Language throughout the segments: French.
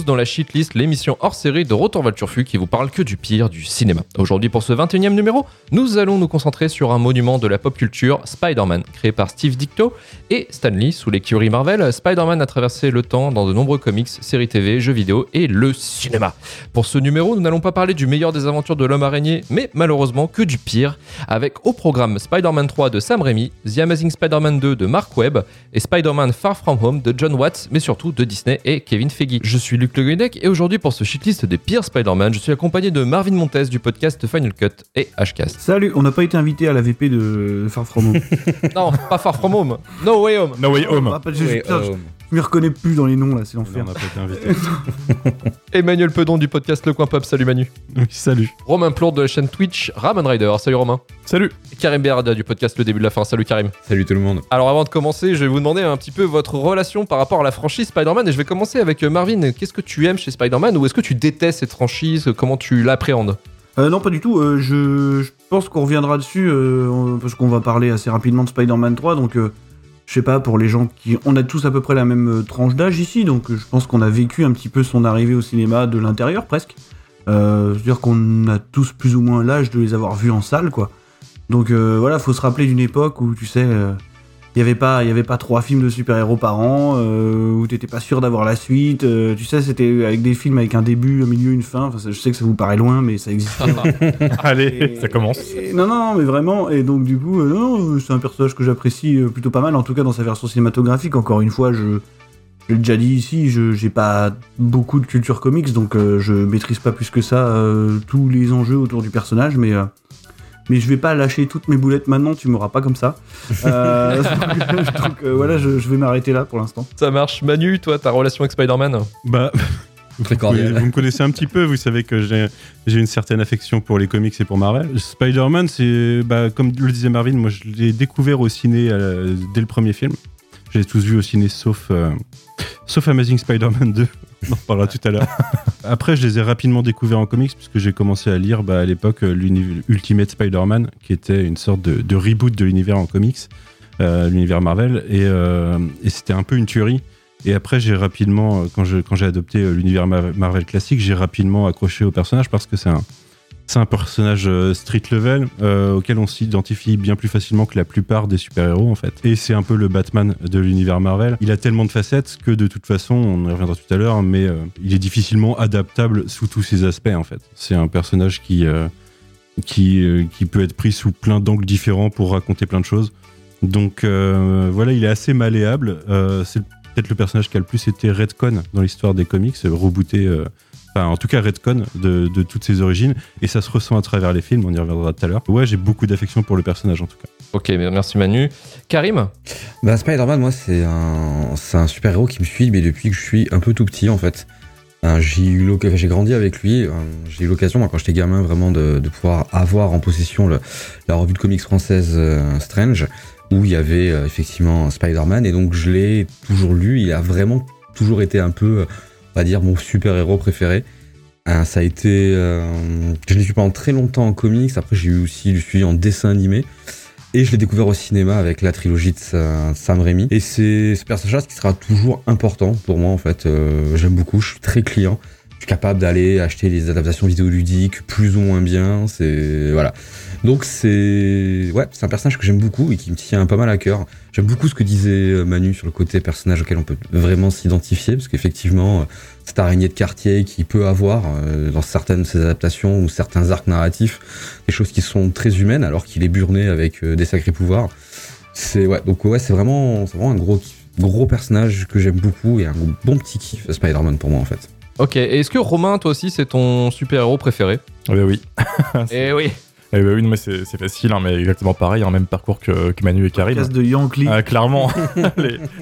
Dans la Shitlist, l'émission hors série de Retour vers qui vous parle que du pire du cinéma. Aujourd'hui, pour ce 21e numéro, nous allons nous concentrer sur un monument de la pop culture, Spider-Man, créé par Steve Dicto et Stan Lee sous l'écurie Marvel. Spider-Man a traversé le temps dans de nombreux comics, séries TV, jeux vidéo et le cinéma. Pour ce numéro, nous n'allons pas parler du meilleur des aventures de l'homme araignée, mais malheureusement que du pire, avec au programme Spider-Man 3 de Sam Raimi, The Amazing Spider-Man 2 de Mark Webb et Spider-Man Far From Home de John Watts, mais surtout de Disney et Kevin Feige. Je suis Luc Le Guenec et aujourd'hui pour ce shitlist des pires Spider-Man, je suis accompagné de Marvin Montes du podcast Final Cut et Hcast. Salut, on n'a pas été invité à la VP de Far From Home. non, pas Far From Home. No Way Home. No Way Home. Ah, je, m'y reconnais plus dans les noms là, c'est l'enfer. On n'a pas été invité. Emmanuel Pedon du podcast Le Coin Pop, salut Manu. Oui, salut. Romain Plourde de la chaîne Twitch Ramen Rider, salut Romain. Salut. Karim Berada du podcast Le Début de la Fin, salut Karim. Salut tout le monde. Alors avant de commencer, je vais vous demander un petit peu votre relation par rapport à la franchise Spider-Man et je vais commencer avec euh, Marvin. Qu'est-ce que tu aimes chez Spider-Man ou est-ce que tu détestes cette franchise Comment tu l'appréhendes? Euh, non, pas du tout. Euh, je, pense qu'on reviendra dessus parce qu'on va parler assez rapidement de Spider-Man 3. Donc, je sais pas, pour les gens qui. On a tous à peu près la même tranche d'âge ici. Donc, je pense qu'on a vécu un petit peu son arrivée au cinéma de l'intérieur presque. C'est-à-dire qu'on a tous plus ou moins l'âge de les avoir vus en salle, quoi. Donc euh, voilà, faut se rappeler d'une époque où tu sais, il euh, n'y avait pas, il y avait pas trois films de super-héros par an, euh, où t'étais pas sûr d'avoir la suite. tu sais, c'était avec des films avec un début, un milieu, une fin. Enfin, je sais que ça vous paraît loin, mais ça existe. Allez, ça commence. non, non, mais vraiment. Et donc du coup, non, c'est un personnage que j'apprécie plutôt pas mal, en tout cas dans sa version cinématographique. Encore une fois, je je l'ai déjà dit ici, je j'ai pas beaucoup de culture comics, donc je maîtrise pas plus que ça tous les enjeux autour du personnage, mais mais je vais pas lâcher toutes mes boulettes maintenant, tu m'auras pas comme ça. Euh, donc, euh, voilà, je, vais m'arrêter là pour l'instant. Ça marche. Manu, toi, ta relation avec Spider-Man Bah. Très cordial. Vous, me connaissez un petit peu, vous savez que j'ai une certaine affection pour les comics et pour Marvel. Spider-Man, c'est, bah, comme le disait Marvin, moi je l'ai découvert au ciné euh, dès le premier film. J'ai tous vu au ciné sauf, sauf Amazing Spider-Man 2. On en parlera tout à l'heure. Après, je les ai rapidement découverts en comics puisque j'ai commencé à lire bah, à l'époque euh, l'Ultimate Spider-Man, qui était une sorte de, reboot de l'univers en comics, euh, l'univers Marvel, euh, et, c'était un peu une tuerie. Et après, j'ai rapidement, quand j'ai quand adopté l'univers Marvel classique, j'ai rapidement accroché au personnage parce que c'est un, c'est un personnage euh, street level euh, auquel on s'identifie bien plus facilement que la plupart des super-héros en fait. Et c'est un peu le Batman de l'univers Marvel. Il a tellement de facettes que de toute façon, on y reviendra tout à l'heure, mais euh, il est difficilement adaptable sous tous ses aspects en fait. C'est un personnage qui, qui, qui peut être pris sous plein d'angles différents pour raconter plein de choses. Donc voilà, il est assez malléable. c'est peut-être le personnage qui a le plus été redcon dans l'histoire des comics, rebooté enfin en tout cas Redcon de, de, toutes ses origines. Et ça se ressent à travers les films on y reviendra tout à l'heure. Ouais j'ai beaucoup d'affection pour le personnage en tout cas. Ok merci Manu. Karim bah Spider-Man moi c'est un, un super héros qui me suit mais depuis que je suis un peu tout petit en fait. J'ai eu j'ai grandi avec lui. Hein, j'ai eu l'occasion quand j'étais gamin vraiment de, de, pouvoir avoir en possession le, la revue de comics française euh, Strange où il y avait euh, effectivement Spider-Man. Et donc je l'ai toujours lu. Il a vraiment toujours été un peu va dire, mon super-héros préféré. Euh, ça a été. Euh, je l'ai vu pendant très longtemps en comics. Après, j'ai eu aussi le en dessin animé. Et je l'ai découvert au cinéma avec la trilogie de Sam Raimi. Et c'est ce personnage qui sera toujours important pour moi, en fait. Euh, j'aime beaucoup, je suis très client. Je suis capable d'aller acheter les adaptations vidéoludiques plus ou moins bien. C'est. Voilà. Donc c'est ouais, c'est un personnage que j'aime beaucoup et qui me tient pas mal à cœur. J'aime beaucoup ce que disait euh, Manu sur le côté personnage auquel on peut vraiment s'identifier parce qu'effectivement euh, cette araignée de quartier qui peut avoir euh, dans certaines de ses adaptations ou certains arcs narratifs des choses qui sont très humaines alors qu'il est burné avec des sacrés pouvoirs. C'est ouais, donc ouais, c'est vraiment c'est vraiment un gros gros personnage que j'aime beaucoup et un bon petit kiff Spider-Man pour moi en fait. Ok, et est-ce que Romain, toi aussi, c'est ton super-héros préféré? Eh oui. Eh oui. Eh ben oui, mais c'est facile, hein, mais exactement pareil, un hein, même parcours que, que, Manu et Karim. Casse de Yankee. Ah, clairement,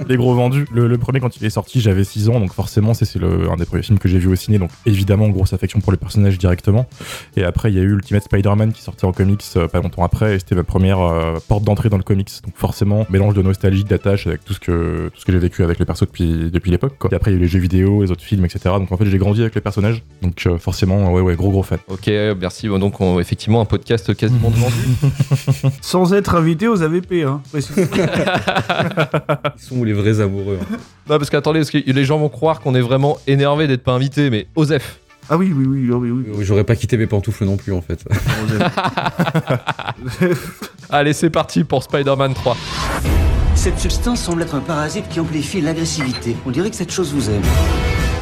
les, gros vendus. Le, premier, quand il est sorti, j'avais 6 ans, donc forcément, c'est un des premiers films que j'ai vu au ciné, donc évidemment, grosse affection pour le personnage directement. Et après, il y a eu Ultimate Spider-Man qui sortait en comics euh, pas longtemps après, et c'était ma première euh, porte d'entrée dans le comics. Donc forcément, mélange de nostalgie, d'attache avec tout ce que, tout ce que j'ai vécu avec les persos depuis, depuis l'époque. Et après, il y a eu les jeux vidéo, les autres films, etc. Donc en fait, j'ai grandi avec les personnages, donc euh, forcément, ouais, ouais, gros gros fan. Ok, merci. Donc effectivement, un podcast podcast quasiment devant lui. Sans être invité aux AVP, hein. Ils sont les vrais amoureux. Hein. Non, parce qu'attendez, parce que les gens vont croire qu'on est vraiment énervé d'être pas invité, mais Osef. Ah oui, oui, oui, oui, oui. J'aurais pas quitté mes pantoufles non plus en fait. Allez, c'est parti pour Spider-Man 3. Cette substance semble être un parasite qui amplifie l'agressivité. On dirait que cette chose vous aime.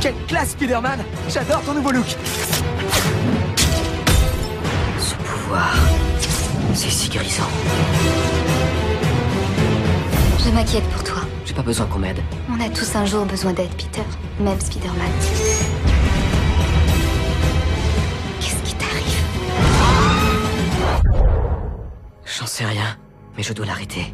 Quelle classe, Spider-Man J'adore ton nouveau look pouvoir, c'est si grisant. Je m'inquiète pour toi. J'ai pas besoin qu'on m'aide. On a tous un jour besoin d'aide, Peter. Même Spider-Man. Qu'est-ce qui t'arrive? J'en sais rien, mais je dois l'arrêter.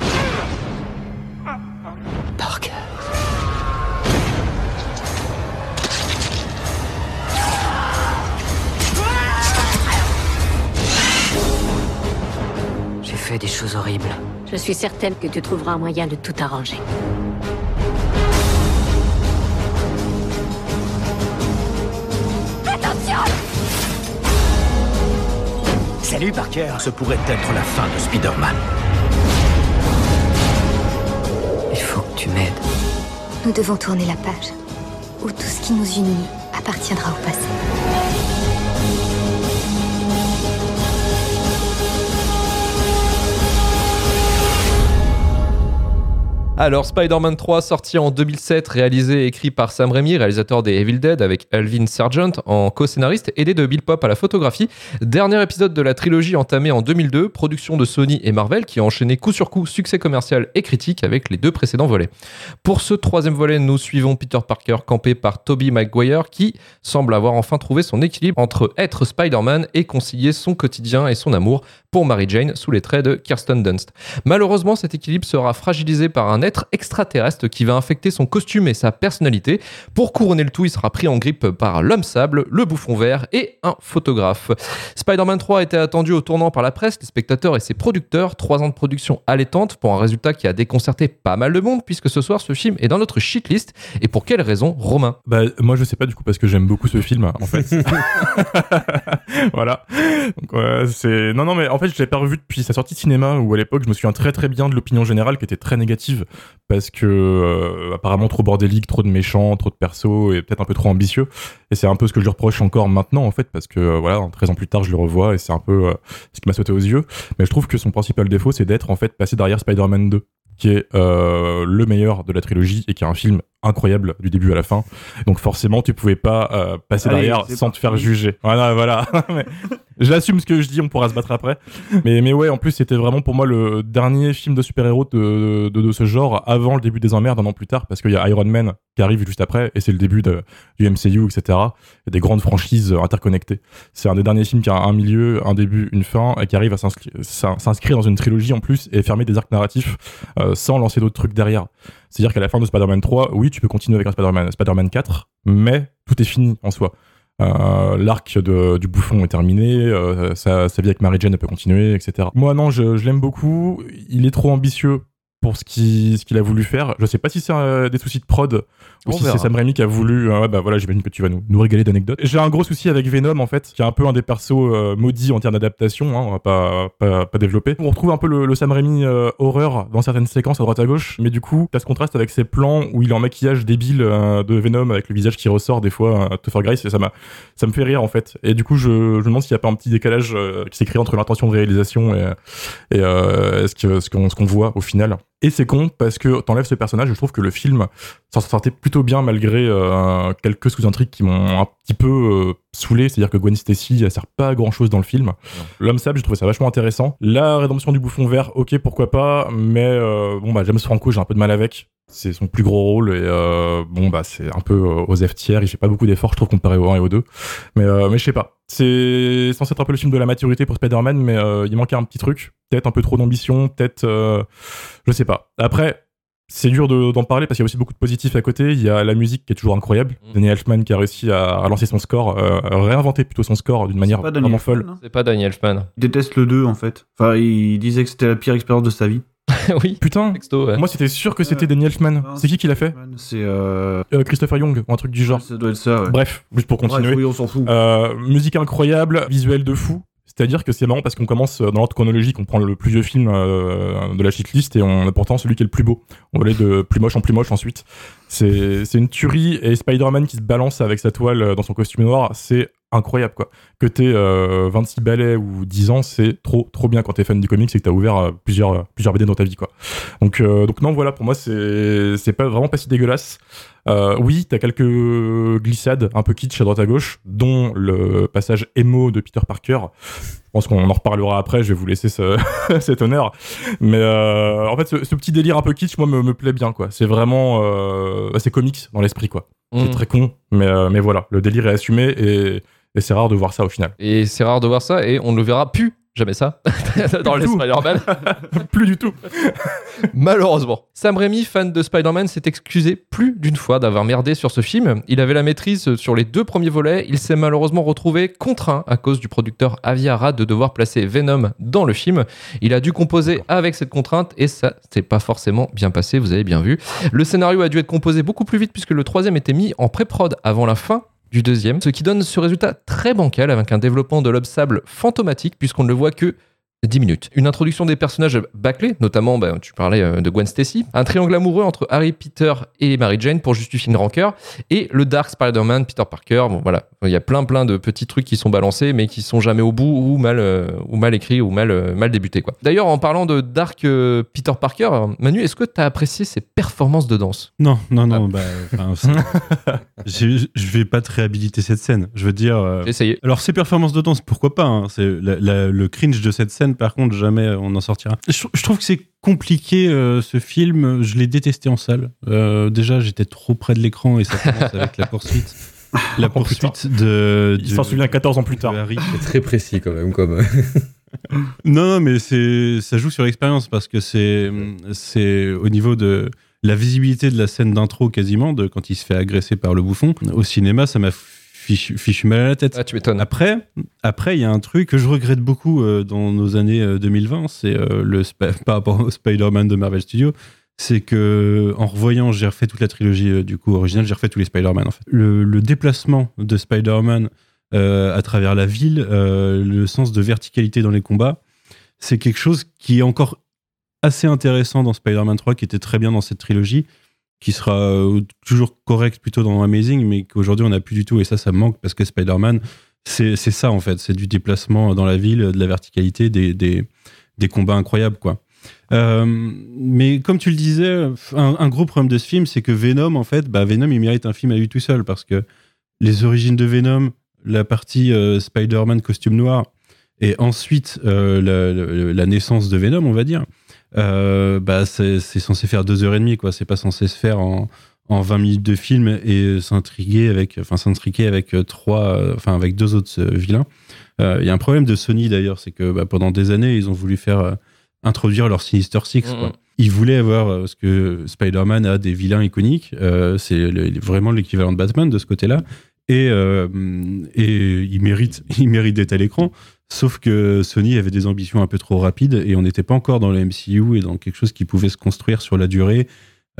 Fait des choses horribles. Je suis certaine que tu trouveras un moyen de tout arranger. Salut, Parker Ce pourrait être la fin de Spider-Man. Il faut que tu m'aides. Nous devons tourner la page, où tout ce qui nous unit appartiendra au passé. Alors, Spider-Man 3, sorti en 2007, réalisé et écrit par Sam Raimi, réalisateur des Evil Dead, avec Alvin Sargent en co-scénariste, aidé de Bill Pop à la photographie. Dernier épisode de la trilogie entamée en 2002, production de Sony et Marvel, qui a enchaîné coup sur coup succès commercial et critique avec les deux précédents volets. Pour ce troisième volet, nous suivons Peter Parker campé par Tobey Maguire, qui semble avoir enfin trouvé son équilibre entre être Spider-Man et concilier son quotidien et son amour pour Mary Jane sous les traits de Kirsten Dunst. Malheureusement, cet équilibre sera fragilisé par un être extraterrestre qui va infecter son costume et sa personnalité. Pour couronner le tout, il sera pris en grippe par l'homme sable, le bouffon vert et un photographe. Spider-Man 3 était attendu au tournant par la presse, les spectateurs et ses producteurs. Trois ans de production allaitante pour un résultat qui a déconcerté pas mal de monde, puisque ce soir, ce film est dans notre shitlist. Et pour quelle raison, Romain? Bah, moi, je sais pas du coup, parce que j'aime beaucoup ce film, en fait. voilà. Donc, ouais, c'est... Non, non, mais en fait, je l'ai pas revu depuis sa sortie de cinéma, où à l'époque, je me souviens très très bien de l'opinion générale qui était très négative, parce que euh, apparemment trop bordélique, trop de méchants, trop de persos, et peut-être un peu trop ambitieux. Et c'est un peu ce que je lui reproche encore maintenant, en fait, parce que euh, voilà, 13 ans plus tard, je le revois, et c'est un peu euh, ce qui m'a sauté aux yeux. Mais je trouve que son principal défaut, c'est d'être en fait passé derrière Spider-Man 2 qui est le meilleur de la trilogie et qui est un film incroyable du début à la fin. Donc forcément, tu pouvais pas euh, passer Allez, derrière sans te faire juger. Voilà, voilà. Mais J'assume ce que je dis, on pourra se battre après. Mais, mais ouais, en plus, c'était vraiment pour moi le dernier film de super-héros de, de, de ce genre avant le début des emmerdes, un an plus tard, parce qu'il y a Iron Man qui arrive juste après, et c'est le début de, du MCU, etc. Il y a des grandes franchises interconnectées. C'est un des derniers films qui a un milieu, un début, une fin, et qui arrive à s'inscri- s'in- s'inscrire dans une trilogie en plus et fermer des arcs narratifs euh, sans lancer d'autres trucs derrière. C'est-à-dire qu'à la fin de Spider-Man 3, oui, tu peux continuer avec un Spider-Man Spider-Man 4, mais tout est fini en soi. Euh, L'arc du bouffon est terminé, euh, sa, vie avec Mary Jane peut continuer, etc. Moi, non, je l'aime beaucoup. Il est trop ambitieux pour ce qu'il ce qu'il a voulu faire. Je sais pas si c'est euh, des soucis de prod ou On si c'est Sam Raimi qui a voulu. euh, ouais, bah voilà, j'imagine que tu vas nous, nous régaler d'anecdotes. J'ai un gros souci avec Venom en fait, qui est un peu un des persos euh, maudits en termes d'adaptation. Hein, on va pas, pas, pas développer. On retrouve un peu le, le Sam Raimi euh, horreur dans certaines séquences à droite à gauche, mais du coup, t'as ce contraste avec ses plans où il est en maquillage débile de Venom avec le visage qui ressort des fois, euh, Topher Grace, et ça m'a ça me fait rire en fait. Et du coup, je, je me demande s'il n'y a pas un petit décalage qui s'est créé entre l'intention de réalisation et, et ce que- ce qu'on ce qu'on voit au final. Et c'est con parce que t'enlèves ce personnage, je trouve que le film s'en sortait plutôt bien malgré euh, quelques sous-intrigues qui m'ont un petit peu euh, saoulé. C'est-à-dire que Gwen Stacy, elle sert pas à grand chose dans le film. L'homme sable, j'ai trouvé ça vachement intéressant. La rédemption du bouffon vert, ok, pourquoi pas, mais euh, bon, bah, James Franco, j'ai un peu de mal avec. C'est son plus gros rôle et euh, bon, bah, c'est un peu aux F tiers. Il fait pas beaucoup d'efforts, je trouve, comparé au 1 et au 2. Mais, mais je sais pas. C'est censé être un peu le film de la maturité pour Spider-Man, mais euh, il manquait un petit truc. Peut-être un peu trop d'ambition, peut-être. euh, je sais pas. Après. C'est dur de- d'en parler parce qu'il y a aussi beaucoup de positifs à côté. Il y a la musique qui est toujours incroyable. Mm. Danny Elfman qui a réussi à, à lancer son score, euh, à réinventer plutôt son score d'une manière Daniel vraiment Elfman, folle. hein. C'est pas Daniel Elfman. Il déteste le 2 en fait. Enfin, il disait que c'était la pire expérience de sa vie. oui, Putain, texto, ouais. moi c'était sûr que c'était Euh, Danny Elfman. C'est qui qui l'a fait C'est euh... Euh, Christopher Young ou un truc du genre. Ça doit être ça. Ouais. Bref, juste pour continuer. Bref, oui, on s'en fout. Euh, musique incroyable, visuel de fou. C'est-à-dire que c'est marrant parce qu'on commence dans l'ordre chronologique, on prend le plus vieux film de la shitlist et on a pourtant celui qui est le plus beau. On va aller de plus moche en plus moche ensuite. C'est une tuerie et Spider-Man qui se balance avec sa toile dans son costume noir, c'est incroyable quoi. Que t'aies 26 balais ou 10 ans, c'est trop trop bien quand t'es fan du comics et que t'as ouvert plusieurs plusieurs BD dans ta vie quoi. Donc donc non voilà pour moi c'est c'est pas vraiment pas si dégueulasse. Euh, oui, t'as quelques glissades un peu kitsch à droite à gauche, dont le passage émo de Peter Parker. Je pense qu'on en reparlera après, je vais vous laisser ce, cet honneur. Mais euh, en fait, ce, petit délire un peu kitsch, moi, me, plaît bien, quoi. C'est vraiment... Euh, c'est comics dans l'esprit, quoi. C'est mm. très con, mais, euh, mais voilà, le délire est assumé et, et c'est rare de voir ça au final. Et c'est rare de voir ça et on ne le verra plus Jamais ça. dans les Spider-Man. plus du tout. Malheureusement. Sam Raimi, fan de Spider-Man, s'est excusé plus d'une fois d'avoir merdé sur ce film. Il avait la maîtrise sur les deux premiers volets. Il s'est malheureusement retrouvé contraint à cause du producteur Avi Arad de devoir placer Venom dans le film. Il a dû composer avec cette contrainte et ça s'est pas forcément bien passé, vous avez bien vu. Le scénario a dû être composé beaucoup plus vite puisque le troisième était mis en pré-prod avant la fin du deuxième, ce qui donne ce résultat très bancal avec un développement de lobe sable fantomatique puisqu'on ne le voit que 10 minutes. Une introduction des personnages bâclés, notamment, bah, tu parlais euh, de Gwen Stacy, un triangle amoureux entre Harry, Peter et Mary Jane pour justifier une rancœur, et le Dark Spider-Man, Peter Parker. Bon, voilà, il y a plein plein de petits trucs qui sont balancés, mais qui sont jamais au bout ou mal, euh, ou mal écrits ou mal, euh, mal débutés. Quoi. D'ailleurs, en parlant de Dark Peter Parker, Manu, est-ce que tu as apprécié ses performances de danse? Non, non, non. Ah. Bah, je, je vais pas te réhabiliter cette scène. Je veux dire. Essayé. Alors, ses performances de danse, pourquoi pas hein, C'est le cringe de cette scène par contre, jamais on en sortira. Je, trouve que c'est compliqué euh, ce film. Je l'ai détesté en salle. Euh, déjà, j'étais trop près de l'écran et ça commence avec la poursuite. La oh, poursuite de. Il s'en souvient 14 ans plus tard. C'est très précis quand même. Comme... non, non, mais c'est ça joue sur l'expérience parce que c'est c'est au niveau de la visibilité de la scène d'intro quasiment de quand il se fait agresser par le bouffon. Au cinéma, ça m'a fichu, mal à la tête. Ah, tu m'étonnes. Après, après, il y a un truc que je regrette beaucoup euh, dans nos années 2020, euh, c'est euh, le par rapport au Spider-Man de Marvel Studios, c'est que en revoyant, j'ai refait toute la trilogie du coup originale, j'ai refait tous les Spider-Man en fait. Le, déplacement de Spider-Man à travers la ville, le sens de verticalité dans les combats, c'est quelque chose qui est encore assez intéressant dans Spider-Man 3, qui était très bien dans cette trilogie qui sera euh, toujours correct plutôt dans Amazing, mais qu'aujourd'hui on n'a plus du tout, et ça, ça manque parce que Spider-Man, c'est ça en fait, c'est du déplacement dans la ville, de la verticalité, des, des, des combats incroyables, quoi. Euh, mais comme tu le disais, un, gros problème de ce film, c'est que Venom, en fait, bah, Venom, il mérite un film à lui tout seul parce que les origines de Venom, la partie euh, Spider-Man costume noir, et ensuite la, naissance de Venom, on va dire, euh, bah, c'est censé faire deux heures et demie, quoi. C'est pas censé se faire en, en 20 minutes de film et s'intriguer avec, enfin, s'intriquer avec euh, trois, euh, enfin, avec deux autres vilains. Il y a un problème de Sony d'ailleurs, c'est que bah, pendant des années, ils ont voulu faire introduire leur Sinister Six. Quoi. Ils voulaient avoir, parce que Spider-Man a des vilains iconiques, c'est vraiment l'équivalent de Batman de ce côté-là, et, et il mérite, il mérite d'être à l'écran. Sauf que Sony avait des ambitions un peu trop rapides et on n'était pas encore dans le MCU et dans quelque chose qui pouvait se construire sur la durée.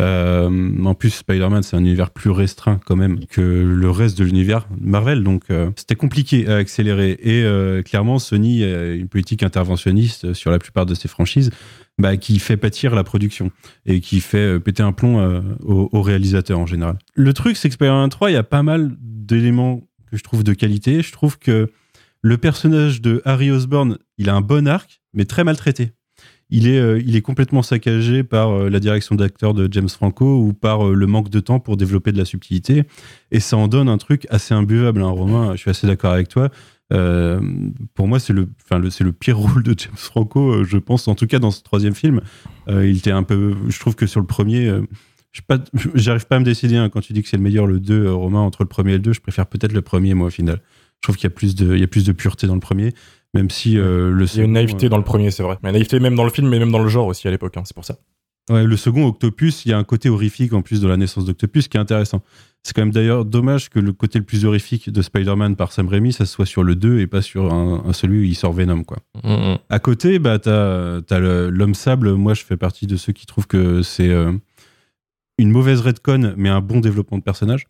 Euh, en plus, Spider-Man, c'est un univers plus restreint quand même que le reste de l'univers Marvel, donc euh, c'était compliqué à accélérer. Et euh, clairement, Sony a une politique interventionniste sur la plupart de ses franchises bah, qui fait pâtir la production et qui fait péter un plomb aux, aux, réalisateurs en général. Le truc, c'est que Spider-Man 3, il y a pas mal d'éléments que je trouve de qualité. Je trouve que le personnage de Harry Osborn, il a un bon arc, mais très maltraité. Il est, euh, il est complètement saccagé par euh, la direction d'acteur de James Franco ou par euh, le manque de temps pour développer de la subtilité. Et ça en donne un truc assez imbuvable, hein, Romain. Je suis assez d'accord avec toi. pour moi, c'est le, le, pire rôle de James Franco, je pense, en tout cas dans ce troisième film. il était un peu. Je trouve que sur le premier. j'arrive pas à me décider hein, quand tu dis que c'est le meilleur, le 2, Romain, entre le premier et le 2, je préfère peut-être le premier, moi, au final. Je trouve qu'il y a plus de, il y a plus de pureté dans le premier, même si euh, le Il y a une naïveté dans le premier, c'est vrai. Mais une naïveté même dans le film, mais même dans le genre aussi à l'époque, hein, c'est pour ça. Ouais, le second, Octopus, il y a un côté horrifique en plus de la naissance d'Octopus qui est intéressant. C'est quand même d'ailleurs dommage que le côté le plus horrifique de Spider-Man par Sam Raimi, ça soit sur le 2 et pas sur un, celui où il sort Venom. Quoi. À côté, bah, t'as as l'homme sable. Moi, je fais partie de ceux qui trouvent que c'est euh, une mauvaise redcon, mais un bon développement de personnage.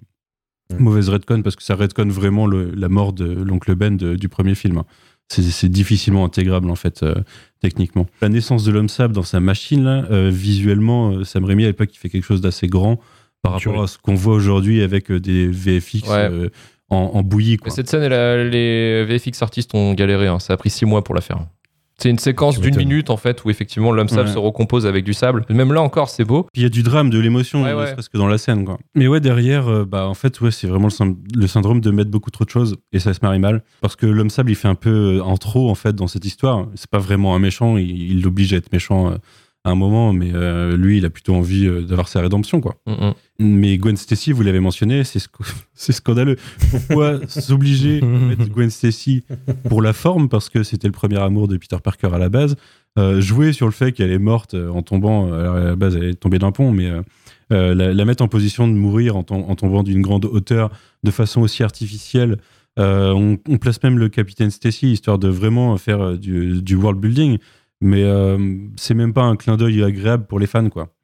Mauvaise redcon parce que ça redcon vraiment la mort de l'oncle Ben du premier film. C'est difficilement intégrable en fait techniquement. La naissance de l'homme sable dans sa machine là, visuellement, Sam Raimi à l'époque il fait quelque chose d'assez grand par rapport à ce qu'on voit aujourd'hui avec des VFX en, bouillie. Quoi. cette scène, les VFX artistes ont galéré. Hein. Ça a pris six mois pour la faire. C'est une séquence d'une minute en fait où effectivement l'homme sable se recompose avec du sable. Même là encore, c'est beau. il y a du drame, de l'émotion, presque dans la scène. Quoi. Mais ouais, derrière, euh, bah en fait, ouais, c'est vraiment le, syndrome de mettre beaucoup trop de choses et ça se marie mal. Parce que l'homme sable, il fait un peu en trop en fait dans cette histoire. C'est pas vraiment un méchant, il l'oblige à être méchant euh, un moment, mais euh, lui, il a plutôt envie euh, d'avoir sa rédemption, quoi. Mm, mm. Mais Gwen Stacy, vous l'avez mentionné, c'est scandaleux. Pourquoi s'obliger à mettre Gwen Stacy pour la forme, parce que c'était le premier amour de Peter Parker à la base, euh, jouer sur le fait qu'elle est morte en tombant, à la base elle est tombée d'un pont, mais la, mettre en position de mourir en, tombant d'une grande hauteur de façon aussi artificielle. On, place même le capitaine Stacy histoire de vraiment faire du, du world building mais euh, c'est même pas un clin d'œil agréable pour les fans, quoi.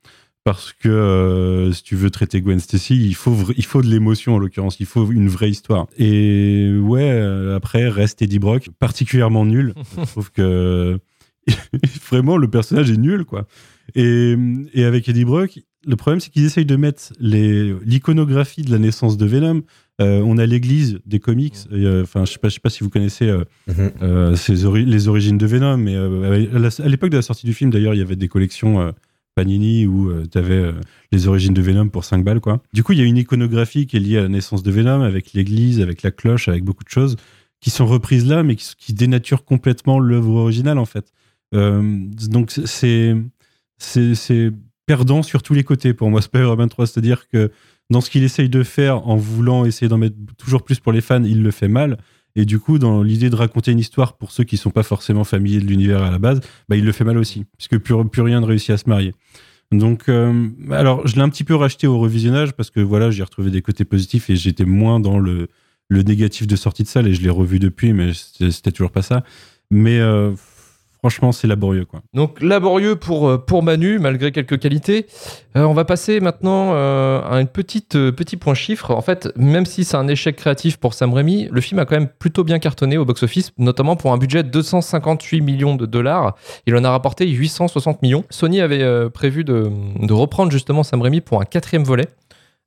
Parce que euh, si tu veux traiter Gwen Stacy, il faut, il faut de l'émotion en l'occurrence, il faut une vraie histoire. Et ouais, euh, après reste Eddie Brock, particulièrement nul. Je trouve que vraiment le personnage est nul, quoi. Et, et avec Eddie Brock, le problème c'est qu'ils essayent de mettre l'iconographie de la naissance de Venom on a l'église des comics. Euh, enfin, je sais pas, je sais pas si vous connaissez euh, mhm. les origines de Venom, mais à l'époque de la sortie du film, d'ailleurs, il y avait des collections Panini où tu avais les origines de Venom pour 5 balles, quoi. Du coup, il y a une iconographie qui est liée à la naissance de Venom, avec l'église, avec la cloche, avec beaucoup de choses qui sont reprises là, mais qui, dénaturent complètement l'œuvre originale, en fait. donc, c'est c'est perdant sur tous les côtés pour moi, Spider-Man 3. C'est-à-dire que dans ce qu'il essaye de faire en voulant essayer d'en mettre toujours plus pour les fans, il le fait mal. Et du coup, dans l'idée de raconter une histoire pour ceux qui sont pas forcément familiers de l'univers à la base, bah, il le fait mal aussi, puisque plus, plus rien ne réussit à se marier. Donc, euh, alors, je l'ai un petit peu racheté au revisionnage parce que voilà, j'ai retrouvé des côtés positifs et j'étais moins dans le, le négatif de sortie de salle et je l'ai revu depuis, mais c'était toujours pas ça. Mais euh, Franchement, c'est laborieux. Quoi. Donc laborieux pour, euh, pour Manu, malgré quelques qualités. Euh, on va passer maintenant euh, à un petit point chiffre. En fait, même si c'est un échec créatif pour Sam Raimi, le film a quand même plutôt bien cartonné au box-office, notamment pour un budget de 258 millions de dollars. Il en a rapporté 860 millions. Sony avait prévu de, de, reprendre justement Sam Raimi pour un quatrième volet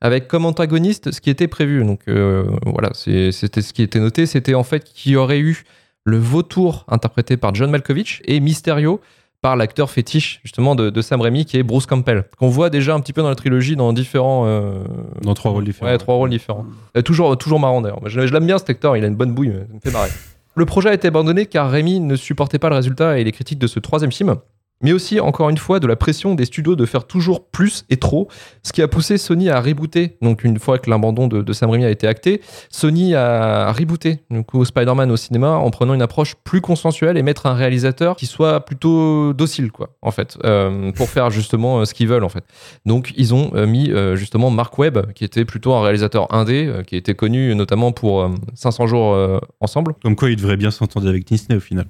avec comme antagoniste ce qui était prévu. Donc voilà, c'était ce qui était noté. C'était en fait qu'il y aurait eu le vautour interprété par John Malkovich et Mysterio par l'acteur fétiche justement de, Sam Raimi qui est Bruce Campbell qu'on voit déjà un petit peu dans la trilogie dans différents euh, dans trois rôles différents. Ouais trois rôles différents. Toujours toujours marrant d'ailleurs. Je, l'aime bien cet acteur il a une bonne bouille ça me fait marrer. Le projet a été abandonné car Raimi ne supportait pas le résultat et les critiques de ce troisième film mais aussi, encore une fois, de la pression des studios de faire toujours plus et trop, ce qui a poussé Sony à rebooter. Donc, une fois que l'abandon de, Sam Raimi a été acté, Sony a rebooté du coup, Spider-Man au cinéma en prenant une approche plus consensuelle et mettre un réalisateur qui soit plutôt docile, quoi, en fait, euh, pour faire justement euh, ce qu'ils veulent, en fait. Donc, ils ont euh, mis justement Mark Webb, qui était plutôt un réalisateur indé, qui était connu notamment pour 500 jours ensemble. Comme quoi, il devrait bien s'entendre avec Disney au final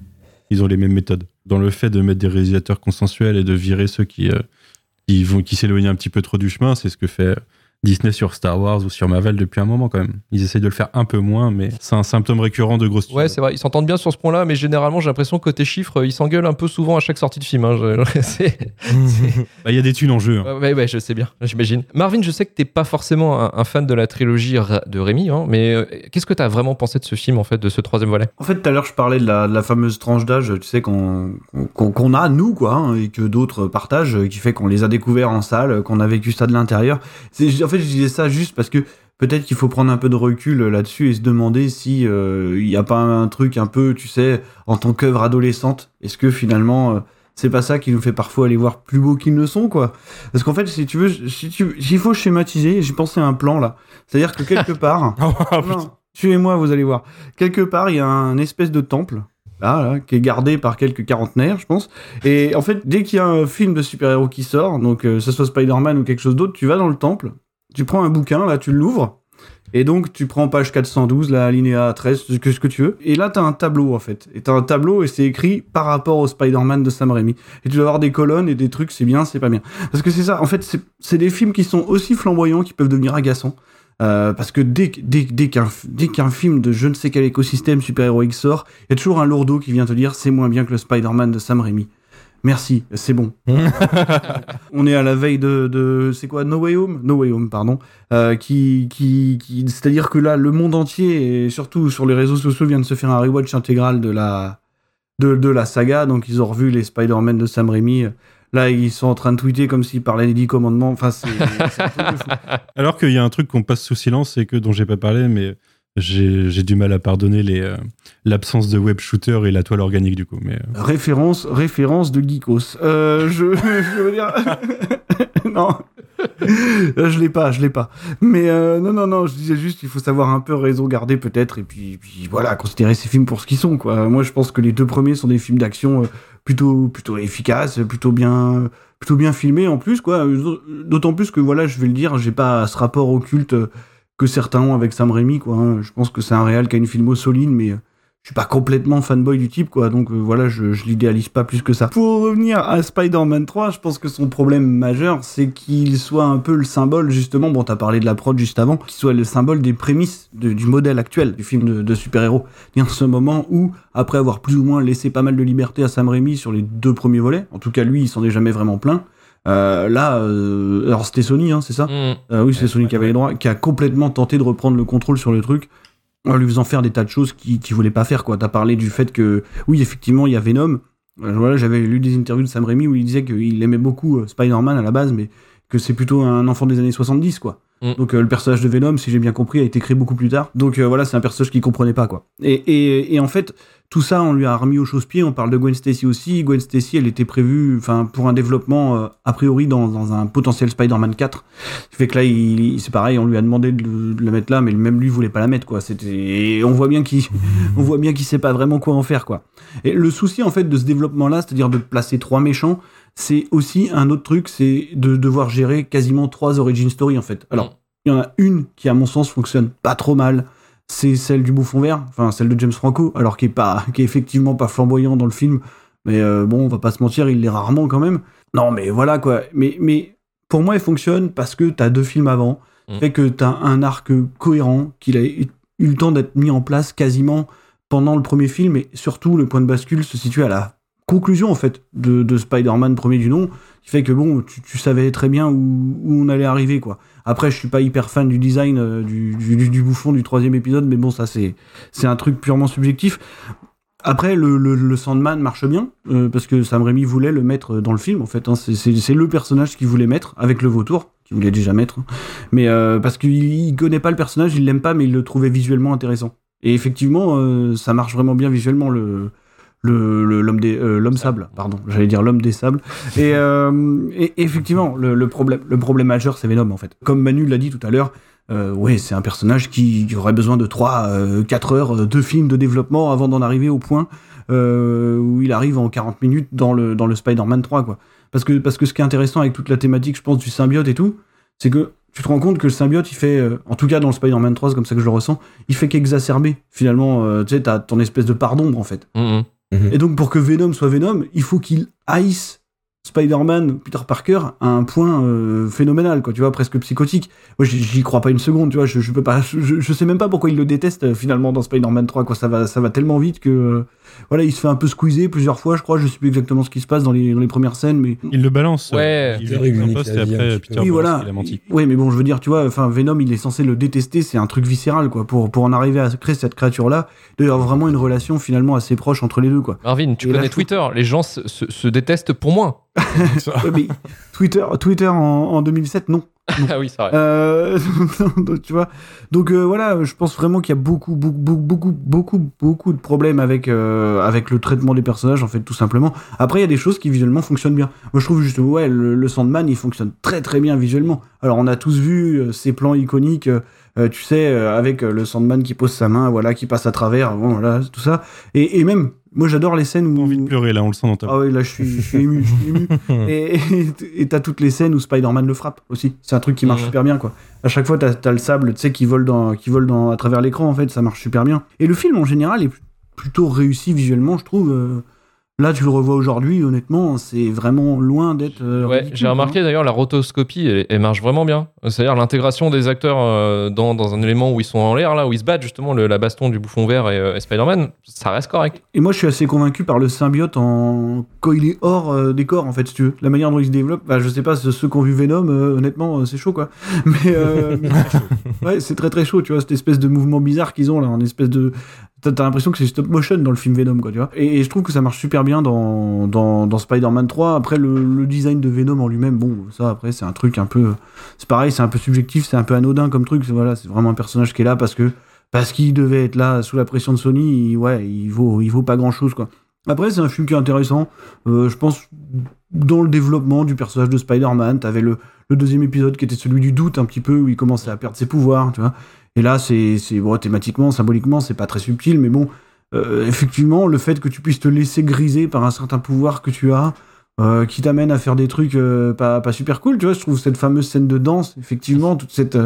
ils ont les mêmes méthodes. Dans le fait de mettre des réalisateurs consensuels et de virer ceux qui, euh, qui s'éloignent un petit peu trop du chemin, c'est ce que fait Disney sur Star Wars ou sur Marvel depuis un moment quand même. Ils essayent de le faire un peu moins, mais c'est un symptôme récurrent de grosses Ouais, c'est vrai, ils s'entendent bien sur ce point-là, mais généralement j'ai l'impression que côté chiffres, ils s'engueulent un peu souvent à chaque sortie de film. Hein. Bah, il y a des thunes en jeu. Hein. Ouais, ouais, je sais bien, j'imagine. Marvin, je sais que t'es pas forcément un, fan de la trilogie de Rémi, hein, mais euh, qu'est-ce que t'as vraiment pensé de ce film, en fait, de ce troisième volet? En fait, tout à l'heure, je parlais de la, fameuse tranche d'âge, tu sais, qu'on qu'on a, nous, quoi, et que d'autres partagent, qui fait qu'on les a découverts en salle, qu'on a vécu ça de l'intérieur. En fait, je disais ça juste parce que peut-être qu'il faut prendre un peu de recul là-dessus et se demander si euh, il n'y a pas un truc un peu, tu sais, en tant qu'œuvre adolescente, est-ce que finalement euh, c'est pas ça qui nous fait parfois aller voir plus beau qu'ils ne sont, quoi? Parce qu'en fait, si tu veux, si tu, s'il faut schématiser, j'ai pensé à un plan là, c'est-à-dire que quelque part, oh, suivez-moi, vous allez voir, quelque part il y a un espèce de temple. Là, qui est gardé par quelques quarantenaires, je pense. Et en fait, dès qu'il y a un film de super-héros qui sort, donc que euh, ce soit Spider-Man ou quelque chose d'autre, tu vas dans le temple, tu prends un bouquin, là, tu l'ouvres, et donc, tu prends page 412, la linéa 13, ce que, ce que tu veux. Et là, tu as un tableau, en fait. Et tu un tableau et c'est écrit par rapport au Spider-Man de Sam Raimi. Et tu dois avoir des colonnes et des trucs, c'est bien, c'est pas bien. Parce que c'est ça, en fait, c'est des films qui sont aussi flamboyants, qui peuvent devenir agaçants. parce que dès, dès, dès qu'un film de je ne sais quel écosystème super-héroïque sort, il y a toujours un lourdeau qui vient te dire c'est moins bien que le Spider-Man de Sam Raimi. Merci, c'est bon. on est à la veille de, de c'est quoi No Way Home? No Way Home, pardon. Euh, qui, qui, qui c'est-à-dire que là, le monde entier et surtout sur les réseaux sociaux vient de se faire un rewatch intégral de la de, de la saga. Donc ils ont revu les Spider-Man de Sam Raimi. Là, ils sont en train de tweeter comme s'ils parlaient des 10 commandements. Enfin, c'est, Alors qu'il y a un truc qu'on passe sous silence et que dont j'ai pas parlé, mais j'ai du mal à pardonner euh, l'absence de web shooter et la toile organique du coup. Euh. référence référence de geekos. Euh, je, je veux dire non. je l'ai pas, je l'ai pas. Mais non, non, non, je disais juste, il faut savoir un peu raison garder peut-être, et puis, voilà, considérer ces films pour ce qu'ils sont, quoi. Moi, je pense que les deux premiers sont des films d'action plutôt, plutôt efficaces, plutôt bien, plutôt bien filmés en plus, quoi. D'autant plus que voilà, je vais le dire, j'ai pas ce rapport occulte que certains ont avec Sam Raimi, quoi. Hein. Je pense que c'est un réal qui a une filmo solide, mais euh, je suis pas complètement fanboy du type, quoi. Donc euh, voilà, je, je l'idéalise pas plus que ça. Pour revenir à Spider-Man 3, je pense que son problème majeur, c'est qu'il soit un peu le symbole, justement, bon, t'as parlé de la prod juste avant, qu'il soit le symbole des prémices du modèle actuel du film de, de super-héros. Il ce moment où, après avoir plus ou moins laissé pas mal de liberté à Sam Raimi sur les deux premiers volets, en tout cas lui, il s'en est jamais vraiment plein, euh, là, euh, alors c'était Sony, hein, c'est ça Mm. Euh, Oui, c'est Sony qui avait les droits, qui a complètement tenté de reprendre le contrôle sur le truc en lui faisant faire des tas de choses qu'il qui voulait pas faire. quoi. T'as parlé du fait que, oui, effectivement, il y a Venom. Voilà, j'avais lu des interviews de Sam Raimi où il disait qu'il aimait beaucoup Spider-Man à la base, mais que c'est plutôt un enfant des années 70, quoi. Mm. Donc euh, le personnage de Venom, si j'ai bien compris, a été créé beaucoup plus tard. Donc euh, voilà, c'est un personnage qu'il comprenait pas, quoi. Et, et, et en fait, tout ça, on lui a remis au chausse-pied. On parle de Gwen Stacy aussi. Gwen Stacy, elle était prévue, enfin, pour un développement euh, a priori dans, dans un potentiel Spider-Man 4. Ce qui fait que là, il, c'est pareil, on lui a demandé de, de la mettre là, mais même lui voulait pas la mettre, quoi. C'était, on voit bien qu'il, on voit bien qu'il sait pas vraiment quoi en faire, quoi. Et le souci, en fait, de ce développement-là, c'est-à-dire de placer trois méchants, c'est aussi un autre truc, c'est de devoir gérer quasiment trois origin story, en fait. Alors, il y en a une qui, à mon sens, fonctionne pas trop mal. C'est celle du bouffon vert, enfin celle de James Franco, alors qui est pas, qui est effectivement pas flamboyant dans le film, mais euh, bon, on va pas se mentir, il l'est rarement quand même. Non, mais voilà quoi. Mais, mais pour moi, elle fonctionne parce que t'as deux films avant, Mm. fait que t'as un arc cohérent, qu'il a eu le temps d'être mis en place quasiment pendant le premier film, et surtout le point de bascule se situe à la conclusion en fait de, de Spider-Man premier du nom, qui fait que bon, tu, savais très bien où, on allait arriver quoi. Après, je suis pas hyper fan du design euh, du, bouffon du troisième épisode, mais bon, ça c'est c'est un truc purement subjectif. Après, le, Sandman marche bien, euh, parce que Sam Raimi voulait le mettre dans le film, en fait. hein. C'est- le personnage qu'il voulait mettre, avec le vautour, qu'il voulait déjà mettre. hein. Mais euh, parce qu'il il connaît pas le personnage, il l'aime pas, mais il le trouvait visuellement intéressant. Et effectivement, euh, ça marche vraiment bien visuellement, le le- le- l'homme des euh, l'homme sable pardon j'allais dire l'homme des sables. Et, euh, effectivement le, le problème le problème majeur c'est Venom en fait. Comme Manu l'a dit tout à l'heure euh, ouais c'est un personnage qui, aurait besoin de 3 4 heures de films de développement avant d'en arriver au point euh, où il arrive en 40 minutes dans le dans le Spider-Man 3 quoi. Parce que parce que ce qui est intéressant avec toute la thématique je pense du symbiote et tout c'est que tu te rends compte que le symbiote il fait euh, en tout cas dans le Spider-Man 3 c'est comme ça que je le ressens il fait qu'exacerber finalement euh, tu sais ton espèce de part d'ombre en fait. Mm, mm. et donc, pour que Venom soit Venom, il faut qu'il haïsse Spider-Man, Peter Parker, à un point euh, phénoménal, quoi, tu vois, presque psychotique. Moi, j'y- j'y crois pas une seconde, tu vois, je, je peux pas, je, je sais même pas pourquoi il le déteste euh, finalement dans Spider-Man 3, quoi, ça va, ça va tellement vite que, euh, voilà, il se fait un peu squeezer plusieurs fois, je crois, je sais plus exactement ce qui se passe dans les, dans les premières scènes, mais. Il le balance. Ouais. Il le lui nique poste et un après Peter. Oui, voilà. menti. Oui, mais bon, je veux dire, tu vois, enfin, Venom, il est censé le détester, c'est un truc viscéral, quoi, pour, pour en arriver à créer cette créature-là, d'ailleurs, vraiment une relation finalement assez proche entre les deux, quoi. Marvin, tu Et là, connais trouve- Twitter. Les gens se, se- se détestent pour moi. Ouais, mais Twitter, Twitter en, en 2007, non. ah oui, c'est vrai. Euh, donc, tu vois. Donc euh, voilà, je pense vraiment qu'il y a beaucoup, beaucoup, beaucoup, beaucoup, beaucoup de problèmes avec euh, avec le traitement des personnages, en fait, tout simplement. Après, il y a des choses qui visuellement fonctionnent bien. Moi, je trouve juste, ouais, le, Sandman, il fonctionne très, très bien visuellement. Alors, on a tous vu ces plans iconiques. tu sais, avec le Sandman qui pose sa main, voilà, qui passe à travers, voilà, tout ça. Et, et même, moi, j'adore les scènes où. Envie de pleurer là, on le sent dans ta Ah ouais, là, je suis, je suis ému, je suis ému. Et et- t'as toutes les scènes où Spider-Man le frappe aussi. C'est un truc qui marche Mhm. super bien, quoi. À chaque fois, t'as as le sable, tu sais, qui vole, dans, qui vole dans, à travers l'écran, en fait, ça marche super bien. Et le film, en général, est pl- plutôt réussi visuellement, je trouve. Là, tu le revois aujourd'hui, honnêtement, c'est vraiment loin d'être. euh, Ouais, j'ai remarqué hein. d'ailleurs la rotoscopie, elle, elle marche vraiment bien. C'est-à-dire l'intégration des acteurs euh, dans, dans un élément où ils sont en l'air, là où ils se battent justement, le- la baston du bouffon vert et, euh, et Spider-Man, ça reste correct. Et moi, je suis assez convaincu par le symbiote en... quand il est hors euh, décor, en fait, si tu veux. La manière dont il se développe, bah, je sais pas, ceux qui ont vu Venom, euh, honnêtement, euh, c'est chaud, quoi. Mais euh, ouais, c'est très très chaud, tu vois, cette espèce de mouvement bizarre qu'ils ont là, en espèce de. T'as l'impression que c'est stop motion dans le film Venom, quoi, tu vois. Et, je trouve que ça marche super bien dans, dans, Spider-Man 3. Après, le, design de Venom en lui-même, bon, ça, après, c'est un truc un peu. C'est pareil, c'est un peu subjectif, c'est un peu anodin comme truc. Voilà, c'est vraiment un personnage qui est là parce que parce qu'il devait être là sous la pression de Sony, ouais, il vaut, il vaut pas grand chose, quoi. Après, c'est un film qui est intéressant. Euh, je pense, dans le développement du personnage de Spider-Man, t'avais le, le deuxième épisode qui était celui du doute, un petit peu, où il commençait à perdre ses pouvoirs, tu vois. Et là, c'est, bon, thématiquement, symboliquement, c'est pas très subtil, mais bon, euh, effectivement, le fait que tu puisses te laisser griser par un certain pouvoir que tu as, euh, qui t'amène à faire des trucs euh, pas, pas super cool, tu vois. Je trouve cette fameuse scène de danse, effectivement, toute cette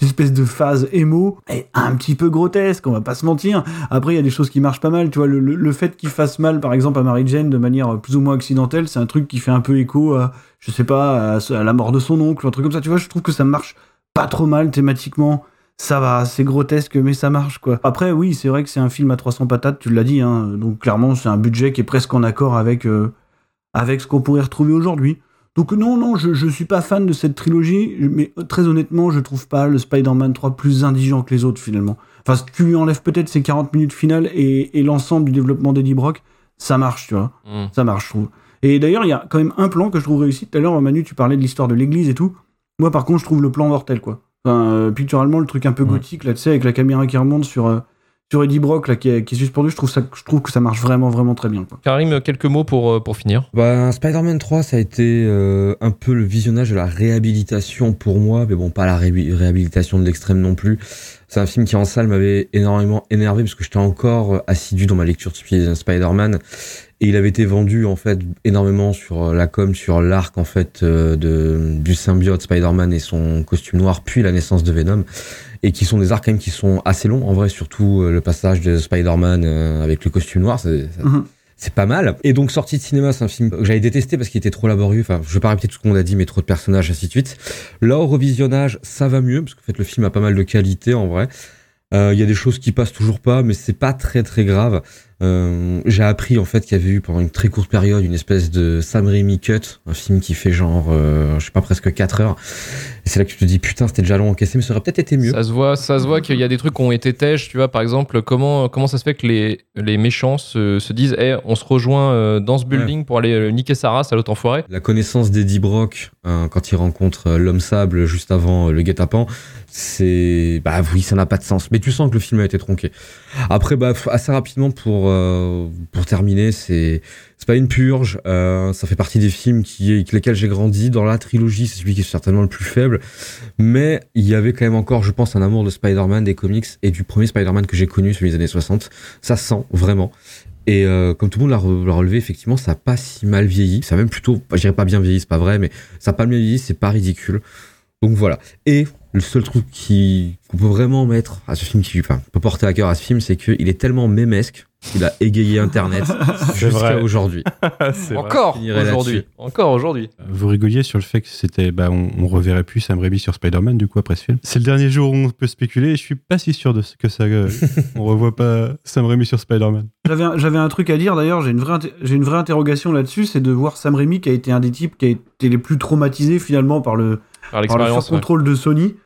espèce de phase émo est un petit peu grotesque, on va pas se mentir. Après, il y a des choses qui marchent pas mal, tu vois. Le, le- le fait qu'il fasse mal, par exemple, à Mary Jane de manière plus ou moins accidentelle, c'est un truc qui fait un peu écho à, je sais pas, à, à la mort de son oncle, un truc comme ça, tu vois. Je trouve que ça marche pas trop mal thématiquement. Ça va, c'est grotesque, mais ça marche, quoi. Après, oui, c'est vrai que c'est un film à 300 patates, tu l'as dit, hein. Donc, clairement, c'est un budget qui est presque en accord avec, euh, avec ce qu'on pourrait retrouver aujourd'hui. Donc non, non, je, je suis pas fan de cette trilogie, mais euh, très honnêtement, je trouve pas le Spider-Man 3 plus indigent que les autres finalement. Enfin, si tu lui enlèves peut-être ces 40 minutes finales et, et l'ensemble du développement d'Eddie Brock, ça marche, tu vois. Mm. Ça marche, je trouve. Et d'ailleurs, il y a quand même un plan que je trouve réussi. Tout à l'heure, Manu, tu parlais de l'histoire de l'église et tout. Moi, par contre, je trouve le plan mortel, quoi. Enfin, euh, picturalement, le truc un peu Ouais. gothique, là, tu sais, avec la caméra qui remonte sur, euh, sur Eddie Brock, là, qui est, qui est suspendu, je trouve, ça, je trouve que ça marche vraiment, vraiment très bien, quoi. Karim, quelques mots pour, euh, pour finir. Bah, Spider-Man 3, ça a été euh, un peu le visionnage de la réhabilitation pour moi, mais bon, pas la ré- réhabilitation de l'extrême non plus. C'est un film qui en salle m'avait énormément énervé parce que j'étais encore euh, assidu dans ma lecture de Sp- Spider-Man et il avait été vendu en fait énormément sur la com, sur l'arc en fait de du symbiote Spider-Man et son costume noir, puis la naissance de Venom et qui sont des arcs quand même qui sont assez longs en vrai, surtout euh, le passage de Spider-Man euh, avec le costume noir, c'est Mhm. pas mal. Et donc sorti de cinéma, c'est un film que j'avais détesté parce qu'il était trop laborieux. Enfin, je vais pas répéter tout ce qu'on a dit, mais trop de personnages, ainsi de suite. Là, au revisionnage, ça va mieux parce qu'en fait, le film a pas mal de qualité en vrai. Euh, Il y a des choses qui passent toujours pas, mais c'est pas très très grave. Euh, J'ai appris en fait qu'il y avait eu pendant une très courte période une espèce de Sam Raimi cut, un film qui fait genre, euh, je sais pas, presque 4 heures. Et c'est là que tu te dis putain, c'était déjà long encaissé, mais ça aurait peut-être été mieux. Ça se voit, ça se voit qu'il y a des trucs qui ont été tèches, tu vois, par exemple, comment, comment ça se fait que les, les méchants se, se disent, Eh, on se rejoint dans ce building pour aller niquer sa race à l'autre enfoiré. La connaissance d'Eddie Brock hein, quand il rencontre l'homme sable juste avant le guet-apens, c'est bah oui, ça n'a pas de sens. Mais tu sens que le film a été tronqué. Après, bah assez rapidement pour euh, pour terminer, c'est c'est pas une purge. euh, ça fait partie des films qui avec lesquels j'ai grandi. Dans la trilogie, c'est celui qui est certainement le plus faible. Mais il y avait quand même encore, je pense, un amour de Spider-Man, des comics et du premier Spider-Man que j'ai connu, celui des années 60. Ça se sent vraiment. Et euh, comme tout le monde l'a re- l'a relevé, effectivement, ça a pas si mal vieilli. Ça a même plutôt, je dirais pas bien vieilli, c'est pas vrai, mais ça a pas mal vieilli, c'est pas ridicule. Donc voilà. Et le seul truc qui qu'on peut vraiment mettre à ce film, qui enfin, peut porter à cœur à ce film, c'est qu'il est tellement mémesque qu'il a égayé Internet jusqu'à aujourd'hui. Encore aujourd'hui. Encore aujourd'hui. Vous rigoliez sur le fait que c'était, bah, on, on reverrait plus Sam Raimi sur Spider-Man du coup après ce film. C'est le dernier jour où on peut spéculer et je suis pas si sûr de ce que ça, euh, on revoit pas Sam Raimi sur Spider-Man. J'avais un, j'avais un truc à dire d'ailleurs, j'ai une, vraie j'ai une vraie interrogation là-dessus, c'est de voir Sam Raimi qui a été un des types qui a été les plus traumatisés finalement par le, Par le l'expérience. ouais. contrôle de Sony,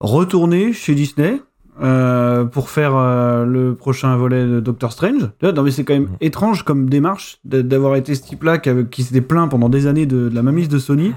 retourner chez Disney euh, pour faire euh, le prochain volet de Doctor Strange. Non mais c'est quand même Mhm. étrange comme démarche d'a- d'avoir été ce type-là qui, s'était plaint pendant des années de, de la mamise de Sony.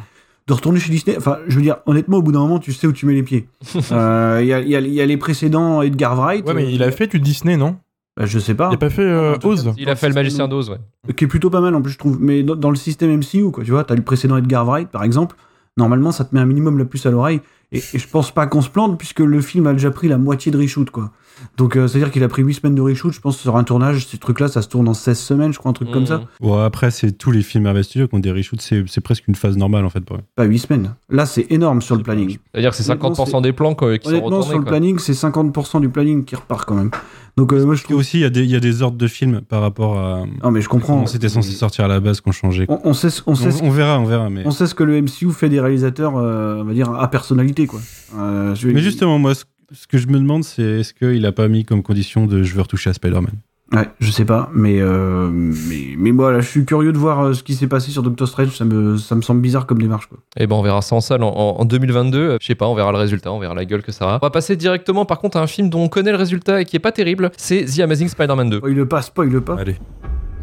De retourner chez Disney, enfin, je veux dire, honnêtement, au bout d'un moment, tu sais où tu mets les pieds. Euh, Il y, a, y y les précédents Edgar Wright. Ouais, mais il a fait du Disney, non? Bah, je sais pas. Il a pas fait euh, cas, Oz Il a fait le magicien d'Oz, ouais. qui est plutôt pas mal en plus je trouve mais dans, dans le système MCU quoi tu vois t'as le précédent Edgar Wright par exemple normalement ça te met un minimum la puce à l'oreille. Et, je pense pas qu'on se plante puisque le film a déjà pris la moitié de reshoot quoi Donc, euh, c'est-à-dire qu'il a pris 8 semaines de reshoot, je pense, sur un tournage. Ces trucs-là, ça se tourne en 16 semaines, je crois, un truc comme ça. Bon, après, c'est tous les films Marvel Studios qui ont des reshoots, c'est c'est presque une phase normale en fait pour eux. Pas 8 semaines. Là, c'est énorme sur le planning. C'est-à-dire que c'est Honnêtement, 50% des plans quoi, qui sont Honnêtement, retournés. sur le quoi. planning, c'est 50% du planning qui repart quand même. Donc, euh, moi, je Et trouve. aussi, il y, a des- il y a des ordres de films par rapport à Non, mais je comprends. c'était censé sortir à la base qu'on changeait. On, on sait, ce- on, sait ce- On, on verra, on verra. Mais, on sait ce que le MCU fait des réalisateurs, euh, on va dire, à personnalité, quoi. Euh, je- mais justement, moi, ce, ce que je me demande, c'est est-ce qu'il a pas mis comme condition de je veux retoucher à Spider-Man Ouais, je sais pas, mais, euh, mais, mais moi, là, je suis curieux de voir euh, ce qui s'est passé sur Doctor Strange. Ça me, ça me semble bizarre comme démarche, quoi. Et ben on verra ça en salle en, en- en 2022. Euh, Je sais pas, on verra le résultat, on verra la gueule que ça a. On va passer directement par contre à un film dont on connaît le résultat et qui est pas terrible. C'est The Amazing Spider-Man 2. Spoil pas, spoil pas. Allez.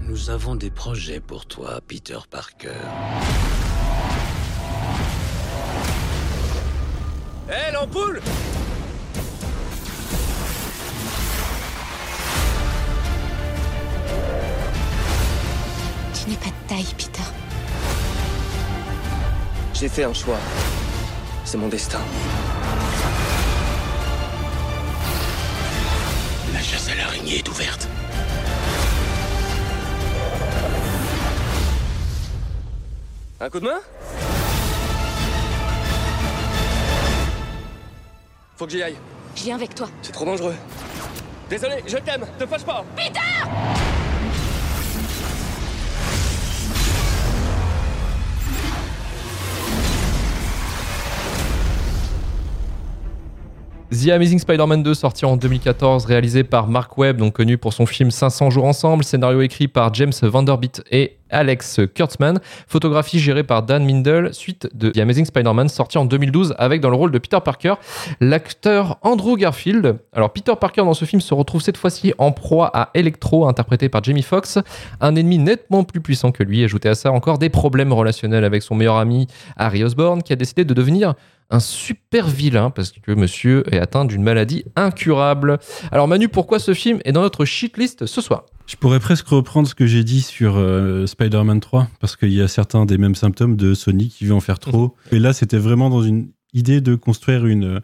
Nous avons des projets pour toi, Peter Parker. Hé, l'ampoule Tu n'es pas de taille, Peter. J'ai fait un choix. C'est mon destin. La chasse à l'araignée est ouverte. Un coup de main? Faut que j'y aille. Je viens avec toi. C'est trop dangereux. Désolé, je t'aime. Te fâche pas. The Amazing Spider-Man 2, sorti en 2014, réalisé par Mark Webb, donc connu pour son film 500 jours ensemble, scénario écrit par James Vanderbilt et Alex Kurtzman, photographie gérée par Dan Mindel, suite de The Amazing Spider-Man, sorti en 2012, avec dans le rôle de Peter Parker, l'acteur Andrew Garfield. Alors Peter Parker dans ce film se retrouve cette fois-ci en proie à Electro, interprété par Jamie Foxx, un ennemi nettement plus puissant que lui, ajouté à ça encore des problèmes relationnels avec son meilleur ami Harry Osborn, qui a décidé de devenir un super vilain parce que monsieur est atteint d'une maladie incurable. Alors Manu, pourquoi ce film est dans notre shitlist ce soir? Je pourrais presque reprendre ce que j'ai dit sur euh, Spider-Man 3, parce qu'il y a certains des mêmes symptômes de Sony qui veut en faire trop. Et là, c'était vraiment dans une idée de construire une,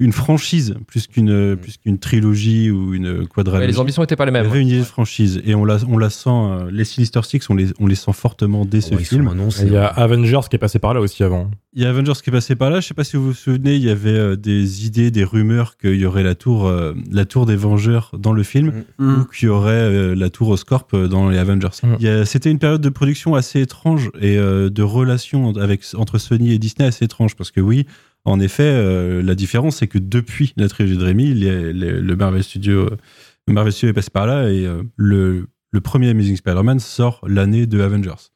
une franchise, plus qu'une plus qu'une trilogie ou une Ouais, quadralogie. Les ambitions étaient pas les Il y mêmes. avait une idée de franchise, et on la, on la sent, euh, les Sinister Six, on les, on les sent fortement dès ce Oh, ils film. Il y a Avengers qui est passé par là aussi avant. Il y a Avengers qui est passé par là. Je sais pas si vous vous souvenez, il y avait euh, des idées, des rumeurs qu'il y aurait la tour, euh, la tour des Vengeurs dans le film, Mm. ou qu'il y aurait euh, la tour Oscorp dans les Avengers. Mm. Il y a- C'était une période de production assez étrange et euh, de relation avec, entre Sony et Disney assez étrange parce que oui. En effet, euh, la différence, c'est que depuis la trilogie de Rémi, le Marvel Studio, Marvel est passé par là et euh, le, premier Amazing Spider-Man sort l'année de Avengers.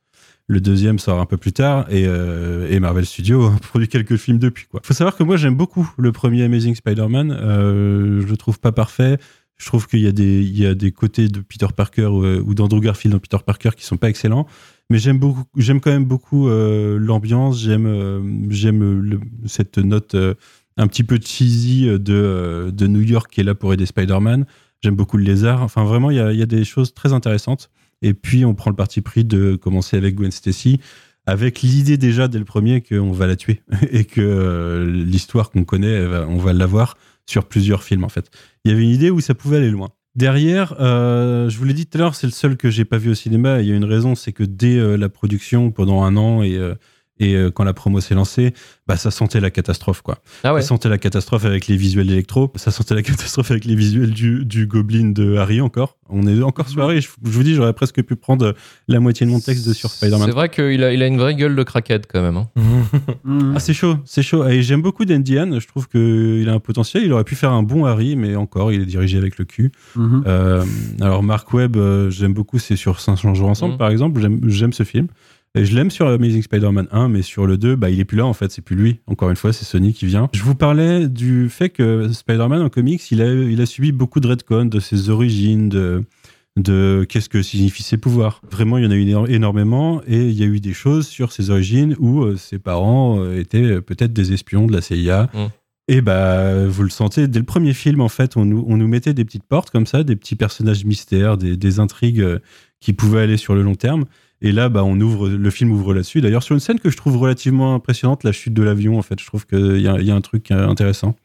Le deuxième sort un peu plus tard et, euh, Marvel Studios produit quelques films depuis. Il faut savoir que moi j'aime beaucoup le premier Amazing Spider-Man. Je le trouve pas parfait. Je trouve qu'il y, a des- il y a des côtés de Peter Parker ou, ou d'Andrew Garfield dans Peter Parker qui sont pas excellents. Mais j'aime beaucoup, j'aime quand même beaucoup euh, l'ambiance. J'aime, euh, j'aime cette note euh, un petit peu cheesy de, de New York qui est là pour aider Spider-Man. J'aime beaucoup le lézard. Enfin, vraiment, il y a, y a des choses très intéressantes. Et puis, on prend le parti pris de commencer avec Gwen Stacy, avec l'idée déjà dès le premier qu'on va la tuer et que l'histoire qu'on connaît, on va l'avoir sur plusieurs films en fait. Il y avait une idée où ça pouvait aller loin. Derrière, euh, je vous l'ai dit tout à l'heure, c'est le seul que j'ai pas vu au cinéma. Il y a une raison, c'est que dès euh, la production, pendant un an et, euh, et euh, quand la promo s'est lancée, bah, ça sentait la catastrophe quoi. Ah ouais. Ça sentait la catastrophe avec les visuels d'Electro. Ça sentait la catastrophe avec les visuels du, du Goblin de Harry encore. On est encore sur Harry. Je, je vous dis, j'aurais presque pu prendre la moitié de mon texte de sur Spider-Man. C'est vrai qu'il a, il a une vraie gueule de craquette quand même. hein. Mm. Ah, c'est chaud, c'est chaud. Et j'aime beaucoup Anne. Je trouve qu'il a un potentiel. Il aurait pu faire un bon Harry, mais encore, il est dirigé avec le cul. Mhm. Euh, alors, Mark Webb, euh, j'aime beaucoup. C'est sur 500 jours ensemble, Mhm. par exemple. J'aime- J'aime ce film. Et je l'aime sur Amazing Spider-Man 1, mais sur le 2, bah, il est plus là en fait, c'est plus lui. Encore une fois, c'est Sony qui vient. Je vous parlais du fait que Spider-Man en comics, il a, il a subi beaucoup de retcon de ses origines, de, de qu'est-ce que signifient ses pouvoirs. Vraiment, il y en a eu éno- énormément et il y a eu des choses sur ses origines où euh, ses parents euh, étaient euh, peut-être des espions de la CIA. Mm. Et bah, vous le sentez, dès le premier film, en fait, on nous, on nous mettait des petites portes comme ça, des petits personnages mystères, des, des intrigues qui pouvaient aller sur le long terme. Et là, bah, on ouvre, le film ouvre là-dessus. D'ailleurs, sur une scène que je trouve relativement impressionnante, la chute de l'avion, en fait, je trouve qu'il y, a- un truc euh, intéressant.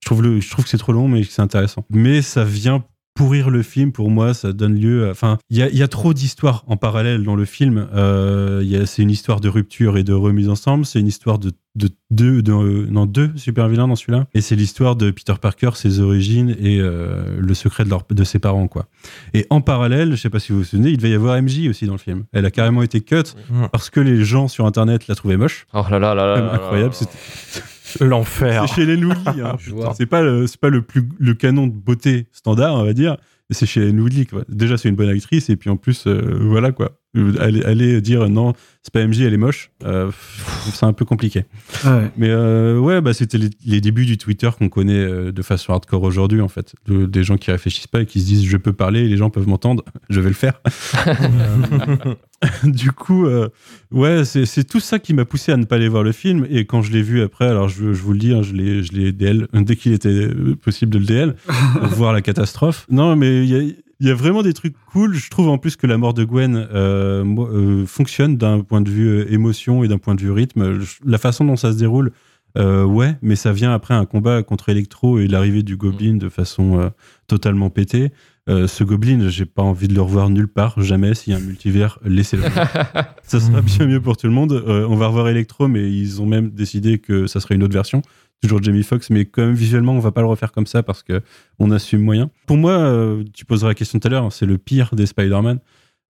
Je trouve, le, je trouve que c'est trop long, mais c'est intéressant. Mais ça vient pourrir le film pour moi ça donne lieu enfin il y a, y a, trop d'histoires en parallèle dans le film. Euh, c'est une histoire de rupture et de remise ensemble. C'est une histoire de de deux de, non deux super vilains dans celui-là. Et c'est l'histoire de Peter Parker ses origines et euh, le secret de, leur, de ses parents quoi. Et en parallèle je sais pas si vous vous souvenez il devait y avoir MJ aussi dans le film. Elle a carrément été cut parce que les gens sur internet la trouvaient moche. Oh là là là là, incroyable L'enfer. C'est chez les Nouli. Hein, c'est pas le, pas le plus le canon de beauté standard, on va dire. C'est chez les Nouli. Déjà, c'est une bonne actrice et puis en plus, euh, voilà quoi. Aller, aller dire non, c'est pas MJ, elle est moche. Euh, c'est un peu compliqué. Ah ouais. Mais euh, ouais, bah, c'était les, les, débuts du Twitter qu'on connaît euh, de façon hardcore aujourd'hui, en fait. De, des gens qui réfléchissent pas et qui se disent je peux parler, les gens peuvent m'entendre, je vais le faire. du coup, euh, ouais, c'est tout ça qui m'a poussé à ne pas aller voir le film. Et quand je l'ai vu après, alors je, je vous le dis, hein, je l'ai je l'ai DL dès qu'il était possible de le DL pour voir la catastrophe. Non, mais il y a il y a vraiment des trucs cool. Je trouve en plus que la mort de Gwen euh, euh, fonctionne d'un point de vue euh, émotion et d'un point de vue rythme. La façon dont ça se déroule, ouais, mais ça vient après un combat contre Electro et l'arrivée du Goblin de façon totalement pétée. Ce Goblin, j'ai pas envie de le revoir nulle part, jamais. S'il y a un multivers, laissez-le. ça sera bien mieux pour tout le monde. on va revoir Electro, mais ils ont même décidé que ça serait une autre version toujours Jamie Foxx, mais quand même visuellement, on va pas le refaire comme ça parce que on assume moyen. Pour moi, euh, tu poseras la question tout à l'heure, c'est le pire des Spider-Man.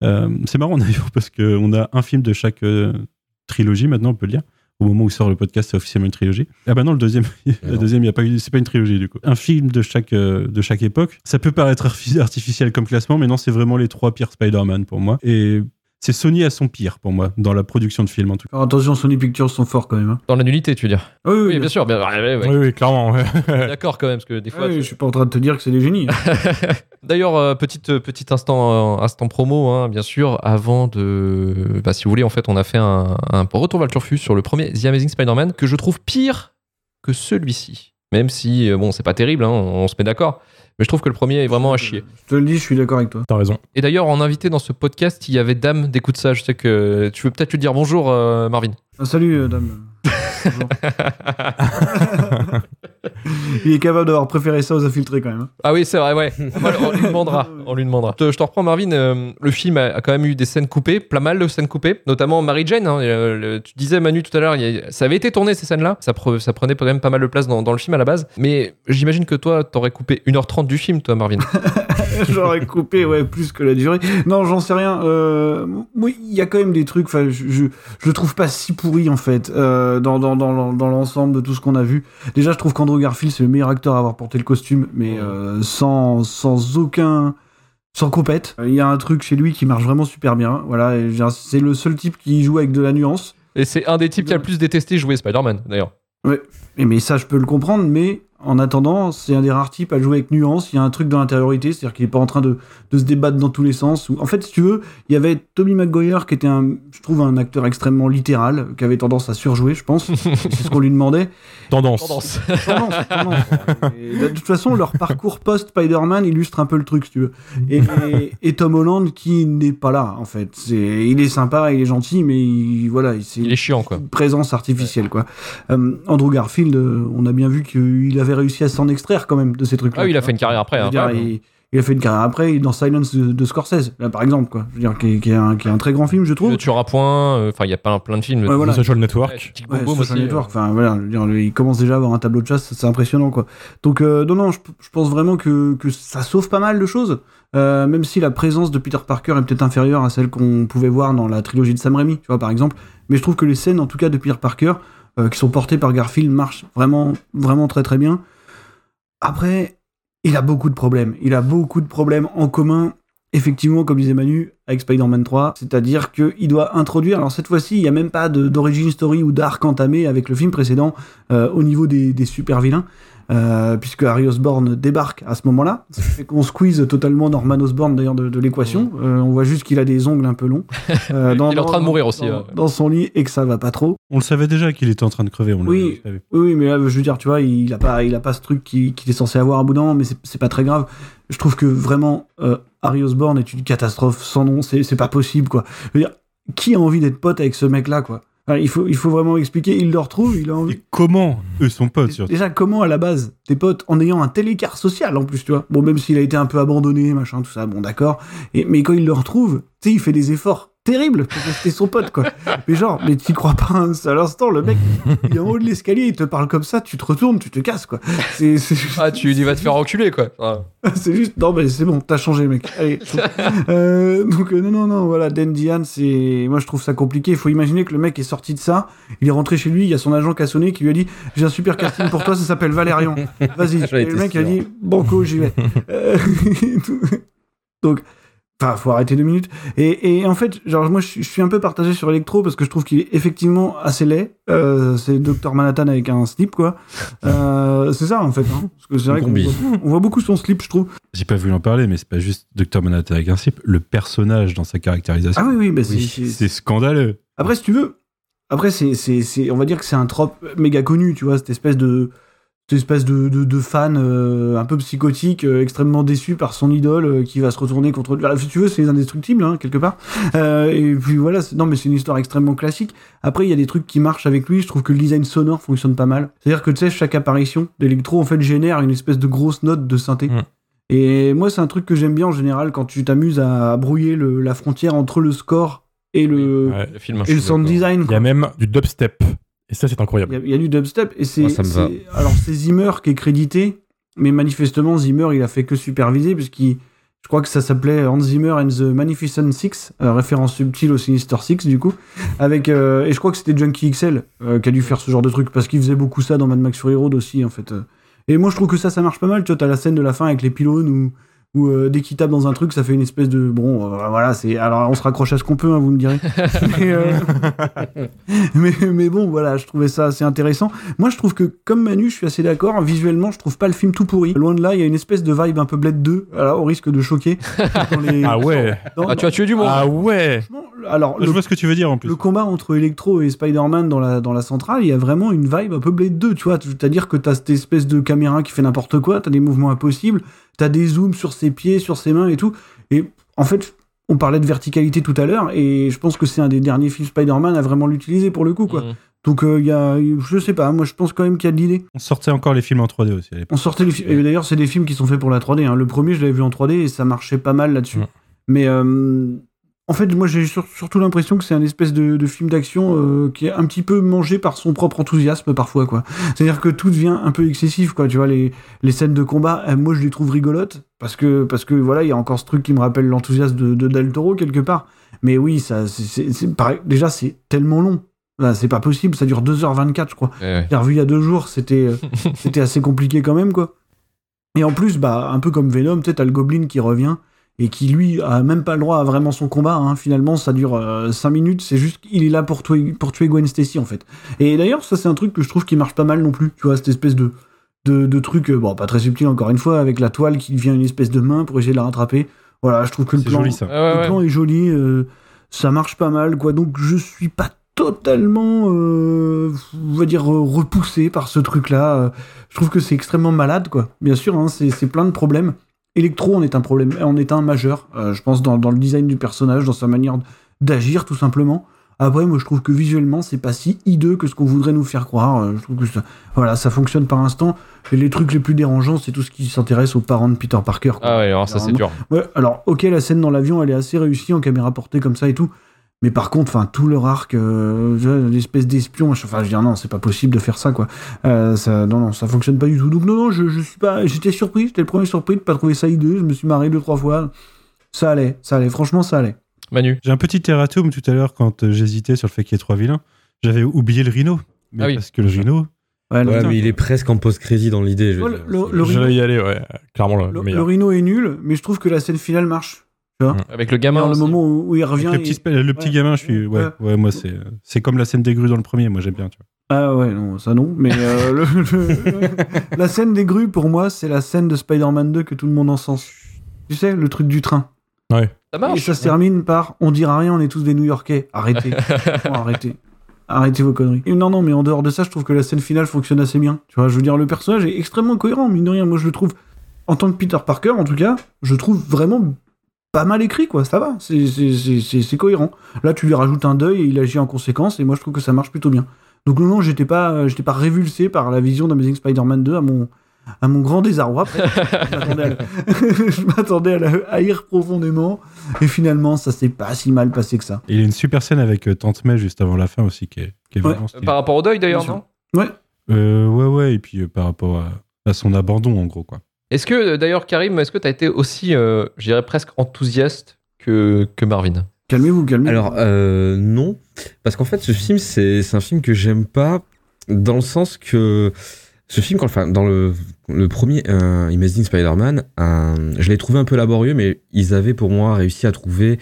Euh, c'est marrant d'ailleurs parce qu'on a un film de chaque euh, trilogie maintenant, on peut le dire. Au moment où sort le podcast, c'est officiellement une trilogie. Ah bah non, le deuxième, le deuxième, il y a pas, c'est pas une trilogie du coup. Un film de chaque de chaque époque. Ça peut paraître artificiel comme classement, mais non, c'est vraiment les trois pires Spider-Man pour moi. Et c'est Sony à son pire pour moi dans la production de films en tout cas. Alors attention, Sony Pictures sont forts quand même. Hein. Dans la nullité, tu veux dire Oui, oui, Oui, bien sûr. Bien, ouais, ouais, ouais. Oui, oui, clairement. ouais. D'accord quand même, parce que des fois. Tu- je suis pas en train de te dire que c'est des génies. hein. D'ailleurs, euh, petite, petit instant, euh, instant promo, hein, bien sûr, avant de. Bah, si vous voulez, en fait, on a fait un, un retour Val Turfus sur le premier The Amazing Spider-Man que je trouve pire que celui-ci. Même si, euh, bon, c'est pas terrible, hein, on, on se met d'accord. Mais je trouve que le premier est vraiment à chier. Je te le dis, je suis d'accord avec toi. T'as raison. Et d'ailleurs, en invité dans ce podcast, il y avait Dame d'écoute ça. Je sais que tu veux peut-être lui dire bonjour, euh, Marvin. Ah, salut, euh, dame. Il est capable d'avoir préféré ça aux infiltrés quand même. hein. Ah oui, c'est vrai, ouais. on lui demandera. On lui demandera. Je te, reprends, Marvin. euh, le film a, a quand même eu des scènes coupées, plein mal de scènes coupées, notamment Mary Jane. hein, euh, le- tu disais, Manu, tout à l'heure, ça avait été tourné ces scènes-là. Ça, pre- ça prenait quand même pas mal de place dans, dans le film à la base. Mais j'imagine que toi, t'aurais coupé 1h30 du film, toi, Marvin. J'aurais coupé, ouais, plus que la durée. Non, j'en sais rien. Euh, oui, il y a quand même des trucs. Enfin, je, je, je le trouve pas si pourri en fait euh, dans, dans, dans, dans l'ensemble de tout ce qu'on a vu. Déjà, je trouve qu'Andrew Garfield c'est le meilleur acteur à avoir porté le costume, mais euh, sans sans aucun sans compète. Il y a un truc chez lui qui marche vraiment super bien. Voilà, c'est le seul type qui joue avec de la nuance. Et c'est un des types qui a le plus détesté jouer Spider-Man, d'ailleurs. Et mais ça, je peux le comprendre, mais en attendant, c'est un des rares types à jouer avec nuance. Il y a un truc dans l'intériorité, c'est-à-dire qu'il est pas en train de, de se débattre dans tous les sens. Ou- En fait, si tu veux, il y avait Tommy McGuire qui était, un, je trouve, un acteur extrêmement littéral, qui avait tendance à surjouer, je pense. c'est ce qu'on lui demandait. Tendance. Tendance. Tendance, tendance. Et de toute façon, leur parcours post-Spider-Man illustre un peu le truc, si tu veux. Et, et- et Tom Holland qui n'est pas là, en fait. C'est, il est sympa, il est gentil, mais il, voilà, c'est Il est chiant, quoi. une présence artificielle, quoi. Euh, Andrew Garfield, euh, on a bien vu qu'il avait réussi à s'en extraire quand même de ces trucs-là. Ah oui, il a fait une carrière après. Je veux hein, dire, il, il a fait une carrière après, dans Silence de, de Scorsese, là, par exemple, quoi. Je veux dire, qui est, qui est un, qui est un très grand film, je trouve. Le tueur à point, euh, enfin, il y a plein, plein de films. Ouais, voilà. Social Network. Ouais, Social aussi, Network, euh. enfin voilà, je veux dire, il commence déjà à avoir un tableau de chasse, c'est impressionnant quoi. Donc euh, non non, je, je pense vraiment que, que ça sauve pas mal de choses, euh, même si la présence de Peter Parker est peut-être inférieure à celle qu'on pouvait voir dans la trilogie de Sam Raimi, tu vois par exemple. Mais je trouve que les scènes en tout cas de Peter Parker euh, qui sont portées par Garfield marchent vraiment vraiment très très bien. Après, il a beaucoup de problèmes, il a beaucoup de problèmes en commun. Effectivement, comme disait Manu, avec Spider-Man 3, c'est-à-dire qu'il doit introduire, alors cette fois-ci, il n'y a même pas de- d'origin story ou d'arc entamé avec le film précédent euh, au niveau des, des super vilains, euh, puisque Harry Osborn débarque à ce moment-là, ce qui fait qu'on squeeze totalement Norman Osborn d'ailleurs de, de l'équation, Euh, on voit juste qu'il a des ongles un peu longs, euh, Il est en train de mourir aussi, dans, dans son lit et que ça va pas trop. On le savait déjà qu'il était en train de crever. On Oui. l'avait vu. Oui, mais là, je veux dire, tu vois, il a pas, il a pas ce truc qu'il qu'il est censé avoir à bout d'un moment, mais c'est pas très grave. Je trouve que vraiment, euh, Harry Osborn est une catastrophe sans nom, c'est c'est pas possible, quoi. Je veux dire, qui a envie d'être pote avec ce mec-là, quoi? Enfin, il, faut, il faut vraiment expliquer. Il le retrouve, il a envie. Et comment eux sont potes surtout Déjà, comment à la base tes potes en ayant un tel écart social en plus, tu vois? Bon, même s'il a été un peu abandonné, machin, tout ça, bon, d'accord. Mais quand il le retrouve, tu sais, il fait des efforts terribles pour rester son pote, quoi. mais genre, mais t'y crois pas un seul instant, le mec, il est en haut de l'escalier, il te parle comme ça, tu te retournes, tu te casses, quoi. C'est, c'est juste- Ah, tu lui dis va te faire enculer, quoi. Ah. c'est juste, non, mais c'est bon, t'as changé, mec. Allez. Euh, donc, euh, non, non, non, voilà, Dan Diane, c'est. Moi, je trouve ça compliqué. Il faut imaginer que le mec est sorti de ça, il est rentré chez lui, il y a son agent qui a sonné, qui lui a dit J'ai un super casting pour toi, ça s'appelle Valérian. Vas-y. Et le mec a sûr. dit Banco, j'y vais. Euh, donc. Enfin, faut arrêter deux minutes. Et, et en fait, genre, moi, je, suis- je suis un peu partagé sur Electro parce que je trouve qu'il est effectivement assez laid. Euh, c'est Dr. Manhattan avec un slip, quoi. Euh, c'est ça, en fait. Hein, parce que c'est vrai qu'on voit, on voit beaucoup son slip, je trouve. J'ai pas voulu en parler, mais c'est pas juste Dr. Manhattan avec un slip. Le personnage dans sa caractérisation, Ah oui, oui, bah c'est- Oui, c'est- c'est scandaleux. Après, si tu veux, après, c'est, c'est, c'est, on va dire que c'est un trope méga connu, tu vois, cette espèce de, cette espèce de, de, de fan euh, un peu psychotique, euh, extrêmement déçu par son idole, euh, qui va se retourner contre lui. Alors, Si tu veux, c'est les indestructibles, hein, quelque part. Euh, et puis voilà, non, mais c'est une histoire extrêmement classique. Après, il y a des trucs qui marchent avec lui. Je trouve que le design sonore fonctionne pas mal. C'est-à-dire que, tu sais, chaque apparition d'électro, en fait, génère une espèce de grosse note de synthé. Mm. Et moi, c'est un truc que j'aime bien en général quand tu t'amuses à brouiller le- la frontière entre le score et le, Ouais. Le film, je et le sound design. Il y a même du dubstep. Et ça, c'est incroyable. il y a du dubstep et c'est. Moi, ça me va. c'est- Alors c'est Zimmer qui est crédité, mais manifestement Zimmer il a fait que superviser puisqu'il, je crois que ça s'appelait Hans Zimmer and the Magnificent Six, euh, référence subtile au Sinister Six du coup, avec euh, et je crois que c'était Junkie XL euh, qui a dû faire ce genre de truc parce qu'il faisait beaucoup ça dans Mad Max Fury Road aussi en fait. Et moi je trouve que ça ça marche pas mal. Tu vois t'as la scène de la fin avec les pylônes où où euh, dès qu'il tape dans un truc, ça fait une espèce de bon, euh, voilà, c'est alors on se raccroche à ce qu'on peut, hein, vous me direz. mais, euh, mais, mais bon, voilà, je trouvais ça assez intéressant. Moi, je trouve que comme Manu, je suis assez d'accord. Visuellement, je trouve pas le film tout pourri. Loin de là, il y a une espèce de vibe un peu Blade 2, alors, au risque de choquer. les- Ah ouais. dans- Ah, tu as tué du monde. Ah ouais. Alors Je le, vois ce que tu veux dire en plus. le combat entre Electro et Spider-Man dans la, dans la centrale, il y a vraiment une vibe un peu Blade 2, tu vois. C'est-à-dire que t'as cette espèce de caméra qui fait n'importe quoi, t'as des mouvements impossibles, t'as des zooms sur ses pieds, sur ses mains et tout. Et en fait, on parlait de verticalité tout à l'heure, et je pense que c'est un des derniers films Spider-Man à vraiment l'utiliser pour le coup, quoi. Mhm. Donc il y a, je sais pas, moi je pense quand même qu'il y a de l'idée. On sortait encore les films en 3D aussi à l'époque. On sortait les films, et d'ailleurs c'est des films qui sont faits pour la 3D. hein. Le premier je l'avais vu en 3D et ça marchait pas mal là-dessus. Mm. Mais euh, en fait moi j'ai sur- surtout l'impression que c'est un espèce de, de film d'action euh, qui est un petit peu mangé par son propre enthousiasme parfois quoi. C'est-à-dire que tout devient un peu excessif quoi. Tu vois les, les scènes de combat, euh, moi je les trouve rigolotes parce que parce que voilà il y a encore ce truc qui me rappelle l'enthousiasme de, de Del Toro quelque part. Mais oui ça c'est- pareil. déjà c'est tellement long. C'est pas possible, ça dure 2h24 je crois. Ouais, ouais. J'ai revu il y a deux jours, c'était euh, c'était assez compliqué quand même, quoi. Et en plus, bah, un peu comme Venom, tu sais, t'as le Goblin qui revient et qui, lui, a même pas le droit à vraiment son combat. hein. Finalement, ça dure 5 minutes, c'est juste qu'il est là pour tuer, pour tuer Gwen Stacy, en fait. Et d'ailleurs, ça, c'est un truc que je trouve qui marche pas mal non plus, tu vois, cette espèce de, de, de truc, euh, bon, pas très subtil encore une fois, avec la toile qui devient une espèce de main pour essayer de la rattraper. Voilà, je trouve que le plan, joli ça. Ouais, ouais, le ouais. plan est joli, euh, ça marche pas mal, quoi. Donc je suis pas totalement, euh, on va dire, euh, repoussé par ce truc-là. Euh, Je trouve que c'est extrêmement malade, quoi. Bien sûr, hein, c'est plein de problèmes. Electro en est un problème, en est un majeur, euh, je pense, dans, dans le design du personnage, dans sa manière d'agir, tout simplement. Après, moi, je trouve que visuellement, c'est pas si hideux que ce qu'on voudrait nous faire croire. Euh, Je trouve que ça, voilà, ça fonctionne par instant. Et les trucs les plus dérangeants, c'est tout ce qui s'intéresse aux parents de Peter Parker. quoi. Ah ouais, alors ça c'est dur. Ouais, alors, ok, la scène dans l'avion, elle est assez réussie en caméra portée comme ça et tout. Mais par contre, enfin, tout leur arc, euh, l'espèce d'espion, enfin, je veux dire, non, c'est pas possible de faire ça, quoi. Euh, ça, non, non, ça fonctionne pas du tout. Donc, non, non, je, je suis pas, j'étais surpris, j'étais le premier surpris de pas trouver ça hideux, je me suis marré deux, trois fois. Ça allait, ça allait, franchement, ça allait. Manu. J'ai un petit erratum tout à l'heure quand euh, j'hésitais sur le fait qu'il y ait trois vilains. J'avais oublié le rhino. Mais Ah oui. parce que le rhino, Ouais, mais il est presque en post-crédit dans l'idée. je Ouais, le- J'allais y aller, ouais. Clairement le, le- rhino est nul, mais je trouve que la scène finale marche. Avec le gamin. Alors, le moment où, où il revient. avec le petit, le ouais. gamin, je suis. Ouais, ouais, moi, c'est c'est comme la scène des grues dans le premier. Moi, j'aime bien. Tu vois. Ah ouais, non, ça non. Mais euh, le- le- la scène des grues, pour moi, c'est la scène de Spider-Man 2 que tout le monde encense. Tu sais, le truc du train. Ça Et marche. ça se termine par on dira rien, on est tous des New Yorkais. Arrêtez. Arrêtez. Arrêtez vos conneries. Et non, non, mais en dehors de ça, je trouve que la scène finale fonctionne assez bien. Tu vois, je veux dire, le personnage est extrêmement cohérent, mine de rien. Moi, je le trouve, en tant que Peter Parker, en tout cas, je trouve vraiment pas mal écrit, quoi. Ça va, c'est- c'est c'est- c'est cohérent. Là, tu lui rajoutes un deuil et il agit en conséquence, et moi, je trouve que ça marche plutôt bien. Donc, non, non, j'étais pas, euh, j'étais pas révulsé par la vision d'Amazing Spider-Man 2 à mon, à mon grand désarroi. Après, je m'attendais à, la haïr profondément, et finalement, ça s'est pas si mal passé que ça. Et il y a une super scène avec euh, Tante May juste avant la fin aussi qui est, qui est Ouais. vraiment stylée. Par rapport au deuil d'ailleurs, non Ouais. Euh, ouais, ouais, et puis euh, par rapport à, à son abandon en gros, quoi. Est-ce que, euh, d'ailleurs, Karim, est-ce que tu as été aussi, euh, je dirais presque enthousiaste que, que Marvin? Calmez-vous, calmez-vous. Alors, euh, non. Parce qu'en fait, ce film, c'est c'est un film que j'aime pas dans le sens que ce film, quand, enfin, dans le, le premier euh, Amazing Spider-Man, euh, je l'ai trouvé un peu laborieux, mais ils avaient pour moi réussi à trouver euh,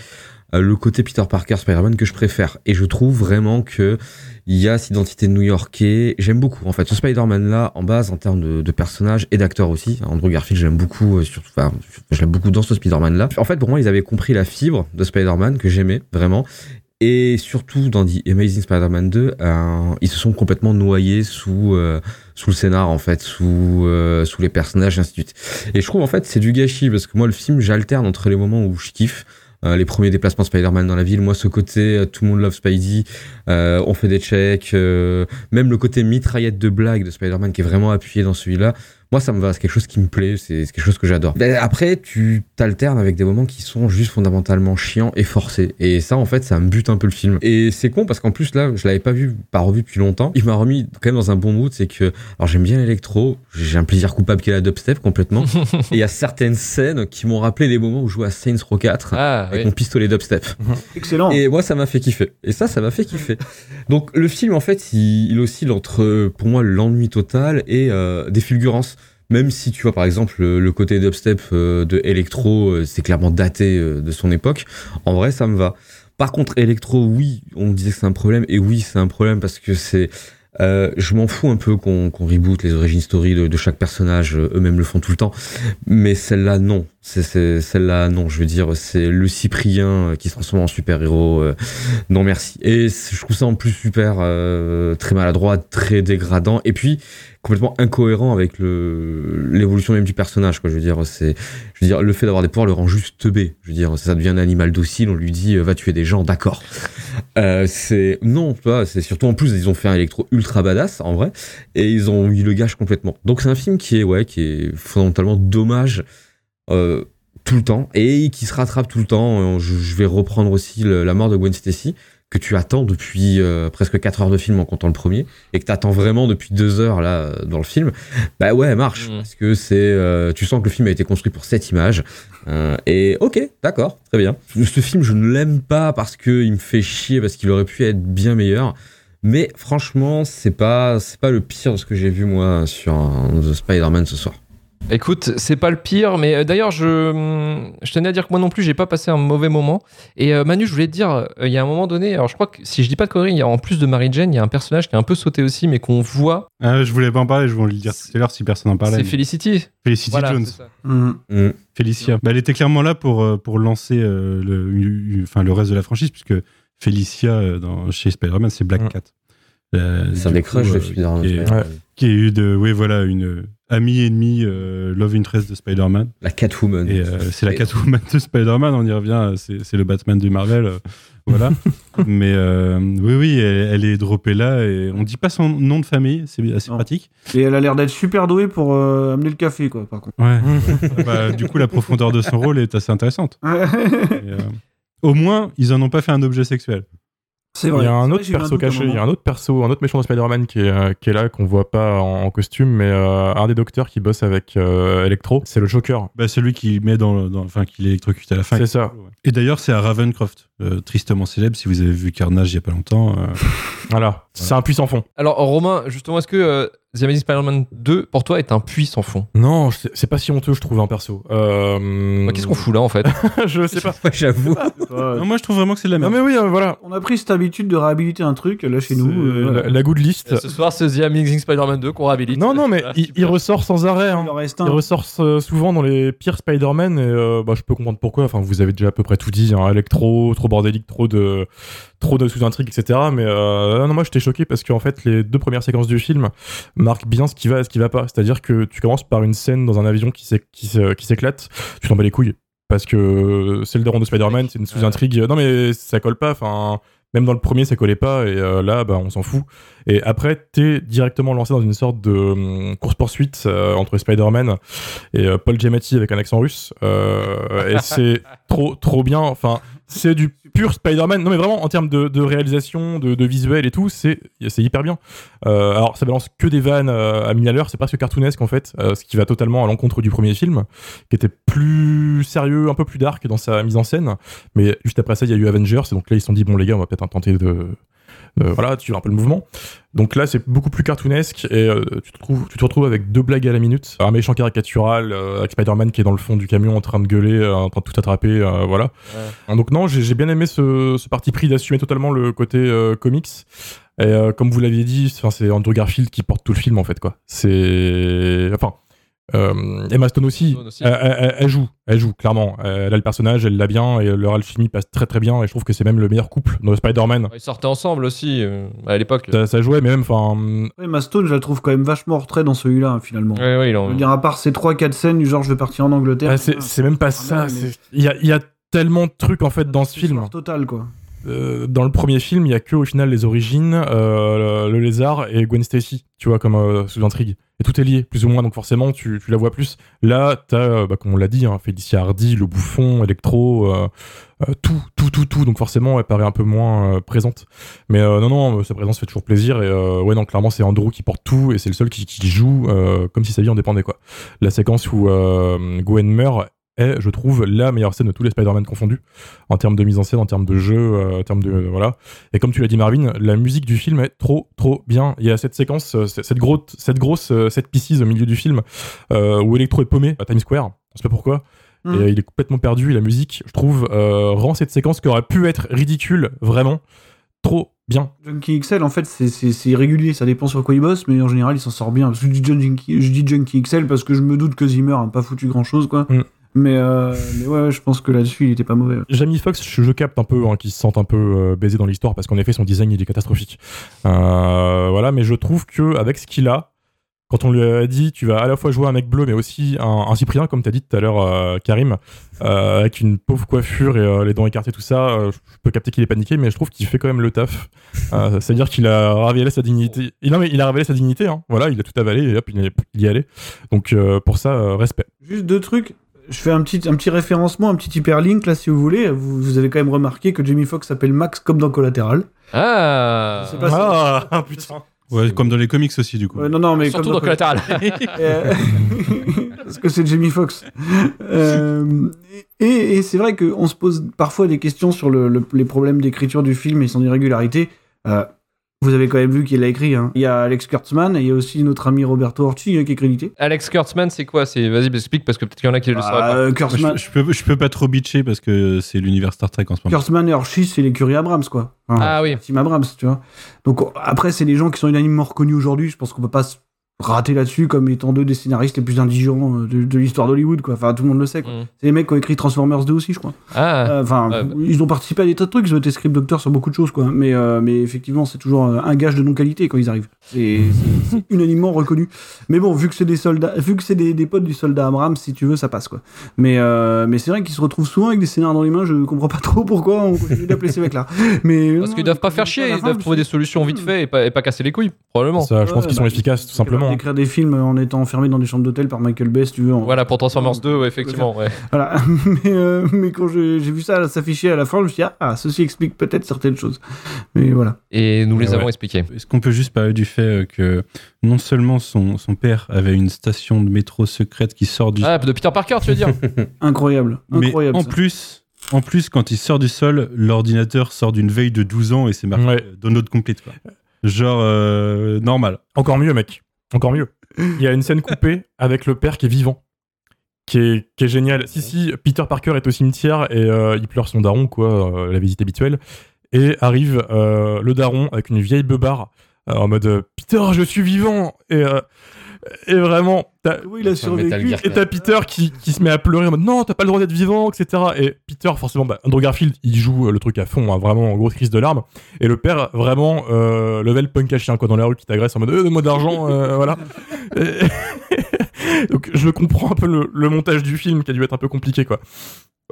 le côté Peter Parker Spider-Man que je préfère. Et je trouve vraiment que il y a cette identité new-yorkais. J'aime beaucoup, en fait, ce Spider-Man-là, en base, en termes de, de personnages et d'acteurs aussi. Andrew Garfield, j'aime beaucoup, euh, surtout, enfin, je l'aime beaucoup dans ce Spider-Man-là. En fait, pour moi, ils avaient compris la fibre de Spider-Man que j'aimais, vraiment. Et surtout, dans The Amazing Spider-Man 2, euh, ils se sont complètement noyés sous, euh, sous le scénar, en fait, sous, euh, sous les personnages, ainsi de suite. Et je trouve, en fait, c'est du gâchis, parce que moi, le film, j'alterne entre les moments où je kiffe, euh, les premiers déplacements Spider-Man dans la ville, moi, ce côté, euh, tout le monde love Spidey, euh, on fait des checks, euh, même le côté mitraillette de blague de Spider-Man qui est vraiment appuyé dans celui-là, moi, ça me va, c'est quelque chose qui me plaît, c'est quelque chose que j'adore. Ben, après, tu t'alternes avec des moments qui sont juste fondamentalement chiants et forcés. Et ça, en fait, ça me bute un peu le film. Et c'est con parce qu'en plus, là, je l'avais pas vu, pas revu depuis longtemps. Il m'a remis quand même dans un bon mood, c'est que, alors j'aime bien l'électro, j'ai un plaisir coupable qui est la dubstep complètement. et il y a certaines scènes qui m'ont rappelé les moments où je jouais à Saints Row 4 Ah, avec oui. mon pistolet dubstep. Excellent. Et moi, ça m'a fait kiffer. Et ça, ça m'a fait kiffer. Donc, le film, en fait, il, il oscille entre, pour moi, l'ennui total et euh, des fulgurances. Même si tu vois, par exemple, le, côté dubstep euh, de Electro, euh, c'est clairement daté euh, de son époque. En vrai, ça me va. Par contre, Electro, oui, on disait que c'est un problème. Et oui, c'est un problème parce que c'est. euh, je m'en fous un peu qu'on qu'on reboot les origin story de, chaque personnage, eux-mêmes le font tout le temps. Mais celle-là, non. C'est celle-là, non. Je veux dire, c'est le Cyprien euh, qui se transforme en super-héros. euh, non, merci. Et je trouve ça en plus super, euh, très maladroit, très dégradant. Et puis, complètement incohérent avec l'évolution même du personnage. Quoi. Je veux dire, c'est, je veux dire, le fait d'avoir des pouvoirs le rend juste teubé. Je veux dire, ça devient un animal docile. On lui dit, euh, va tuer des gens, d'accord. Euh, c'est non, c'est surtout en plus ils ont fait un électro ultra badass en vrai et ils ont eu le gage complètement. Donc c'est un film qui est ouais, qui est fondamentalement dommage euh, tout le temps et qui se rattrape tout le temps. Euh, Je, je vais reprendre aussi le- la mort de Gwen Stacy que tu attends depuis euh, presque 4 heures de film en comptant le premier et que tu attends vraiment depuis 2 heures là dans le film. Bah ouais, elle marche Mm. parce que c'est euh, tu sens que le film a été construit pour cette image et ok, d'accord, très bien. Ce film, je ne l'aime pas parce que il me fait chier, parce qu'il aurait pu être bien meilleur. Mais franchement, c'est pas, c'est pas le pire de ce que j'ai vu moi sur The Spider-Man ce soir. Écoute, c'est pas le pire, mais euh, d'ailleurs, je, hum, je tenais à dire que moi non plus, j'ai pas passé un mauvais moment. Et euh, Manu, je voulais te dire, euh, il y a un moment donné, alors je crois que si je dis pas de conneries, il y a en plus de Mary Jane, il y a un personnage qui est un peu sauté aussi, mais qu'on voit, Ah, je voulais pas en parler, je voulais le dire tout à l'heure si personne n'en parlait. c'est mais- Felicity. Felicity Voilà, Jones. Mhm. Mm. Félicia. Bah, elle était clairement là pour, pour lancer euh, le, enfin, le reste de la franchise, puisque Félicia, euh, dans, chez Spider-Man, c'est Black Mm. Cat. Euh, C'est un des crushs de Spider-Man. qui est- Spider-Man. Qui a eu de, oui, voilà, une euh, amie ennemie, euh, love interest de Spider-Man. La Catwoman. Et euh, c'est la Catwoman de Spider-Man, on y revient, c'est le Batman du Marvel. euh, voilà. Mais euh, oui, oui, elle, elle est droppée là et on dit pas son nom de famille, c'est assez Non. pratique. Et elle a l'air d'être super douée pour euh, amener le café, quoi, par contre. Ouais. Bah, du coup, la profondeur de son rôle est assez intéressante. Et, euh, au moins, ils en ont pas fait un objet sexuel. C'est Il y a un autre perso caché, il y a un autre perso, un autre méchant de Spider-Man qui est, euh, qui est là, qu'on voit pas en, en costume, mais euh, un des docteurs qui bosse avec euh, Electro, c'est le Joker. Bah, celui qui met dans, dans- enfin, qui l'électrocute à la fin. C'est ça. Et d'ailleurs, c'est à Ravencroft, euh, tristement célèbre. Si vous avez vu Carnage il y a pas longtemps, euh, Voilà, c'est un puissant fond. Alors, Romain, justement, est-ce que euh, The Amazing Spider-Man 2, pour toi, est un puits sans fond? Non, c'est pas si honteux, je trouve, un perso. Euh, Bah, Qu'est-ce qu'on fout là, en fait? Je sais pas. Ouais, j'avoue. Non, moi je trouve vraiment que c'est de la Non merde. mais oui, euh, voilà. On a pris cette habitude de réhabiliter un truc, là, chez nous. Euh, la, la good list. Ce soir, c'est The Amazing Spider-Man 2 qu'on réhabilite. Non, non, mais Voilà, il, ressort sans arrêt. hein. Il en reste Il un. ressort euh, souvent dans les pires Spider-Man et euh, bah, je peux comprendre pourquoi. Enfin, vous avez déjà à peu près tout dit. Hein. Electro, trop bordélique, trop de trop de sous-intrigues, etc. Mais euh, non, moi j'étais choqué parce qu'en fait les deux premières séquences du film marquent bien ce qui va et ce qui va pas. C'est-à-dire que tu commences par une scène dans un avion qui s'é- qui s'é- qui s'éclate, tu t'en bats les couilles. parce que c'est le daron de Spider-Man, c'est une sous-intrigue. Non mais ça colle pas. Enfin, même dans le premier, ça collait pas, et euh, là, bah, on s'en fout. Et après, t'es directement lancé dans une sorte de hum, course-poursuite euh, entre Spider-Man et Paul Giamatti avec un accent russe. et c'est trop, trop bien. Enfin, c'est du pur Spider-Man. Non, mais vraiment, en termes de, réalisation, de, visuel et tout, c'est hyper bien. Euh, alors, ça balance que des vannes euh, à mille à l'heure, c'est presque cartoonesque en fait, euh, ce qui va totalement à l'encontre du premier film, qui était plus sérieux, un peu plus dark dans sa mise en scène. Mais juste après ça, il y a eu Avengers, et donc là, ils se sont dit, bon, les gars, on va peut-être tenter de, voilà, tu as un peu le mouvement. Donc là, c'est beaucoup plus cartoonesque et euh, tu, te retrouves, tu te retrouves avec deux blagues à la minute. Un méchant caricatural euh, avec Spider-Man qui est dans le fond du camion en train de gueuler, en train de tout attraper, voilà. Donc non, j'ai bien aimé ce, ce parti pris d'assumer totalement le côté comics. Et comme vous l'aviez dit, c'est Andrew Garfield qui porte tout le film en fait, quoi. C'est, enfin, euh, Emma Stone aussi, Elle, joue, elle joue clairement. Elle a le personnage, elle l'a bien et leur alchimie passe très très bien. Et je trouve que c'est même le meilleur couple dans Spider-Man. Ils sortaient ensemble aussi euh, à l'époque. Ça, jouait, mais même enfin. Emma Stone, je la trouve quand même vachement en retrait dans celui-là hein, finalement. Ouais, ouais, il en... Je veux dire, à part ces 3-4 scènes du genre je vais partir en Angleterre. Ah, c'est même pas ça. Il y, a, y a tellement de trucs en fait dans ce film. Total quoi. Euh, dans le premier film, il y a que au final les origines, euh, le, lézard et Gwen Stacy, tu vois, comme euh, sous intrigue. Et tout est lié, plus ou moins, donc forcément, tu, la vois plus. Là, t'as, bah, comme on l'a dit, hein, Hardy, le bouffon, Electro, tout, tout, tout, tout. Donc forcément, elle paraît un peu moins présente. Mais non, non, sa présence fait toujours plaisir. Et ouais, non, clairement, c'est Andrew qui porte tout et c'est le seul qui joue comme si sa vie en dépendait, quoi. La séquence où Gwen meurt, est, je trouve, la meilleure scène de tous les Spider-Man confondus, en termes de mise en scène, en termes de jeu, euh, en termes de. voilà. Et comme tu l'as dit, Marvin, la musique du film est trop, trop bien. Il y a cette séquence, euh, cette, grosse, cette grosse, euh, cette pieces au milieu du film, où Electro est paumé à Times Square, on sait pas pourquoi. Hmm. Et il est complètement perdu et la musique, je trouve, rend cette séquence qui aurait pu être ridicule, vraiment, trop bien. Junkie XL, en fait, c'est irrégulier, ça dépend sur quoi il bosse, mais en général, il s'en sort bien. je dis Junkie, je dis Junkie XL parce que je me doute que Zimmer a pas foutu grand chose, quoi. Hmm. Mais, euh, mais ouais, je pense que là-dessus, il était pas mauvais. Jamie Foxx, je, capte un peu hein, qu'il se sent un peu euh, baisé dans l'histoire parce qu'en effet, son design il est catastrophique. Euh, voilà, mais je trouve que avec ce qu'il a, quand on lui a dit tu vas à la fois jouer un mec bleu mais aussi un, Cyprien comme tu as dit tout à l'heure euh, Karim euh, avec une pauvre coiffure et euh, les dents écartées tout ça je peux capter qu'il est paniqué mais je trouve qu'il fait quand même le taf c'est à dire qu'il a révélé sa dignité il, non mais il a révélé sa dignité hein. voilà il a tout avalé et hop il, y est allé donc pour ça respect juste deux trucs je fais un petit, un petit référencement, un petit hyperlink là si vous voulez. Vous, vous avez quand même remarqué que Jamie Foxx s'appelle Max comme dans Collateral. Ah, ah putain. Ouais, comme dans les comics aussi, du coup. non, non, mais Surtout dans Collateral. Euh, parce que c'est Jamie Foxx. Euh, et, et c'est vrai qu'on se pose parfois des questions sur le, les problèmes d'écriture du film et son irrégularité. Euh, vous avez quand même vu qu'il l'a écrit. Hein. Il y a Alex Kurtzman et il y a aussi notre ami Roberto Orci hein, qui est crédité. Alex Kurtzman, c'est quoi? C'est Vas-y, explique parce que peut-être qu'il y en a qui le sauraient pas. Euh, Kurtzman... je, peux, je peux pas trop bitcher parce que c'est l'univers Star Trek en ce moment. Kurtzman et Orci, c'est l'écurie Abrams, quoi. ah oui. Tim Abrams, tu vois. Donc après, c'est des gens qui sont unanimement reconnus aujourd'hui. Je pense qu'on peut pas raté là-dessus comme étant deux des scénaristes les plus indigents euh, de, l'histoire d'Hollywood quoi. Enfin tout le monde le sait quoi. Mm. c'est les mecs qui ont écrit Transformers 2 aussi je crois. Ah, euh, enfin bah. ils ont participé à des tas de trucs ils ont été script docteurs sur beaucoup de choses quoi. Mais euh, mais effectivement c'est toujours un gage de non qualité quand ils arrivent. C'est unanimement reconnu. Mais bon vu que c'est des soldats vu que c'est des, des, potes du soldat Abrams si tu veux ça passe quoi. Mais mais c'est vrai qu'ils se retrouvent souvent avec des scénarios dans les mains je comprends pas trop pourquoi on continue d'appeler ces mecs là mais parce qu'ils doivent pas faire chier ils doivent trouver des solutions vite fait et pas, et pas casser les couilles probablement. Ça je pense qu'ils sont bah, efficaces tout simplement d'écrire des films en étant enfermé dans des chambres d'hôtel par Michael Bay, si tu veux. Voilà, pour Transformers 2, effectivement. Ouais. Voilà. mais, euh, mais quand j'ai vu ça s'afficher à la fin, je me suis dit, ah, ceci explique peut-être certaines choses. Mais voilà. Et nous les avons expliquées. Est-ce qu'on peut juste parler du fait euh, que non seulement son, son, père avait une station de métro secrète qui sort du. Ah, de Peter Parker, tu veux dire Incroyable. Incroyable. Mais en plus. En plus, quand il sort du sol, l'ordinateur sort d'une veille de 12 ans et c'est marqué ouais. download complete. Quoi. Genre euh, normal. Encore mieux, mec. Encore mieux. Il y a une scène coupée avec le père qui est vivant. Qui est, qui est génial. Si, si, Peter Parker est au cimetière et euh, il pleure son daron, quoi, euh, la visite habituelle. Et arrive le daron avec une vieille beubare en mode Peter, je suis vivant Et et vraiment, oui, il a survécu. Et t'as Peter qui, qui, se met à pleurer en mode non, t'as pas le droit d'être vivant, etc. Et Peter, forcément, bah, Andrew Garfield, il joue euh, le truc à fond, hein, vraiment en grosse crise de larmes. Et le père, vraiment, euh, level punk à chien, quoi, dans la rue qui t'agresse en mode euh, donne-moi de l'argent, euh, voilà. Et, Donc je comprends un peu le, le montage du film qui a dû être un peu compliqué, quoi.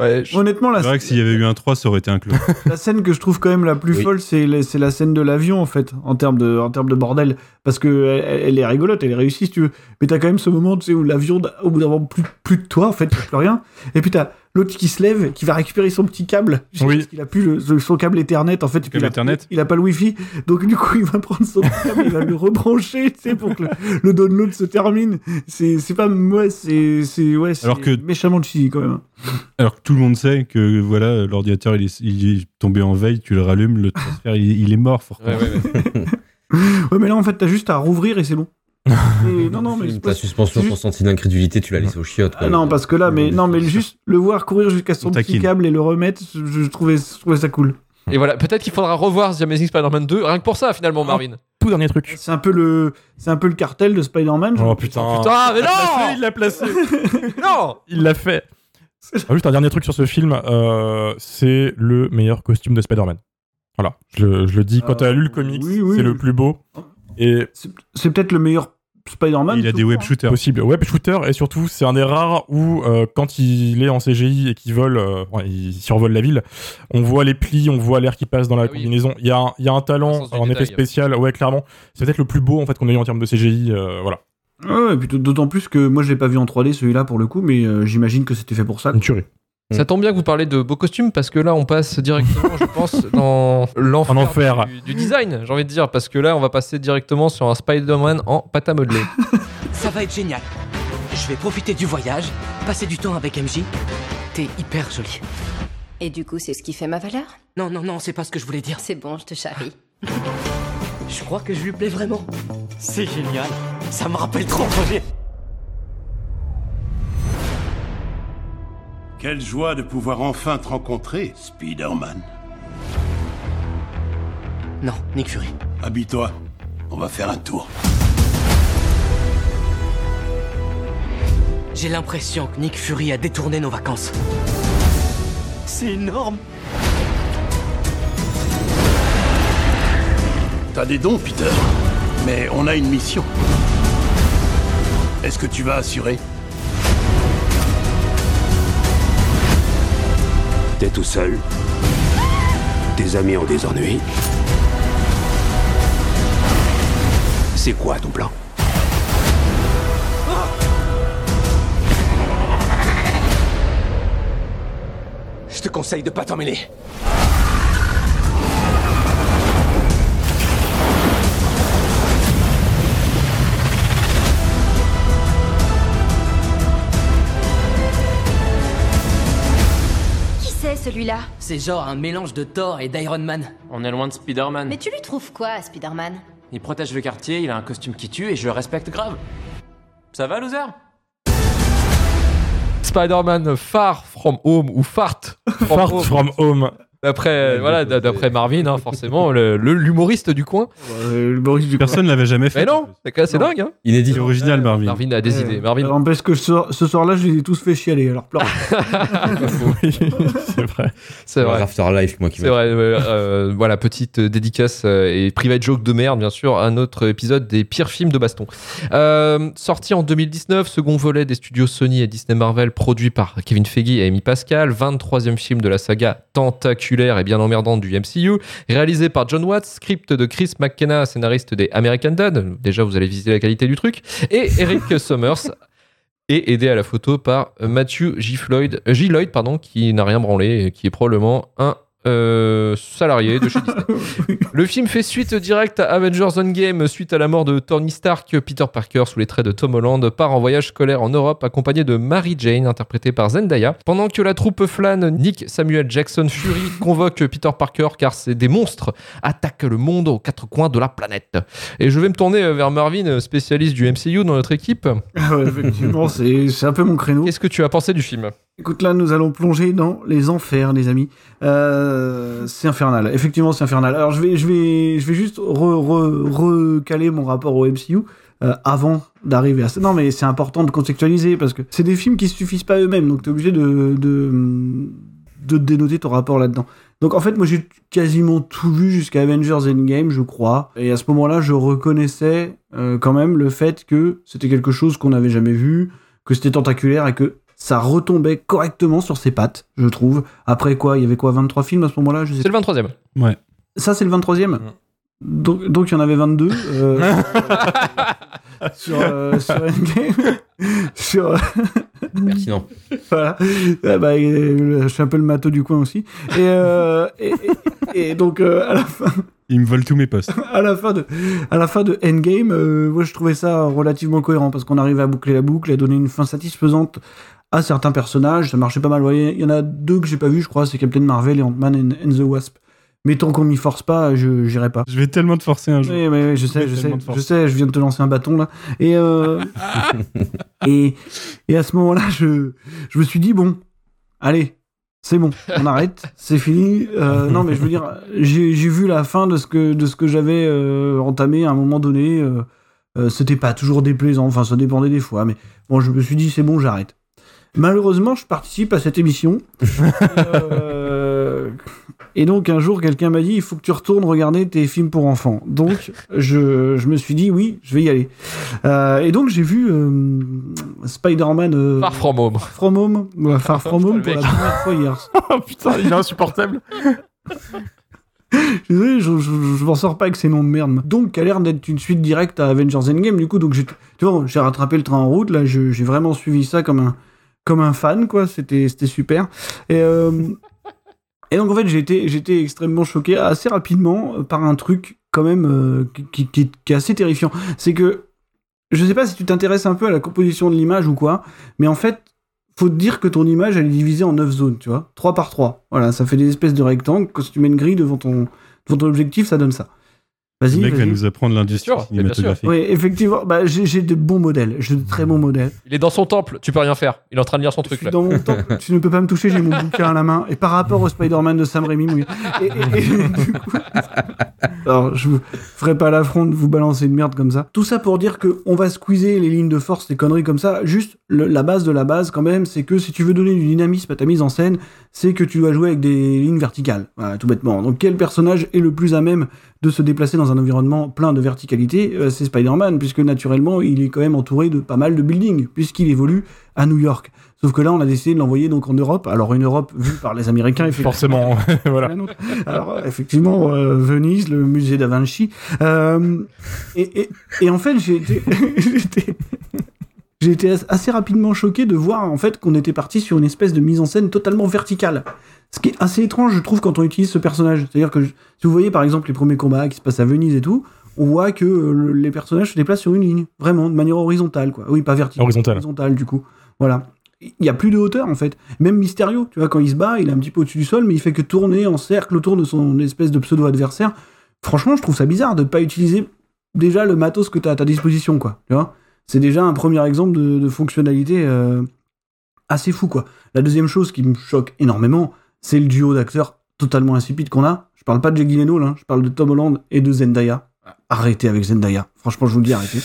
Ouais, je- Honnêtement, la, C'est vrai que s'il y avait eu un 3, ça aurait été un clou. la scène que je trouve quand même la plus Oui. folle, c'est la, c'est la scène de l'avion, en fait, en termes de, en termes de bordel. Parce que elle, elle est rigolote, elle est réussie, si tu veux. Mais t'as quand même ce moment, tu sais, où l'avion, au bout d'un moment, plus, plus de toi, en fait, plus rien. Et puis t'as l'autre qui se lève, qui va récupérer son petit câble. Oui. Parce qu'il a plus le- son câble Ethernet, en fait. puis il a- Ethernet. Il a pas le Wi-Fi. Donc, du coup, il va prendre son câble, il va le rebrancher, tu sais, pour que le, le download se termine. C'est, c'est pas, ouais, c'est, c'est, ouais, c'est Alors que- méchamment cheesy, quand même. Alors que tout le monde sait que voilà, l'ordinateur il est, il est tombé en veille, tu le rallumes, le transfert il, il est mort. Ouais, ouais, ouais. Ouais, mais là, en fait, t'as juste à rouvrir et c'est bon. Et- non, non, mais Ta suspension juste- d'incrédulité, tu l'as laissé au chiottes. Ah non, parce que là, mais non, mais juste le voir courir jusqu'à son On petit câble et le remettre, je, je trouvais, je trouvais ça cool. Et voilà, peut-être qu'il faudra revoir The Amazing Spider-Man 2, rien que pour ça finalement, Marvin. Tout dernier truc. C'est un peu le, c'est un peu le cartel de Spider-Man. Oh genre. putain. Putain, mais Il l'a placé, non il l'a placé. Non Il l'a fait. Ah, juste un dernier truc sur ce film, euh, c'est le meilleur costume de Spider-Man. Voilà, je le, je le dis, quand Euh, t'as lu le comics, oui, oui. c'est le plus beau. Et C'est, c'est peut-être le meilleur Spider-Man. Il a des web hein. shooters. possible web shooter, et surtout, c'est un des rares où, euh, quand il est en CGI et qu'il vole, euh, il survole la ville, on voit les plis, on voit l'air qui passe dans la Ah oui. combinaison. Il y, a un- il y a un Le talent en effet détail. spécial, ouais, clairement. C'est peut-être le plus beau en fait qu'on a eu en termes de CGI, euh, voilà. Ouais, d'autant plus que moi je l'ai pas vu en 3D celui-là pour le coup, mais euh, j'imagine que c'était fait pour ça. Une tuerie. Ça tombe bien que vous parlez de beaux costumes parce que là on passe directement, je pense, dans l'enfer En enfer. Du, du design, j'ai envie de dire, parce que là on va passer directement sur un Spider-Man en pâte à modeler. Ça va être génial. Je vais profiter du voyage, passer du temps avec MJ. T'es hyper jolie. Et du coup, c'est ce qui fait ma valeur? Non, non, non, c'est pas ce que je voulais dire. C'est bon, je te charrie. Je crois que je lui plais vraiment. C'est génial. Ça me rappelle trop Roger. Quelle joie de pouvoir enfin te rencontrer, Spider-Man. Non, Nick Fury. Habille-toi, on va faire un tour. J'ai l'impression que Nick Fury a détourné nos vacances. C'est énorme. T'as des dons, Peter. Mais on a une mission. Est-ce que tu vas assurer? T'es tout seul. Tes amis ont des ennuis. C'est quoi ton plan? Je te conseille de pas t'en celui-là C'est genre un mélange de Thor et d'Iron Man. On est loin de Spider-Man. Mais tu lui trouves quoi, Spider-Man? Il protège le quartier, il a un costume qui tue et je le respecte grave. Ça va, loser? Spider-Man Far From Home ou Fart From Fart Home. from home. D'après voilà, d- d'après Marvin, hein, forcément, l'humoriste du coin. Euh, du Personne l'avait jamais fait. Mais non, c'est dingue. Hein. Inédit. C'est original, Marvin. Marvin a des Ouais. idées. Marvin, Alors, N'empêche que ce, soir-là, je les ai tous fait chialer. Alors pleure. oui, c'est vrai. c'est vrai. Afterlife, moi qui C'est vrai, euh, euh, voilà, petite euh, dédicace euh, et private joke de merde, bien sûr, à notre épisode des pires films de baston. Euh, sorti en 2019, second volet des studios Sony et Disney Marvel, produit par Kevin Feige et Amy Pascal, 23e film de la saga tentaculaire et bien emmerdante du MCU, réalisé par John Watts, script de Chris McKenna, scénariste des American Dad, déjà vous allez visiter la qualité du truc, et Eric Summers. Et aidé à la photo par Matthew J. Floyd, J. Lloyd, pardon, qui n'a rien branlé, et qui est probablement un euh, salarié de chez Disney. Le film fait suite directe à Avengers Endgame suite à la mort de Tony Stark. Peter Parker, sous les traits de Tom Holland, part en voyage scolaire en Europe accompagné de Mary Jane, interprétée par Zendaya. Pendant que la troupe flâne, Nick Samuel Jackson Fury convoque Peter Parker car c'est des monstres attaquent le monde aux quatre coins de la planète. Et je vais me tourner vers Marvin, spécialiste du MCU dans notre équipe. Ah ouais, effectivement, c'est c'est un peu mon créneau. Qu'est-ce que tu as pensé du film? Écoute, là, nous allons plonger dans les enfers, les amis. Euh, c'est infernal. Effectivement, c'est infernal. Alors, je vais, je vais, je vais juste re- re- recaler mon rapport au MCU euh, avant d'arriver à ça. Non, mais c'est important de contextualiser parce que c'est des films qui suffisent pas eux-mêmes. Donc, t'es obligé de, de, de dénoter ton rapport là-dedans. Donc en fait, moi j'ai quasiment tout vu jusqu'à Avengers Endgame, je crois. Et à ce moment-là, je reconnaissais euh, quand même le fait que c'était quelque chose qu'on n'avait jamais vu, que c'était tentaculaire et que ça retombait correctement sur ses pattes, je trouve. Après quoi, il y avait quoi, 23 films à ce moment-là C'est le 23 e Ouais. Ça, c'est le 23e donc, donc il y en avait 22 euh, sur, euh, sur Endgame. sur, Pertinent. voilà. Ouais, bah, euh, je suis un peu le matos du coin aussi. Et, euh, et, et, et donc, euh, à la fin. Il me vole tous mes postes. à la fin de, à la fin de Endgame, euh, moi je trouvais ça relativement cohérent parce qu'on arrivait à boucler la boucle, à donner une fin satisfaisante à certains personnages. Ça marchait pas mal. Il y en a deux que j'ai pas vu, je crois, c'est Captain Marvel et Ant-Man and, and the Wasp. Mais tant qu'on m'y force pas, je j'irai pas. Je vais tellement te forcer un jour. Oui, oui, oui, je sais, je sais, je sais, je viens de te lancer un bâton là. Et euh, et, et à ce moment-là, je je me suis dit bon, allez, c'est bon, on arrête, c'est fini. Euh, non, mais je veux dire, j'ai vu la fin de ce que de ce que j'avais euh, entamé à un moment donné. Euh, C'était pas toujours déplaisant, enfin ça dépendait des fois, mais bon, je me suis dit c'est bon, j'arrête. Malheureusement, je participe à cette émission. Euh, et donc un jour, quelqu'un m'a dit il faut que tu retournes regarder tes films pour enfants. Donc je, je me suis dit oui, je vais y aller. Euh, et donc j'ai vu euh, Spider-Man euh, Far From Home. From Home, ouais, Far From Home pour la première fois hier. oh putain, il est insupportable. Je je, je, m'en sors pas avec ces noms de merde. Donc, a l'air d'être une suite directe à Avengers Endgame. Du coup, donc j'ai, tu vois, j'ai rattrapé le train en route. Là, j'ai vraiment suivi ça comme un, comme un fan, quoi. C'était, super. Et, euh, et donc, en fait, été, j'étais extrêmement choqué assez rapidement par un truc, quand même, euh, qui, qui, qui est assez terrifiant. C'est que, je sais pas si tu t'intéresses un peu à la composition de l'image ou quoi, mais en fait, faut te dire que ton image, elle est divisée en 9 zones, tu vois. 3 par 3. Voilà, ça fait des espèces de rectangles. Quand tu mets une grille devant ton, devant ton objectif, ça donne ça. Vas-y, Le mec va nous apprendre l'industrie cinématographique. Oui, effectivement, bah, j'ai j'ai de bons modèles. J'ai de très bons modèles. Il est dans son temple, tu peux rien faire. Il est en train de lire son Je truc suis là. dans mon temps, tu ne peux pas me toucher, j'ai mon bouquin à la main. Et par rapport au Spider-Man de Sam Raimi, gars. Et, et- et du coup- alors je vous ferai pas l'affront de vous balancer une merde comme ça. Tout ça pour dire que on va squeezer les lignes de force, des conneries comme ça. Juste le- la base de la base quand même, c'est que si tu veux donner du dynamisme à ta mise en scène, c'est que tu dois jouer avec des lignes verticales. Voilà, tout bêtement. Donc quel personnage est le plus à même de se déplacer dans un environnement plein de verticalité Euh, C'est Spider-Man, puisque naturellement il est quand même entouré de pas mal de buildings, puisqu'il évolue à New York. Sauf que là, on a décidé de l'envoyer donc en Europe. Alors une Europe vue par les Américains, effectivement. Forcément, voilà. Alors effectivement, euh, Venise, le musée da Vinci. Euh, et, et, et en fait, j'ai été- j'ai été assez rapidement choqué de voir en fait qu'on était parti sur une espèce de mise en scène totalement verticale. Ce qui est assez étrange, je trouve, quand on utilise ce personnage. C'est-à-dire que si vous voyez par exemple les premiers combats qui se passent à Venise et tout, on voit que euh, le- les personnages se déplacent sur une ligne, vraiment, de manière horizontale, quoi. Oui, pas verticale. Horizontale. Horizontale, du coup. Voilà. Il y a plus de hauteur, en fait. Même Mysterio, tu vois, quand il se bat, il est un petit peu au-dessus du sol, mais il fait que tourner en cercle autour de son espèce de pseudo-adversaire. Franchement, je trouve ça bizarre de pas utiliser déjà le matos que tu as à ta disposition, quoi. Tu vois? C'est déjà un premier exemple de, de fonctionnalité euh, assez fou, quoi. La deuxième chose qui me choque énormément, c'est le duo d'acteurs totalement insipide qu'on a. Je parle pas de Jake Gyllenhaal, hein, je parle de Tom Holland et de Zendaya. Arrêtez avec Zendaya. Franchement, je vous le dis, arrêtez.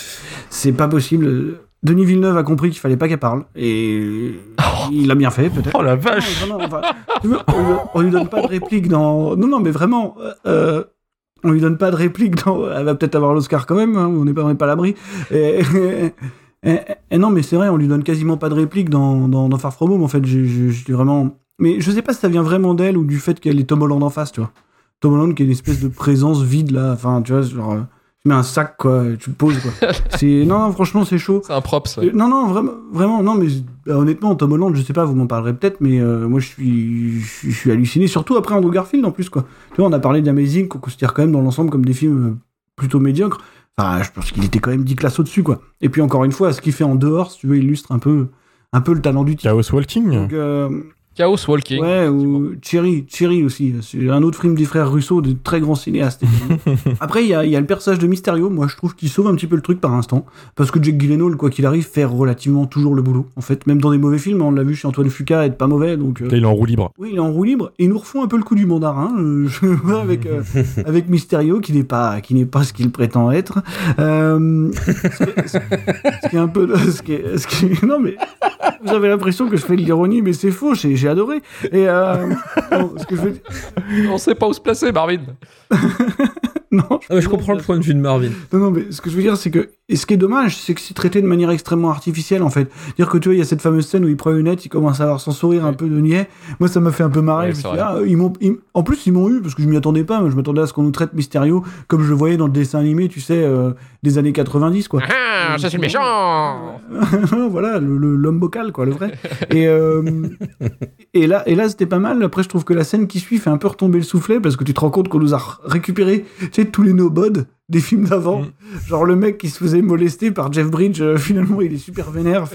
C'est pas possible. Denis Villeneuve a compris qu'il fallait pas qu'elle parle. Et il a bien fait, peut-être. Oh la vache enfin, veux, on, lui- on lui donne pas de réplique dans. Non, non, mais vraiment, euh, euh, on lui donne pas de réplique dans. Elle va peut-être avoir l'Oscar quand même, hein, on n'est pas, on pas à l'abri. Et, et- et non, mais c'est vrai, on lui donne quasiment pas de réplique dans, dans, dans Far From Home, en fait. j'ai- vraiment. Mais je sais pas si ça vient vraiment d'elle ou du fait qu'elle est Tom Holland en face, tu vois. Tom Holland qui est une espèce de présence vide là, enfin, tu vois, genre. euh, Tu mets un sac, quoi, et tu le poses, quoi. c'est... Non, non, franchement, c'est chaud. C'est un props. Euh, Non, non, vraiment, vraiment, non, mais euh, honnêtement, Tom Holland, je sais pas, vous m'en parlerez peut-être, mais euh, moi, je suis, je suis- halluciné, surtout après Andrew Garfield en plus, quoi. Tu vois, on a parlé d'Amazing, qu'on considère quand même dans l'ensemble comme des films plutôt médiocres. Enfin, je pense qu'il était quand même 10 classes au-dessus, quoi. Et puis, encore une fois, ce qu'il fait en dehors, si tu veux, illustre un peu, un peu le talent du type. Chaos Walking Donc, euh, Chaos Walking. Ouais, ou Cherry, Cherry aussi. C'est un autre film des frères Russo, de très grands cinéastes. Après, il y a, il y a le personnage de Mysterio, moi je trouve qu'il sauve un petit peu le truc par instant. Parce que Jake Gyllenhaal, quoi qu'il arrive, fait relativement toujours le boulot. En fait, même dans des mauvais films, on l'a vu chez Antoine Fuqua être pas mauvais. Donc, euh, Là, il est en roue libre. oui, il est en roue libre et ils nous refont un peu le coup du mandarin. euh, je vois avec euh, avec Mysterio qui n'est pas qui n'est pas ce qu'il prétend être. Euh, ce, qui est, ce qui est un peu ce qui est, ce qui est- non mais vous avez l'impression que je fais de l'ironie mais c'est faux. J'ai j'ai adoré. Et euh, non, ce que je veux... On sait pas où se placer, Marvin. non, Ah, mais je comprends le point de vue de Marvin. Non, non, mais ce que je veux dire, c'est que. Et ce qui est dommage, c'est que c'est traité de manière extrêmement artificielle, en fait. Dire que tu vois, il y a cette fameuse scène où il prend une lunette, il commence à avoir son sourire un peu de niais. Moi, ça m'a fait un peu marrer. Ouais, je me c'est suis dit, vrai. ah, ils m'ont, ils- En plus, ils m'ont eu, parce que je m'y attendais pas. mais Je m'attendais à ce qu'on nous traite Mysterio comme je le voyais dans le dessin animé, tu sais, euh, des années 90, quoi. Ah, je suis le méchant voilà, le- le- l'homme bocal, quoi, le vrai. Et, euh, et là, et là c'était pas mal. Après, je trouve que la scène qui suit fait un peu retomber le soufflet parce que tu te rends compte qu'on nous a récupéré, tu sais, tous les no-bods des films d'avant. Mm. Genre le mec qui se faisait molester par Jeff Bridge, euh, finalement, il est super vénère.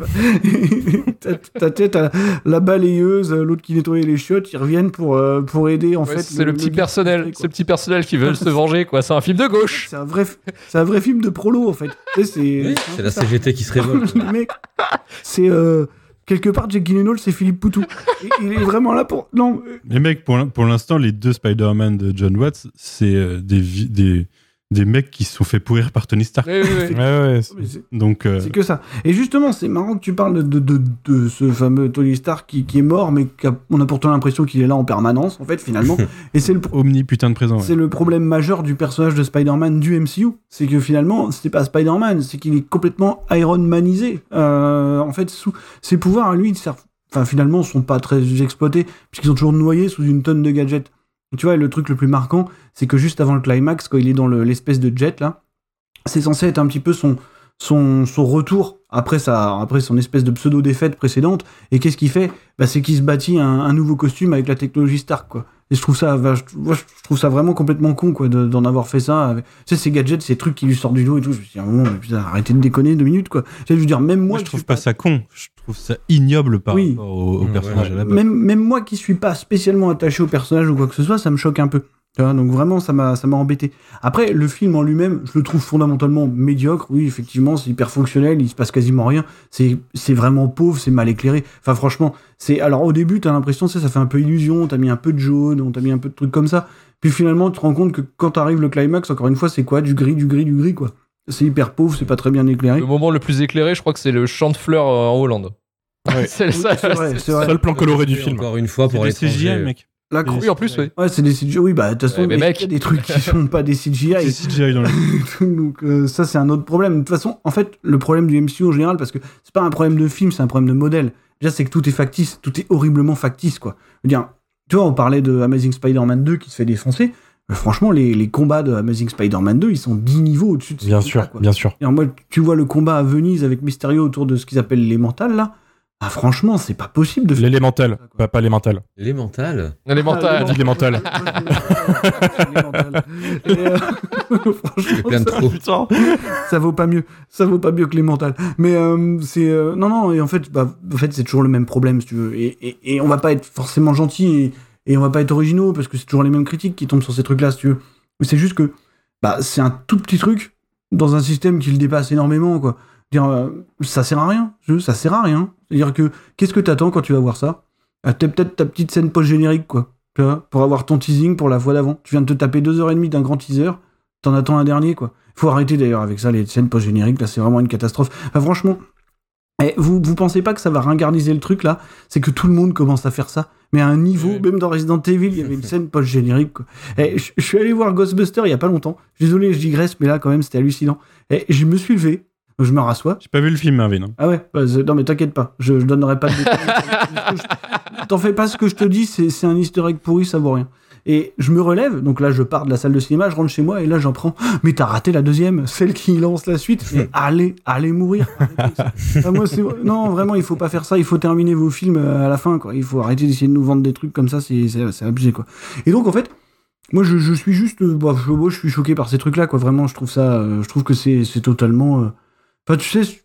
T'as- t'as la balayeuse, l'autre qui nettoyait les chiottes, ils reviennent pour, euh, pour aider, en Ouais, fait. c'est le, petit personnel, c'est le petit personnel qui veut se venger, quoi. C'est un film de gauche. C'est un vrai, c'est un vrai film de prolo en fait. C'est Oui, la CGT qui se révolte. c'est euh, quelque part Jake Gyllenhaal, c'est Philippe Poutou. Et il est vraiment là pour. Non, Les mecs, pour l'in- pour l'instant, les deux Spider-Man de John Watts, c'est euh, des, des, des mecs qui se sont fait pourrir par Tony Stark. Ouais, ouais. Donc, euh, c'est que ça. Et justement, c'est marrant que tu parles de, de, de ce fameux Tony Stark qui, qui est mort, mais qu'on a pourtant l'impression qu'il est là en permanence, en fait, finalement. Et c'est le, omni putain de présent. ouais. C'est le problème majeur du personnage de Spider-Man du MCU. C'est que finalement, c'est pas Spider-Man, c'est qu'il est complètement Iron Manisé. Euh, en fait, sous ses pouvoirs à lui, ils servent, enfin, finalement, sont pas très exploités, puisqu'ils sont toujours noyés sous une tonne de gadgets. Tu vois, le truc le plus marquant, c'est que juste avant le climax, quand il est dans le- l'espèce de jet là, c'est censé être un petit peu son, son, retour après, après son espèce de pseudo-défaite précédente. Et qu'est-ce qu'il fait? Bah, C'est qu'il se bâtit un, un nouveau costume avec la technologie Stark, quoi. Et je trouve ça, vache- moi, je trouve ça vraiment complètement con, quoi, de- d'en avoir fait ça. avec- Tu sais, ces gadgets, ces trucs qui lui sortent du dos et tout. Je me suis dit, putain, arrêtez de déconner deux minutes, quoi. Tu sais, je veux dire, même moi, Moi, je trouve pas ça con. Je trouve ça ignoble par Oui. rapport au, au personnage ouais, à la base. même, même moi qui suis pas spécialement attaché au personnage ou quoi que ce soit, ça me choque un peu. Tu vois, donc vraiment, ça m'a, ça m'a embêté. Après, le film en lui-même, je le trouve fondamentalement médiocre. Oui, effectivement, c'est hyper fonctionnel, il se passe quasiment rien. C'est, c'est vraiment pauvre, c'est mal éclairé. Enfin, franchement, c'est. Alors au début, t'as l'impression, sais, ça fait un peu illusion. T'as mis un peu de jaune, on t'a mis un peu de trucs comme ça. Puis finalement, tu te rends compte que quand arrive le climax, encore une fois, c'est quoi? Du gris, du gris, du gris, quoi. C'est hyper pauvre, c'est pas très bien éclairé. Le moment le plus éclairé, je crois que c'est le champ de fleurs euh, en Hollande. c'est le Oui, seul. c'est vrai, c'est vrai. Seul plan coloré du film. Encore une fois, pour les CGI, mec. La cro- Oui, en plus, oui. Ouais, c'est des CGI. Oui, bah, de toute façon, il y a des trucs qui sont pas des CGI. C'est CGI dans le. Donc euh, ça c'est un autre problème. De toute façon, en fait, le problème du MCU en général, parce que c'est pas un problème de film, c'est un problème de modèle. Déjà, c'est que tout est factice, tout est horriblement factice, quoi. Je veux dire, tu vois, on parlait de Amazing Spider-Man 2 qui se fait défoncer. Euh, franchement, les, les combats de Amazing Spider-Man 2, ils sont 10 niveaux au-dessus de ces Bien sûr, quoi. bien sûr. Et alors, moi, tu vois le combat à Venise avec Mysterio autour de ce qu'ils appellent les mentales, là. Ah, franchement, c'est pas possible de faire. L'élémental, pas, pas les mentales. Les mentales. Les mentales. Dis les mentales. Et, euh, franchement, ça- vaut pas mieux ça vaut pas mieux que les mentales mais euh, c'est euh, non non et en fait bah, en fait c'est toujours le même problème si tu veux et, et, et on va pas être forcément gentil et, et on va pas être originaux parce que c'est toujours les mêmes critiques qui tombent sur ces trucs là si tu veux mais c'est juste que bah c'est un tout petit truc dans un système qui le dépasse énormément quoi dire euh, ça sert à rien je- ça sert à rien c'est à dire que qu'est-ce que t'attends quand tu vas voir ça? Ah, t'as peut-être ta petite scène post générique quoi tu vois pour avoir ton teasing pour la fois d'avant tu viens de te taper deux heures et demie d'un grand teaser T'en attends un dernier, quoi. Faut arrêter d'ailleurs avec ça, les scènes post-génériques, là, c'est vraiment une catastrophe. Enfin, franchement, eh, vous, vous pensez pas que ça va ringardiser le truc, là? C'est que tout le monde commence à faire ça. Mais à un niveau, même dans Resident Evil, il y avait une scène post-générique. Eh, je je suis allé voir Ghostbuster il y a pas longtemps. Désolé, je digresse, mais là, quand même, c'était hallucinant. Et je me suis levé, je me rassois. J'ai pas vu le film, Marvin. hein. Ah ouais, bah, non mais t'inquiète pas, je, je donnerai pas de détails. T'en fais pas ce que je te dis, c'est un easter egg pourri, ça vaut rien. Et je me relève, donc là je pars de la salle de cinéma, je rentre chez moi et là j'en prends. Mais t'as raté la deuxième, celle qui lance la suite. Mais allez, allez mourir. Ah, moi, non, vraiment, il faut pas faire ça. Il faut terminer vos films euh, à la fin, quoi. Il faut arrêter d'essayer de nous vendre des trucs comme ça, c'est abusé, quoi. Et donc en fait, moi je, je suis juste, euh, bah, je, suis choqué par ces trucs-là, quoi. Vraiment, je trouve ça, euh, je trouve que c'est c'est totalement. euh, Enfin, tu sais,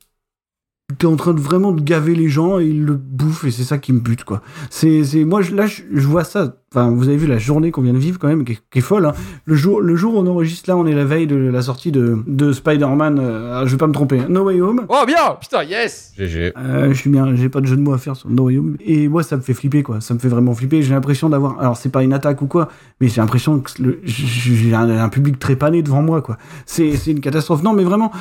t'es en train de vraiment de gaver les gens et ils le bouffent et c'est ça qui me bute quoi. C'est, c'est, moi là je vois ça. Enfin, vous avez vu la journée qu'on vient de vivre quand même, qui est, folle. Hein. Le, jour, le jour où on enregistre là, on est la veille de la sortie de, de Spider-Man. Euh, je vais pas me tromper. No Way Home. Oh bien, putain, yes. GG. Euh, je suis bien. J'ai pas de jeu de mots à faire sur No Way Home. Et moi, ça me fait flipper, quoi. Ça me fait vraiment flipper. J'ai l'impression d'avoir. Alors, c'est pas une attaque ou quoi, mais j'ai l'impression que j'ai un, public très pané devant moi, quoi. C'est une catastrophe. Non, mais vraiment,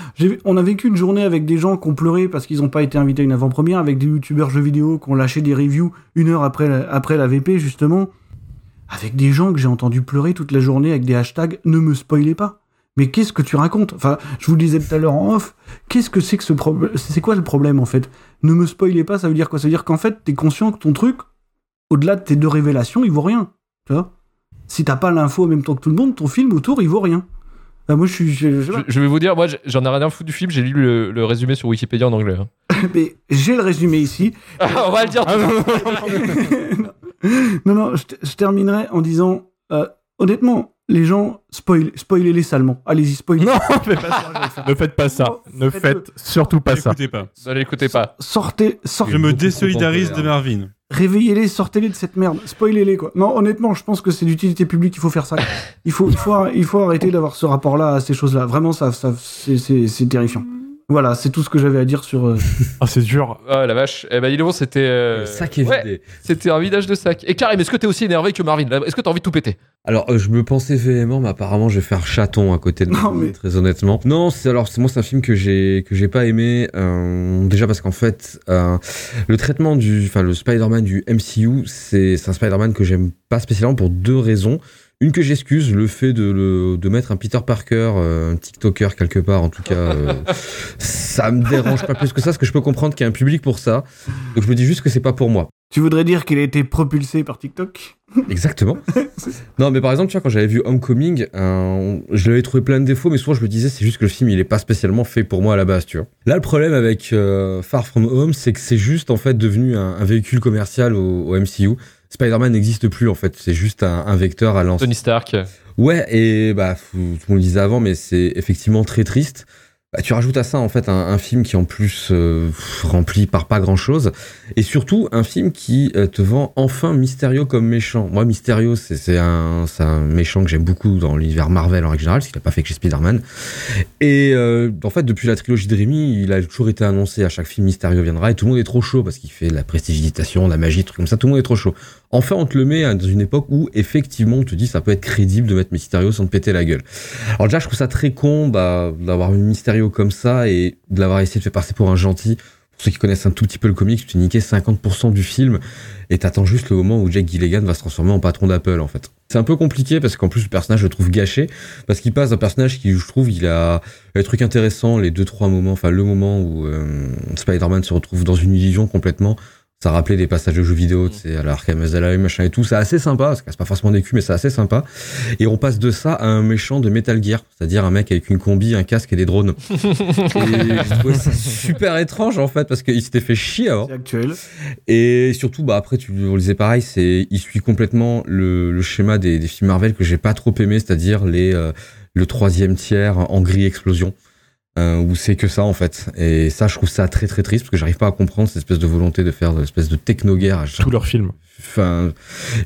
on a vécu une journée avec des gens qui ont pleuré parce qu'ils ont pas été invités à une avant-première, avec des youtubeurs jeux vidéo qui ont lâché des reviews une heure après après la VP, justement avec des gens que j'ai entendu pleurer toute la journée avec des hashtags ne me spoilez pas. Mais qu'est-ce que tu racontes? Enfin, je vous le disais tout à l'heure en off, qu'est-ce que c'est que ce problème C'est quoi le problème en fait? Ne me spoilez pas, ça veut dire quoi? Ça veut dire qu'en fait, t'es conscient que ton truc, au-delà de tes deux révélations, il vaut rien. Tu vois? Si t'as pas l'info en même temps que tout le monde, ton film autour, il vaut rien. moi, je, suis, je, vais vous dire, moi, j'en ai rien à foutre du film. J'ai lu le, résumé sur Wikipédia en anglais. Hein. Mais j'ai le résumé ici. on va le dire. non, non, je, terminerai en disant, euh, honnêtement, les gens, spoil, spoilez-les salement. Allez-y, spoilez. Non, ne faites pas ça. ne faites surtout pas ça. pas. Ne l'écoutez pas. Sortez, sortez. Je me désolidarise de Marvin. Réveillez-les, sortez-les de cette merde. Spoilez-les, quoi. Non, honnêtement, je pense que c'est d'utilité publique, il faut faire ça. Il faut, il faut, il faut arrêter d'avoir ce rapport-là à ces choses-là. Vraiment, ça, ça c'est terrifiant. Voilà, c'est tout ce que j'avais à dire sur. Ah, c'est dur. Oh la vache. Eh ben, dis donc, c'était. Euh... sac est vidé. C'était un vidage de sac. Et Karim, est-ce que t'es aussi énervé que Marvin Est-ce que t'as envie de tout péter? Alors, euh, je me pensais véhément, mais apparemment, je vais faire chaton à côté de moi, très honnêtement. Non, c'est alors, moi, c'est un film que j'ai que j'ai pas aimé. Euh, déjà parce qu'en fait, euh, le traitement du, enfin, le Spider-Man du MCU, c'est un Spider-Man que j'aime pas spécialement pour deux raisons. Une que j'excuse, le fait de, le, de mettre un Peter Parker, euh, un TikToker quelque part, en tout cas, euh, ça me dérange pas plus que ça, parce que je peux comprendre qu'il y a un public pour ça. Donc je me dis juste que c'est pas pour moi. Tu voudrais dire qu'il a été propulsé par TikTok? Exactement. non, mais par exemple, tu vois, quand j'avais vu Homecoming, euh, je l'avais trouvé plein de défauts, mais souvent je me disais, c'est juste que le film, il est pas spécialement fait pour moi à la base, tu vois. Là, le problème avec Far From Home, c'est que c'est juste, en fait, devenu un, véhicule commercial au, au MCU. Spider-Man n'existe plus en fait, c'est juste un, vecteur à lancer. Tony Stark. Ouais, et bah, on le disait avant, mais c'est effectivement très triste. Bah, tu rajoutes à ça en fait un, film qui en plus euh, rempli par pas grand chose et surtout un film qui euh, te vend enfin Mysterio comme méchant. Moi Mysterio c'est un, un méchant que j'aime beaucoup dans l'univers Marvel en règle générale, parce qu'il a pas fait que chez Spider-Man. Et euh, en fait depuis la trilogie de Rémi, il a toujours été annoncé à chaque film Mysterio viendra et tout le monde est trop chaud parce qu'il fait la prestidigitation, la magie, trucs comme ça, tout le monde est trop chaud. Enfin on te le met dans une époque où effectivement on te dit ça peut être crédible de mettre Mysterio sans te péter la gueule. Alors déjà je trouve ça très con bah, d'avoir une Mysterio comme ça et de l'avoir essayé de faire passer pour un gentil. Pour ceux qui connaissent un tout petit peu le comic, tu t'es niqué 50% du film et t'attends juste le moment où Jack Gilligan va se transformer en patron d'Apple en fait. C'est un peu compliqué parce qu'en plus le personnage je le trouve gâché parce qu'il passe d'un personnage qui je trouve il a les trucs intéressants, les deux trois moments, enfin le moment où euh, Spider-Man se retrouve dans une illusion complètement ça rappelait des passages de jeux vidéo, tu sais, à l'Arkham Asylum, machin et tout. C'est assez sympa, que c'est pas forcément des culs, mais c'est assez sympa. Et on passe de ça à un méchant de Metal Gear, c'est-à-dire un mec avec une combi, un casque et des drones. et je trouvais ça super étrange, en fait, parce qu'il s'était fait chier avant. C'est actuel. Et surtout, bah, après, tu le disais pareil, c'est, il suit complètement le, le schéma des, des, films Marvel que j'ai pas trop aimé, c'est-à-dire les, euh, le troisième tiers en gris explosion euh, où c'est que ça en fait. Et ça, je trouve ça très très triste parce que j'arrive pas à comprendre cette espèce de volonté de faire une espèce de techno-guerre. Tous leurs films. Enfin,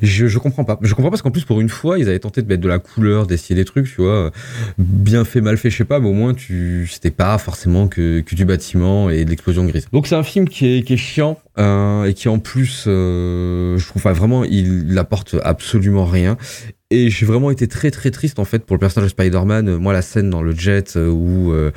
je, je comprends pas. Je comprends parce qu'en plus, pour une fois, ils avaient tenté de mettre de la couleur, d'essayer des trucs, tu vois. Bien fait, mal fait, je sais pas, mais au moins, tu, c'était pas forcément que, que du bâtiment et de l'explosion grise. Donc, c'est un film qui est, qui est chiant, euh, et qui en plus, euh, je trouve pas vraiment, il apporte absolument rien. Et j'ai vraiment été très très triste en fait pour le personnage de Spider-Man. Moi, la scène dans le jet euh, où euh,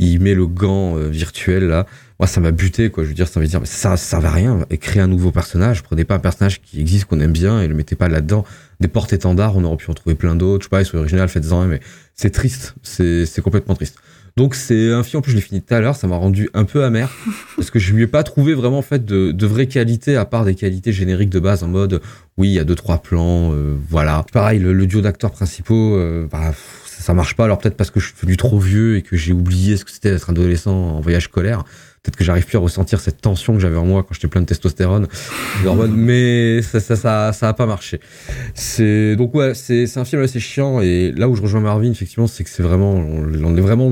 il met le gant euh, virtuel là, moi ça m'a buté quoi. Je veux dire, ça veut dire mais ça ça va rien. Et créer un nouveau personnage, prenez pas un personnage qui existe qu'on aime bien et le mettez pas là-dedans. Des portes-étendards, on aurait pu en trouver plein d'autres. Je sais pas, ils sont originales, faites-en mais c'est triste. C'est c'est complètement triste. Donc c'est un film, en plus je l'ai fini tout à l'heure, ça m'a rendu un peu amer, parce que je lui ai pas trouvé vraiment en fait de, de vraies qualités, à part des qualités génériques de base, en mode oui, il y a deux, trois plans, euh, voilà. Pareil, le, duo d'acteurs principaux, euh, bah, ça, marche pas, alors peut-être parce que je suis devenu trop vieux et que j'ai oublié ce que c'était d'être un adolescent en voyage scolaire, peut-être que j'arrive plus à ressentir cette tension que j'avais en moi quand j'étais plein de testostérone, mais ça, ça, ça, ça a pas marché. C'est donc ouais, c'est c'est un film assez chiant et là où je rejoins Marvin effectivement, c'est que c'est vraiment, on, est vraiment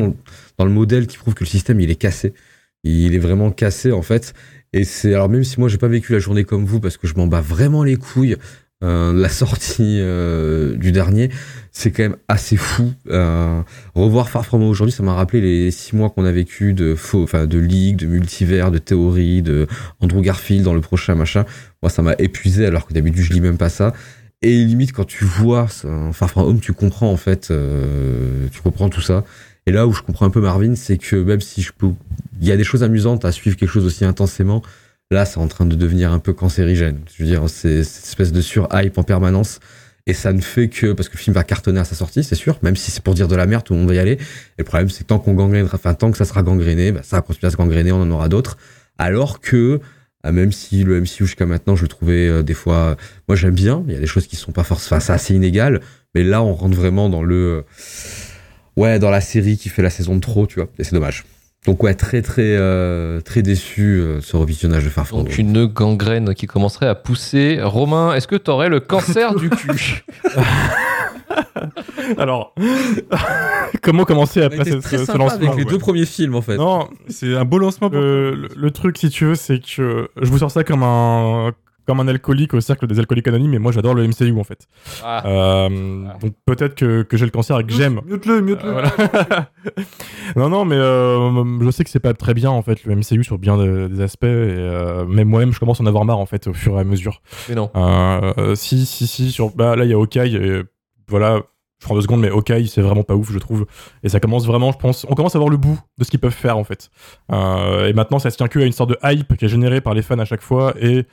dans, le modèle qui prouve que le système il est cassé, il est vraiment cassé en fait. Et c'est alors même si moi j'ai pas vécu la journée comme vous parce que je m'en bats vraiment les couilles la sortie euh, du dernier, c'est quand même assez fou. Euh, revoir Far From aujourd'hui, ça m'a rappelé les six mois qu'on a vécu de faux, enfin de ligue, de multivers, de théorie, de Andrew Garfield dans le prochain machin. Moi, ça m'a épuisé alors que d'habitude je lis même pas ça. Et limite quand tu vois Far From Home, tu comprends en fait, euh, tu comprends tout ça. Et là où je comprends un peu Marvin, c'est que même si je peux, il y a des choses amusantes à suivre quelque chose aussi intensément. Là, c'est en train de devenir un peu cancérigène. Je veux dire, c'est cette espèce de sur-hype en permanence. Et ça ne fait que, parce que le film va cartonner à sa sortie, c'est sûr, même si c'est pour dire de la merde, tout le monde va y aller. Et le problème, c'est que tant qu'on gangrènera, enfin, tant que ça sera gangréné, bah, ça va continuer à se gangréner, on en aura d'autres. Alors que, ah, même si le MCU jusqu'à maintenant, je le trouvais euh, des fois, moi j'aime bien, il y a des choses qui sont pas forcément, enfin, c'est assez inégal, mais là, on rentre vraiment dans le, ouais, dans la série qui fait la saison de trop, tu vois, et c'est dommage. Donc ouais, très très euh, très déçu euh, ce revisionnage de Far From Home. Donc une gangrène qui commencerait à pousser. Romain, est-ce que t'aurais le cancer du cul? Alors, comment commencer a après été ce, très ce- ce sympa lancement avec les? ouais. deux premiers films en fait. Non, C'est un beau lancement pour le- le truc, si tu veux, c'est que je vous sors ça comme un comme un alcoolique au cercle des alcooliques anonymes, mais moi j'adore le MCU en fait. Ah. Euh, Donc peut-être que, que j'ai le cancer et que j'aime. Mute-le, mute-le. Euh, voilà. non, non, mais euh, je sais que c'est pas très bien en fait le MCU sur bien de- des aspects. Et, euh, même moi-même, je commence à en avoir marre en fait au fur et à mesure. Mais non. Euh, euh, si, si, si. Sur, bah, là, il y a Hawkeye. Et, voilà, je prends deux secondes, mais Hawkeye, c'est vraiment pas ouf, je trouve. Et ça commence vraiment, je pense. On commence à voir le bout de ce qu'ils peuvent faire en fait. Euh, et maintenant, ça se tient que à une sorte de hype qui est générée par les fans à chaque fois. Et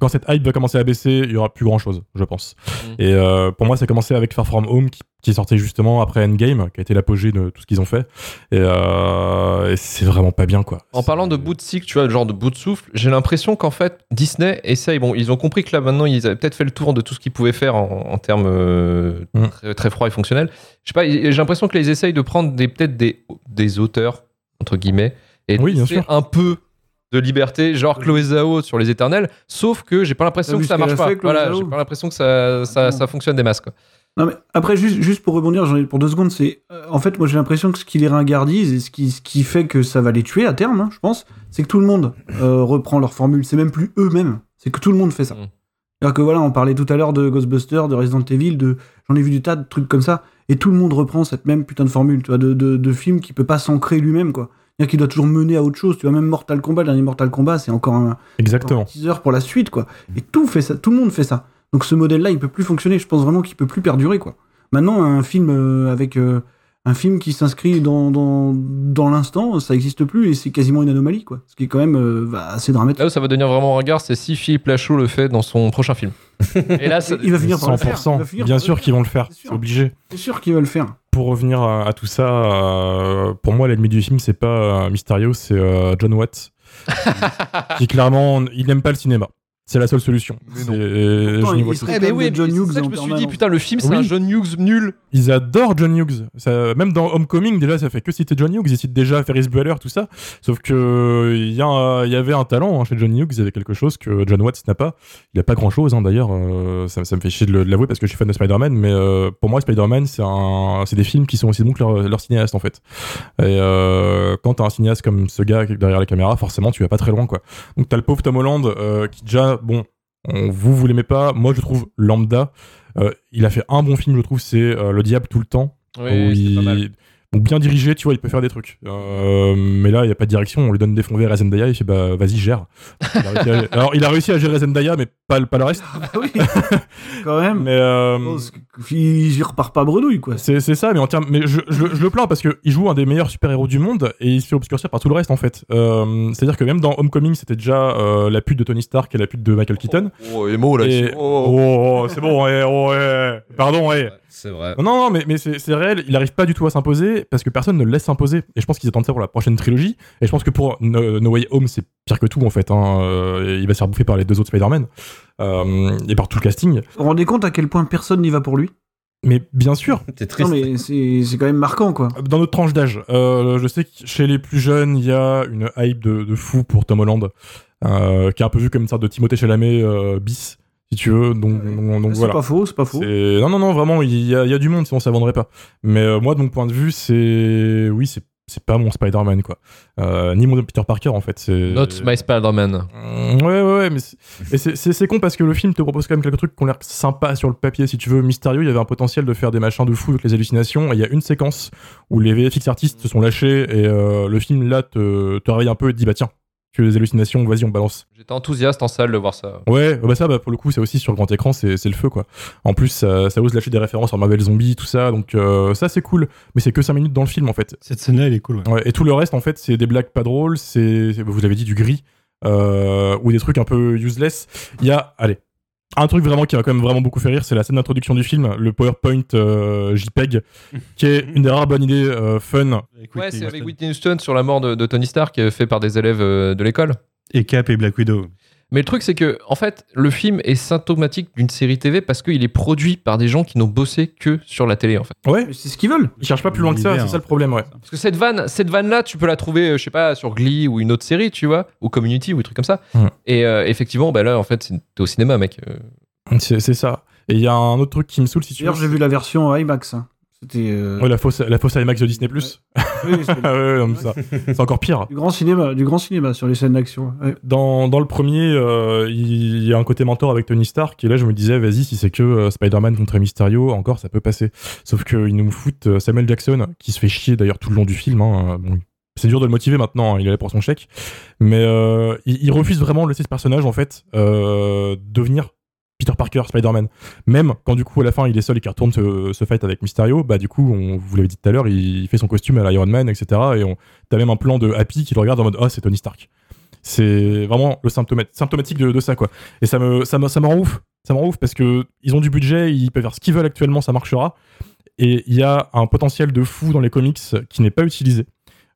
quand cette hype va commencer à baisser, il y aura plus grand chose, je pense. Mm. Et euh, pour moi, ça a commencé avec Far From Home, qui, sorti justement après Endgame, qui a été l'apogée de tout ce qu'ils ont fait. Et, euh, et c'est vraiment pas bien, quoi. En parlant de bout de cycle, tu vois, genre de bout de souffle, j'ai l'impression qu'en fait, Disney essaye. Bon, ils ont compris que là, maintenant, ils avaient peut-être fait le tour de tout ce qu'ils pouvaient faire en, en termes euh, Mm. très, très froids et fonctionnels. Je sais pas, j'ai l'impression que là, ils essayent de prendre des- peut-être des, des auteurs, entre guillemets, et de Oui, bien sûr. un peu de liberté, genre Chloé Zhao sur les Éternels, sauf que j'ai pas l'impression que ça marche pas. fait, Voilà, j'ai pas l'impression que ça, ça, ça fonctionne des masses, quoi. Non mais après juste, juste pour rebondir, j'en ai pour deux secondes, c'est euh, en fait moi j'ai l'impression que ce qui les ringardise et ce qui, ce qui fait que ça va les tuer à terme, hein, je pense, c'est que tout le monde euh, reprend leur formule. C'est même plus eux-mêmes, c'est que tout le monde fait ça. Mm. Alors que voilà, on parlait tout à l'heure de Ghostbusters, de Resident Evil, de j'en ai vu du tas de trucs comme ça, et tout le monde reprend cette même putain de formule, tu vois, de, de, de film qui peut pas s'ancrer lui-même quoi. C'est-à-dire qu'il doit toujours mener à autre chose, tu vois, même Mortal Kombat, le dernier Mortal Kombat, c'est encore un, Exactement. un teaser pour la suite, quoi. Et tout fait ça, tout le monde fait ça. Donc ce modèle-là, il peut plus fonctionner. Je pense vraiment qu'il peut plus perdurer, quoi. Maintenant, un film euh, avec euh, un film qui s'inscrit dans, dans, dans l'instant, ça existe plus et c'est quasiment une anomalie, quoi. Ce qui est quand même euh, bah, assez dramatique. Là où ça va devenir vraiment regard, c'est si Philippe Lachaud le fait dans son prochain film. Et là, ça- Il va finir par le faire. Il 100%. va finir Bien par sûr qu'ils vont le faire, C'est obligé. C'est sûr qu'il va le faire. Pour revenir à, à tout ça, euh, pour moi, l'ennemi du film, c'est pas euh, Mysterio, c'est euh, John Watts. qui clairement, il n'aime pas le cinéma. C'est la seule solution. Mais non. C'est- Pourtant, il Eh ben oui, John Hughes ça que en je me suis dit, putain, le film, c'est Oui. un John Hughes nul. Ils adorent John Hughes. Ça, même dans Homecoming, déjà, ça fait que citer John Hughes. Ils citent déjà Ferris Bueller, tout ça. Sauf que il y, a un- il y avait un talent hein, chez John Hughes. Il y avait quelque chose que John Watts n'a pas. Il a pas grand chose, d'ailleurs. euh, ça, ça me fait chier de l'avouer parce que je suis fan de Spider-Man. Mais euh, pour moi, Spider-Man, c'est un, c'est des films qui sont aussi bons que leur, leur cinéaste, en fait. Et euh, quand t'as un cinéaste comme ce gars derrière la caméra, forcément, tu vas pas très loin, quoi. Donc t'as le pauvre Tom Holland euh, qui déjà, bon, on- vous vous l'aimez pas. Moi, je trouve lambda. Euh, il a fait un bon film, je trouve, c'est euh, Le Diable tout le temps. Oui, il- donc bien dirigé, tu vois, il peut faire des trucs. Euh, mais là, il n'y a pas de direction, on lui donne des fonds verts à Zendaya, il fait bah vas-y, gère. Il a réussi à- Alors, il a réussi à gérer Zendaya, mais pas, le- pas le reste. Ah oui, quand même. Mais euh, Oh, il il repart pas bredouille, quoi. c'est c'est ça, mais en termes, mais je, je, je le plains parce qu'il joue un des meilleurs super-héros du monde et il se fait obscurcir par tout le reste en fait. Euh, C'est-à-dire que même dans Homecoming, c'était déjà euh, la pute de Tony Stark et la pute de Michael Keaton. Oh, émo là. Et- Oh. Oh, oh, c'est bon, ouais, oh, ouais. pardon, ouais. C'est vrai. Non, non, mais, mais c'est réel, il arrive pas du tout à s'imposer parce que personne ne le laisse s'imposer. Et je pense qu'ils attendent ça pour la prochaine trilogie. Et je pense que pour No, No Way Home, c'est pire que tout en fait. hein. Euh, il va se faire bouffer par les deux autres Spider-Man euh, et par tout le casting. Vous vous rendez compte à quel point personne n'y va pour lui? Mais bien sûr, C'est triste. Non, mais c'est c'est quand même marquant, quoi. dans notre tranche d'âge, euh, je sais que chez les plus jeunes, il y a une hype de, de fou pour Tom Holland, euh, qui est un peu vu comme une sorte de Timothée Chalamet euh, bis, si tu veux. Donc, donc, donc C'est voilà. pas faux, c'est pas faux. Non, non, non, vraiment, il y, a, il y a du monde, sinon ça vendrait pas. Mais euh, moi, de mon point de vue, c'est. Oui, c'est c'est pas mon Spider-Man quoi. Euh, ni mon Peter Parker en fait. Not my Spider-Man. Mm, Ouais, ouais, ouais, mais c'est- con parce que le film te propose quand même quelques trucs qui ont l'air sympas sur le papier. Si tu veux, Mysterio, il y avait un potentiel de faire des machins de fou avec les hallucinations. Et il y a une séquence où les VFX artistes se sont lâchés et euh, le film là te, te réveille un peu et te dit bah tiens, les hallucinations, vas-y, on balance. J'étais enthousiaste en salle de voir ça. Ouais, bah ça, bah pour le coup, c'est aussi sur le grand écran, c'est, c'est le feu quoi. En plus, ça, ça ose lâcher des références en Marvel Zombie, tout ça, donc euh, ça c'est cool. Mais c'est que 5 minutes dans le film en fait. Cette scène-là, elle est cool. ouais. Ouais, et tout le reste, en fait, c'est des blagues pas drôles, c'est, vous avez dit du gris, euh, ou des trucs un peu useless. Il y a, allez, un truc vraiment qui m'a quand même vraiment beaucoup fait rire, c'est la scène d'introduction du film, le PowerPoint euh, JPEG, qui est une des rares bonnes idées euh, fun. Ouais, c'est avec Whitney Houston sur la mort de, de Tony Stark, euh, fait par des élèves euh, de l'école. Et Cap et Black Widow. Mais le truc, c'est que, en fait, le film est symptomatique d'une série TV parce qu'il est produit par des gens qui n'ont bossé que sur la télé, en fait. Ouais. C'est ce qu'ils veulent. Ils cherchent pas plus loin que ça, c'est ça le problème, ouais. Parce que cette vanne, cette vanne là, tu peux la trouver, euh, je sais pas, sur Glee ou une autre série, tu vois, ou Community ou des trucs comme ça. Ouais. Et euh, effectivement, bah là, en fait, c'est- t'es au cinéma, mec. Euh, C'est, c'est ça. Et il y a un autre truc qui me saoule, si tu veux. D'ailleurs, j'ai vu la version IMAX. hein. C'était euh, Ouais, la fausse, la fausse IMAX de Disney+. ouais, c'est encore pire. du grand cinéma, du grand cinéma sur les scènes d'action. Dans, dans le premier, euh, il y a un côté mentor avec Tony Stark, et là je me disais, vas-y, si c'est que euh, Spider-Man contre Mysterio, encore ça peut passer. Sauf qu'ils nous foutent Samuel Jackson, qui se fait chier d'ailleurs tout le long du film. hein. Bon, c'est dur de le motiver maintenant, hein, il est là pour son chèque. Mais euh, il, il refuse vraiment de laisser ce personnage, en fait, euh, devenir Peter Parker, Spider-Man. Même quand du coup à la fin il est seul et qu'il retourne se fight avec Mysterio, bah du coup, on, vous l'avez dit tout à l'heure, il fait son costume à l'Iron Man, etc. Et on, t'as même un plan de Happy qui le regarde en mode, oh c'est Tony Stark. C'est vraiment le symptôme symptomatique de, de ça, quoi. Et ça me, ça me, ça me rend ouf. Ça me rend ouf parce que ils ont du budget, ils peuvent faire ce qu'ils veulent actuellement, ça marchera. Et il y a un potentiel de fou dans les comics qui n'est pas utilisé.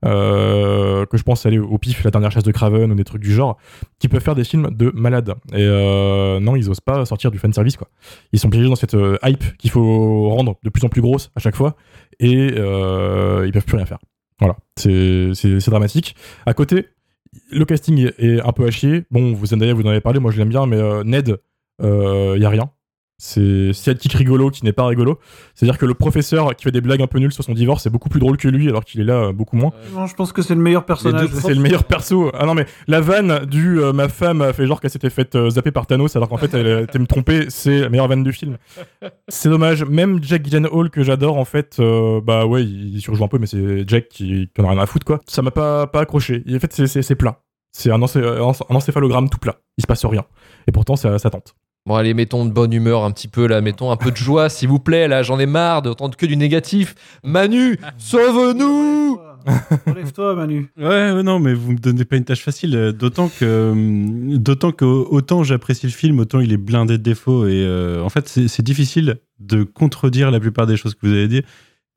Euh, que je pense aller au pif, la dernière chasse de Craven ou des trucs du genre, qui peuvent faire des films de malades. Et euh, non, ils osent pas sortir du fanservice, quoi. Ils sont piégés dans cette euh, hype qu'il faut rendre de plus en plus grosse à chaque fois, et euh, ils peuvent plus rien faire. Voilà, c'est dramatique. À côté, le casting est, un peu à chier. Bon, vous vous en avez parlé, moi je l'aime bien, mais euh, Ned, il y a rien. C'est sidekick rigolo qui n'est pas rigolo. C'est-à-dire que le professeur qui fait des blagues un peu nulles sur son divorce est beaucoup plus drôle que lui, alors qu'il est là euh, beaucoup moins. Non, je pense que c'est le meilleur personnage. C'est le meilleur perso. Ah non, mais la vanne du euh, ma femme a fait genre qu'elle s'était faite euh, zapper par Thanos alors qu'en fait elle était me tromper, c'est la meilleure vanne du film. C'est dommage. Même Jack Gyllenhaal que j'adore en fait, bah ouais, il surjoue un peu, mais c'est Jack qui, qui en a rien à foutre quoi. Ça m'a pas, pas accroché. Et en fait, c'est- plat. C'est un, encé- un encéphalogramme tout plat. Il se passe rien. Et pourtant, ça, ça tente. Bon, allez, mettons de bonne humeur un petit peu là, mettons un peu de joie, s'il vous plaît. Là, j'en ai marre d'entendre que du négatif. Manu, sauve-nous Relève-toi, Manu. Ouais, ouais, non, mais vous me donnez pas une tâche facile. euh, D'autant que, hum, d'autant que autant j'apprécie le film, autant il est blindé de défauts. Et euh, en fait, c'est c'est difficile de contredire la plupart des choses que vous avez dit.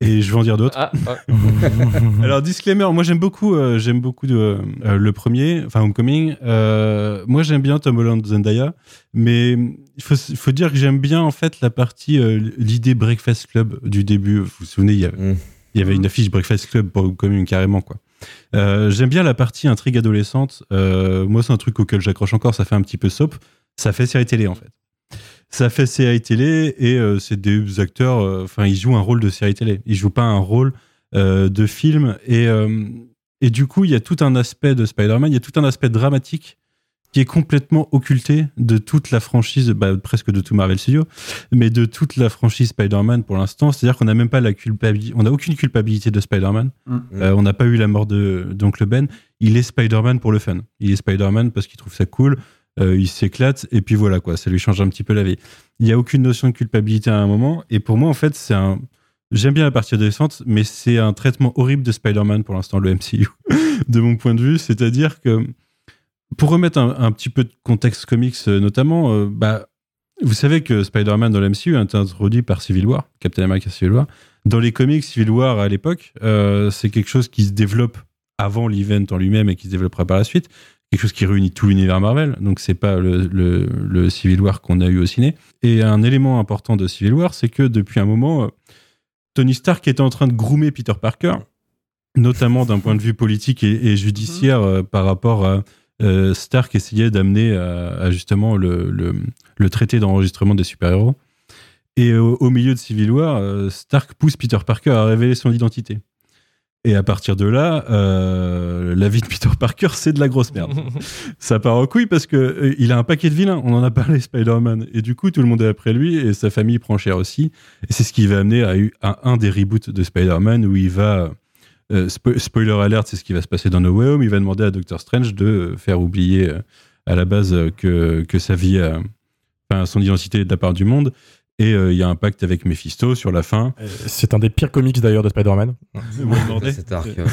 Et je vais en dire d'autres. Ah, ah. Alors disclaimer, moi j'aime beaucoup, euh, j'aime beaucoup de, euh, le premier, enfin Homecoming. Euh, moi j'aime bien Tom Holland Zendaya, mais il faut, dire que j'aime bien en fait la partie euh, l'idée Breakfast Club du début. Vous vous souvenez, il y avait, Mm. il y avait une affiche Breakfast Club pour Homecoming carrément quoi. Euh, j'aime bien la partie intrigue adolescente. Euh, moi c'est un truc auquel j'accroche encore. Ça fait un petit peu soap. Ça fait série télé en fait. Ça fait série télé et euh, c'est des acteurs. euh, Enfin, ils jouent un rôle de série télé. Ils jouent pas un rôle euh, de film. Et, euh, et du coup, il y a tout un aspect de Spider-Man, il y a tout un aspect dramatique qui est complètement occulté de toute la franchise, bah, presque de tout Marvel Studios, mais de toute la franchise Spider-Man pour l'instant. C'est-à-dire qu'on n'a même pas la culpabilité, on n'a aucune culpabilité de Spider-Man. Mm. Euh, on n'a pas eu la mort de d'Oncle Ben. Il est Spider-Man pour le fun. Il est Spider-Man parce qu'il trouve ça cool. Euh, il s'éclate et puis voilà quoi, ça lui change un petit peu la vie. Il y a aucune notion de culpabilité à un moment et pour moi en fait c'est un J'aime bien la partie adolescente, mais c'est un traitement horrible de Spider-Man pour l'instant, le MCU, de mon point de vue. C'est-à-dire que, pour remettre un, petit peu de contexte comics euh, notamment, euh, bah, vous savez que Spider-Man dans le MCU a été introduit par Civil War, Captain America Civil War. Dans les comics, Civil War à l'époque, c'est quelque chose qui se développe avant l'event en lui-même et qui se développera par la suite. Quelque chose qui réunit tout l'univers Marvel. Donc, c'est pas le, Civil War qu'on a eu au ciné. Et un élément important de Civil War, c'est que depuis un moment, euh, Tony Stark était en train de groomer Peter Parker, notamment d'un point de vue politique et, judiciaire euh, par rapport à euh, Stark essayait d'amener à, justement le, traité d'enregistrement des super-héros. Et au, milieu de Civil War, Stark pousse Peter Parker à révéler son identité. Et à partir de là, euh, la vie de Peter Parker, c'est de la grosse merde. ça part en couille parce que euh, il a un paquet de vilains. On en a parlé, Spider-Man. Et du coup, tout le monde est après lui et sa famille prend cher aussi. Et c'est ce qui va amener à, à un des reboots de Spider-Man où il va. euh, spo- spoiler alert, c'est ce qui va se passer dans No Way Home. Il va demander à Doctor Strange de faire oublier euh, à la base que, que sa vie, a- enfin, son identité est de la part du monde. Et euh, il y a un pacte avec Mephisto sur la fin. C'est un des pires comics d'ailleurs de Spider-Man. Cet arc, euh,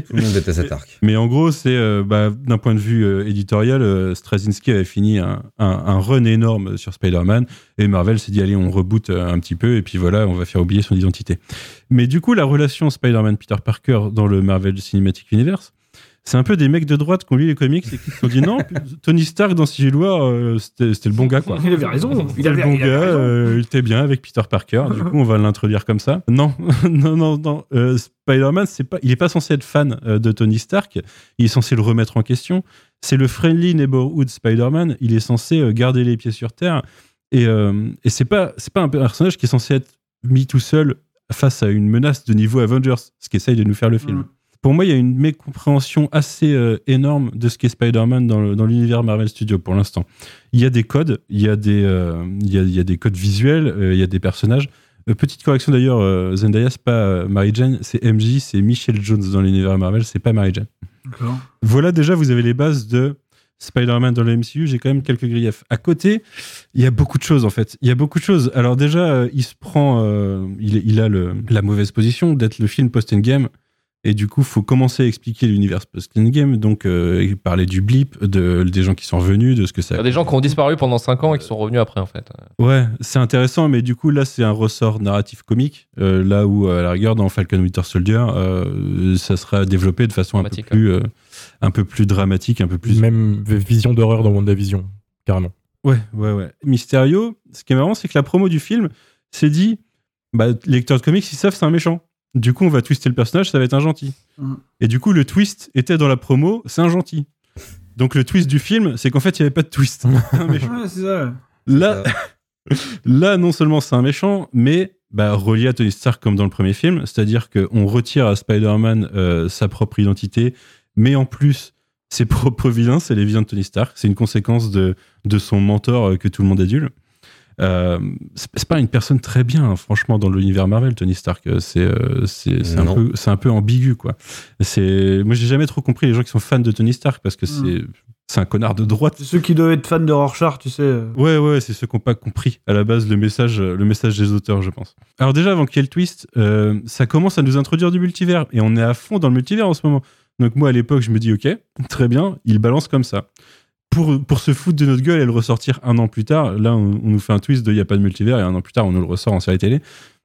tout le monde déteste cet arc. Mais en gros, c'est euh, bah, d'un point de vue euh, éditorial, euh, Straczynski avait fini un, un- un run énorme sur Spider-Man et Marvel s'est dit allez, on reboot euh, un petit peu et puis voilà, on va faire oublier son identité. Mais du coup, la relation Spider-Man-Peter Parker dans le Marvel Cinematic Universe, c'est un peu des mecs de droite qui ont lu les comics et qui se sont dit non, Tony Stark dans Civil War, euh, c'était le bon gars quoi. Il avait raison. Il avait, le bon il gars, euh, il était bien avec Peter Parker. Du coup, on va l'introduire comme ça. Non, non, non, non. Euh, Spider-Man, c'est pas, il est pas censé être fan de Tony Stark. Il est censé le remettre en question. C'est le friendly neighborhood Spider-Man. Il est censé garder les pieds sur terre. Et, et c'est pas, c'est pas un personnage qui est censé être mis tout seul face à une menace de niveau Avengers, ce qu'essaye de nous faire le film. Mm. Pour moi, il y a une mécompréhension assez euh, énorme de ce qu'est Spider-Man dans l'univers Marvel Studios pour l'instant. Il y a des codes, il y a des, euh, il y a, il y a des codes visuels, euh, il y a des personnages. Petite correction d'ailleurs, Zendaya, c'est pas Mary Jane, c'est MJ, c'est Michelle Jones dans l'univers Marvel, c'est pas Mary Jane. Voilà, déjà, vous avez les bases de Spider-Man dans le MCU. J'ai quand même quelques griefs. À côté, il y a beaucoup de choses, en fait. Il y a beaucoup de choses. Alors, déjà, il se prend. il, il a le- la mauvaise position d'être le film post-endgame. Et du coup, faut commencer à expliquer l'univers post-endgame. Donc, euh, parler du blip, de, des gens qui sont revenus, de ce que ça Il y a des gens qui ont disparu pendant 5 ans et qui sont revenus après, en fait. Ouais, c'est intéressant, mais du coup, là, c'est un ressort narratif comique. euh, là où, à la rigueur, dans Falcon Winter Soldier, euh, ça sera développé de façon un peu, plus, euh, un peu plus dramatique, un peu plus. Même vision d'horreur dans WandaVision, carrément. Ouais, ouais, ouais. Mysterio, ce qui est marrant, c'est que la promo du film s'est dit bah, les lecteurs de comics, ils savent, c'est un méchant. Du coup, on va twister le personnage, ça va être un gentil. Mhm. Et du coup, le twist était dans la promo, c'est un gentil. Donc, le twist du film, c'est qu'en fait, il n'y avait pas de twist. Un méchant. Ouais, c'est ça. Là, là, non seulement c'est un méchant, mais bah, relié à Tony Stark comme dans le premier film, c'est-à-dire qu'on retire à Spider-Man euh, sa propre identité, mais en plus, ses propres vilains, c'est les vilains de Tony Stark. C'est une conséquence de, de son mentor euh, que tout le monde adule. Euh, c'est pas une personne très bien, hein, franchement, dans l'univers Marvel, Tony Stark. Euh, C'est euh, c'est un, peu- c'est un peu ambigu, quoi. C'est- Moi, j'ai jamais trop compris les gens qui sont fans de Tony Stark parce que c'est c'est un connard de droite. C'est ceux qui doivent être fans de Rorschach, tu sais. Ouais, ouais, c'est ceux qui n'ont pas compris à la base le message, le message des auteurs, je pense. Alors déjà, avant qu'il y ait le twist, euh, ça commence à nous introduire du multivers et on est à fond dans le multivers en ce moment. Donc moi, à l'époque, je me dis, ok, très bien, il balance comme ça. Pour, pour se foutre de notre gueule et le ressortir un an plus tard, là, on, on nous fait un twist de il n'y a pas de multivers et un an plus tard, on nous le ressort en série télé.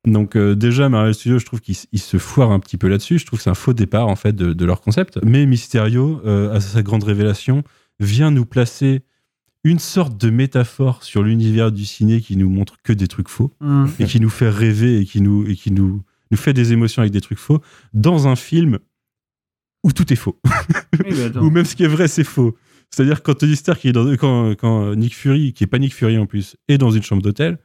Donc euh, déjà, Marvel Studios, je trouve qu'ils se foirent un petit peu là-dessus. Je trouve que c'est un faux départ, en fait, de, de leur concept. Mais Mysterio, euh, à sa grande révélation, vient nous placer une sorte de métaphore sur l'univers du ciné qui nous montre que des trucs faux Mm. et qui nous fait rêver et qui nous et qui nous nous fait des émotions avec des trucs faux dans un film où tout est faux Oui, où même ce qui est vrai c'est faux c'est-à-dire quand Tony Stark est dans, quand, quand Nick Fury qui est pas Nick Fury en plus est dans une chambre d'hôtel